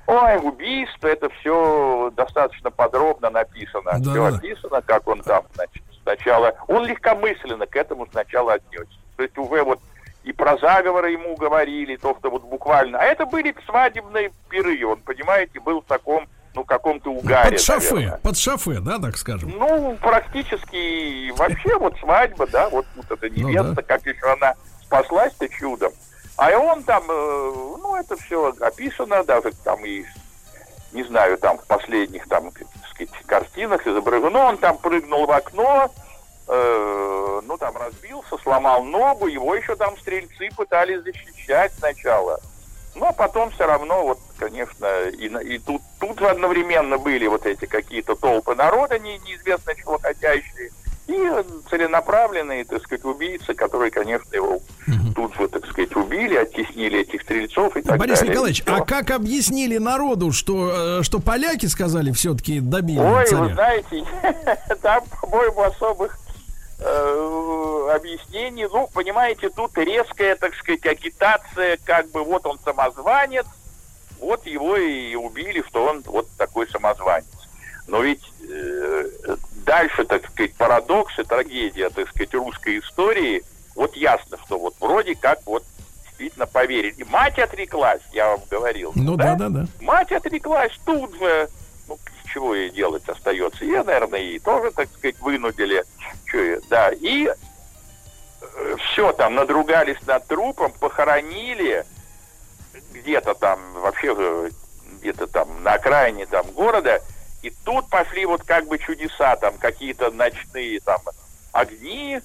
Ой, убийство, это все достаточно подробно написано. Да, все да. описано, как он там, значит, сначала... Он легкомысленно к этому сначала отнесся. То есть уже вот и про заговоры ему говорили, то, что вот буквально... А это были свадебные пиры, он, понимаете, был в таком, ну, каком-то угаре, Под шофе, наверное. под шофе, да, так скажем? Ну, практически, вообще вот свадьба, да, вот, вот эта ну невеста, ну, да. как еще она спаслась-то чудом. А он там, э, ну, это все описано, даже там и, не знаю, там в последних, там, так сказать, картинах изображено, он там прыгнул в окно, э, ну, там разбился, сломал ногу, его еще там стрельцы пытались защищать сначала. Ну, а потом все равно, вот, конечно, и, и тут, тут одновременно были вот эти какие-то толпы народа, не, неизвестно чего хотящие, и целенаправленные, так сказать, убийцы, которые, конечно, его тут же, так сказать, убили, оттеснили этих стрельцов и так Борис далее. Николаевич, а как объяснили народу, что, э, что поляки сказали все-таки добили Ой, царя? вы знаете, там, по-моему, особых э, объяснений. Ну, понимаете, тут резкая, так сказать, агитация, как бы вот он самозванец, вот его и убили, что он вот такой самозванец. Но ведь э, дальше, так сказать, парадокс и трагедия, так сказать, русской истории, вот ясно, что вот вроде как вот действительно поверили. Мать отреклась, я вам говорил. Ну да, да, да. да. Мать отреклась тут же. Ну, чего ей делать остается? Я, наверное, и тоже, так сказать, вынудили. Да, и э, все там, надругались над трупом, похоронили где-то там, вообще э, где-то там на окраине там города, и тут пошли вот как бы чудеса, там какие-то ночные там огни.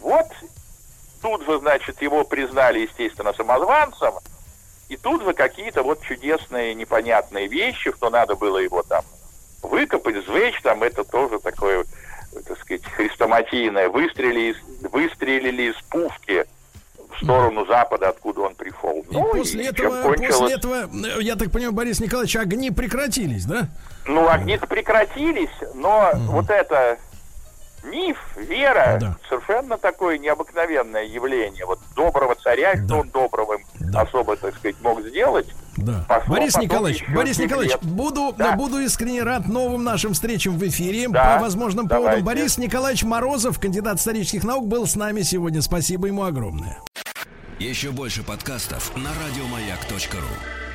Вот тут же, значит, его признали, естественно, самозванцем, и тут же какие-то вот чудесные, непонятные вещи, что надо было его там выкопать, сжечь, там это тоже такое, так сказать, хрестоматийное. Выстрелили, выстрелили из пушки в сторону запада, откуда он пришел. И ну, после, и этого, кончилось... после этого, я так понимаю, Борис Николаевич, огни прекратились, да? Ну, огни прекратились, но угу. вот это миф, вера, да. совершенно такое необыкновенное явление. Вот доброго царя, да. что он доброго да. особо, так сказать, мог сделать. Да. Пошло Борис Николаевич, Борис Николаевич, лет. буду, да. буду искренне рад новым нашим встречам в эфире да. по возможным Давайте. поводам. Борис Николаевич Морозов, кандидат исторических наук, был с нами сегодня. Спасибо ему огромное. Еще больше подкастов на радиомаяк.ру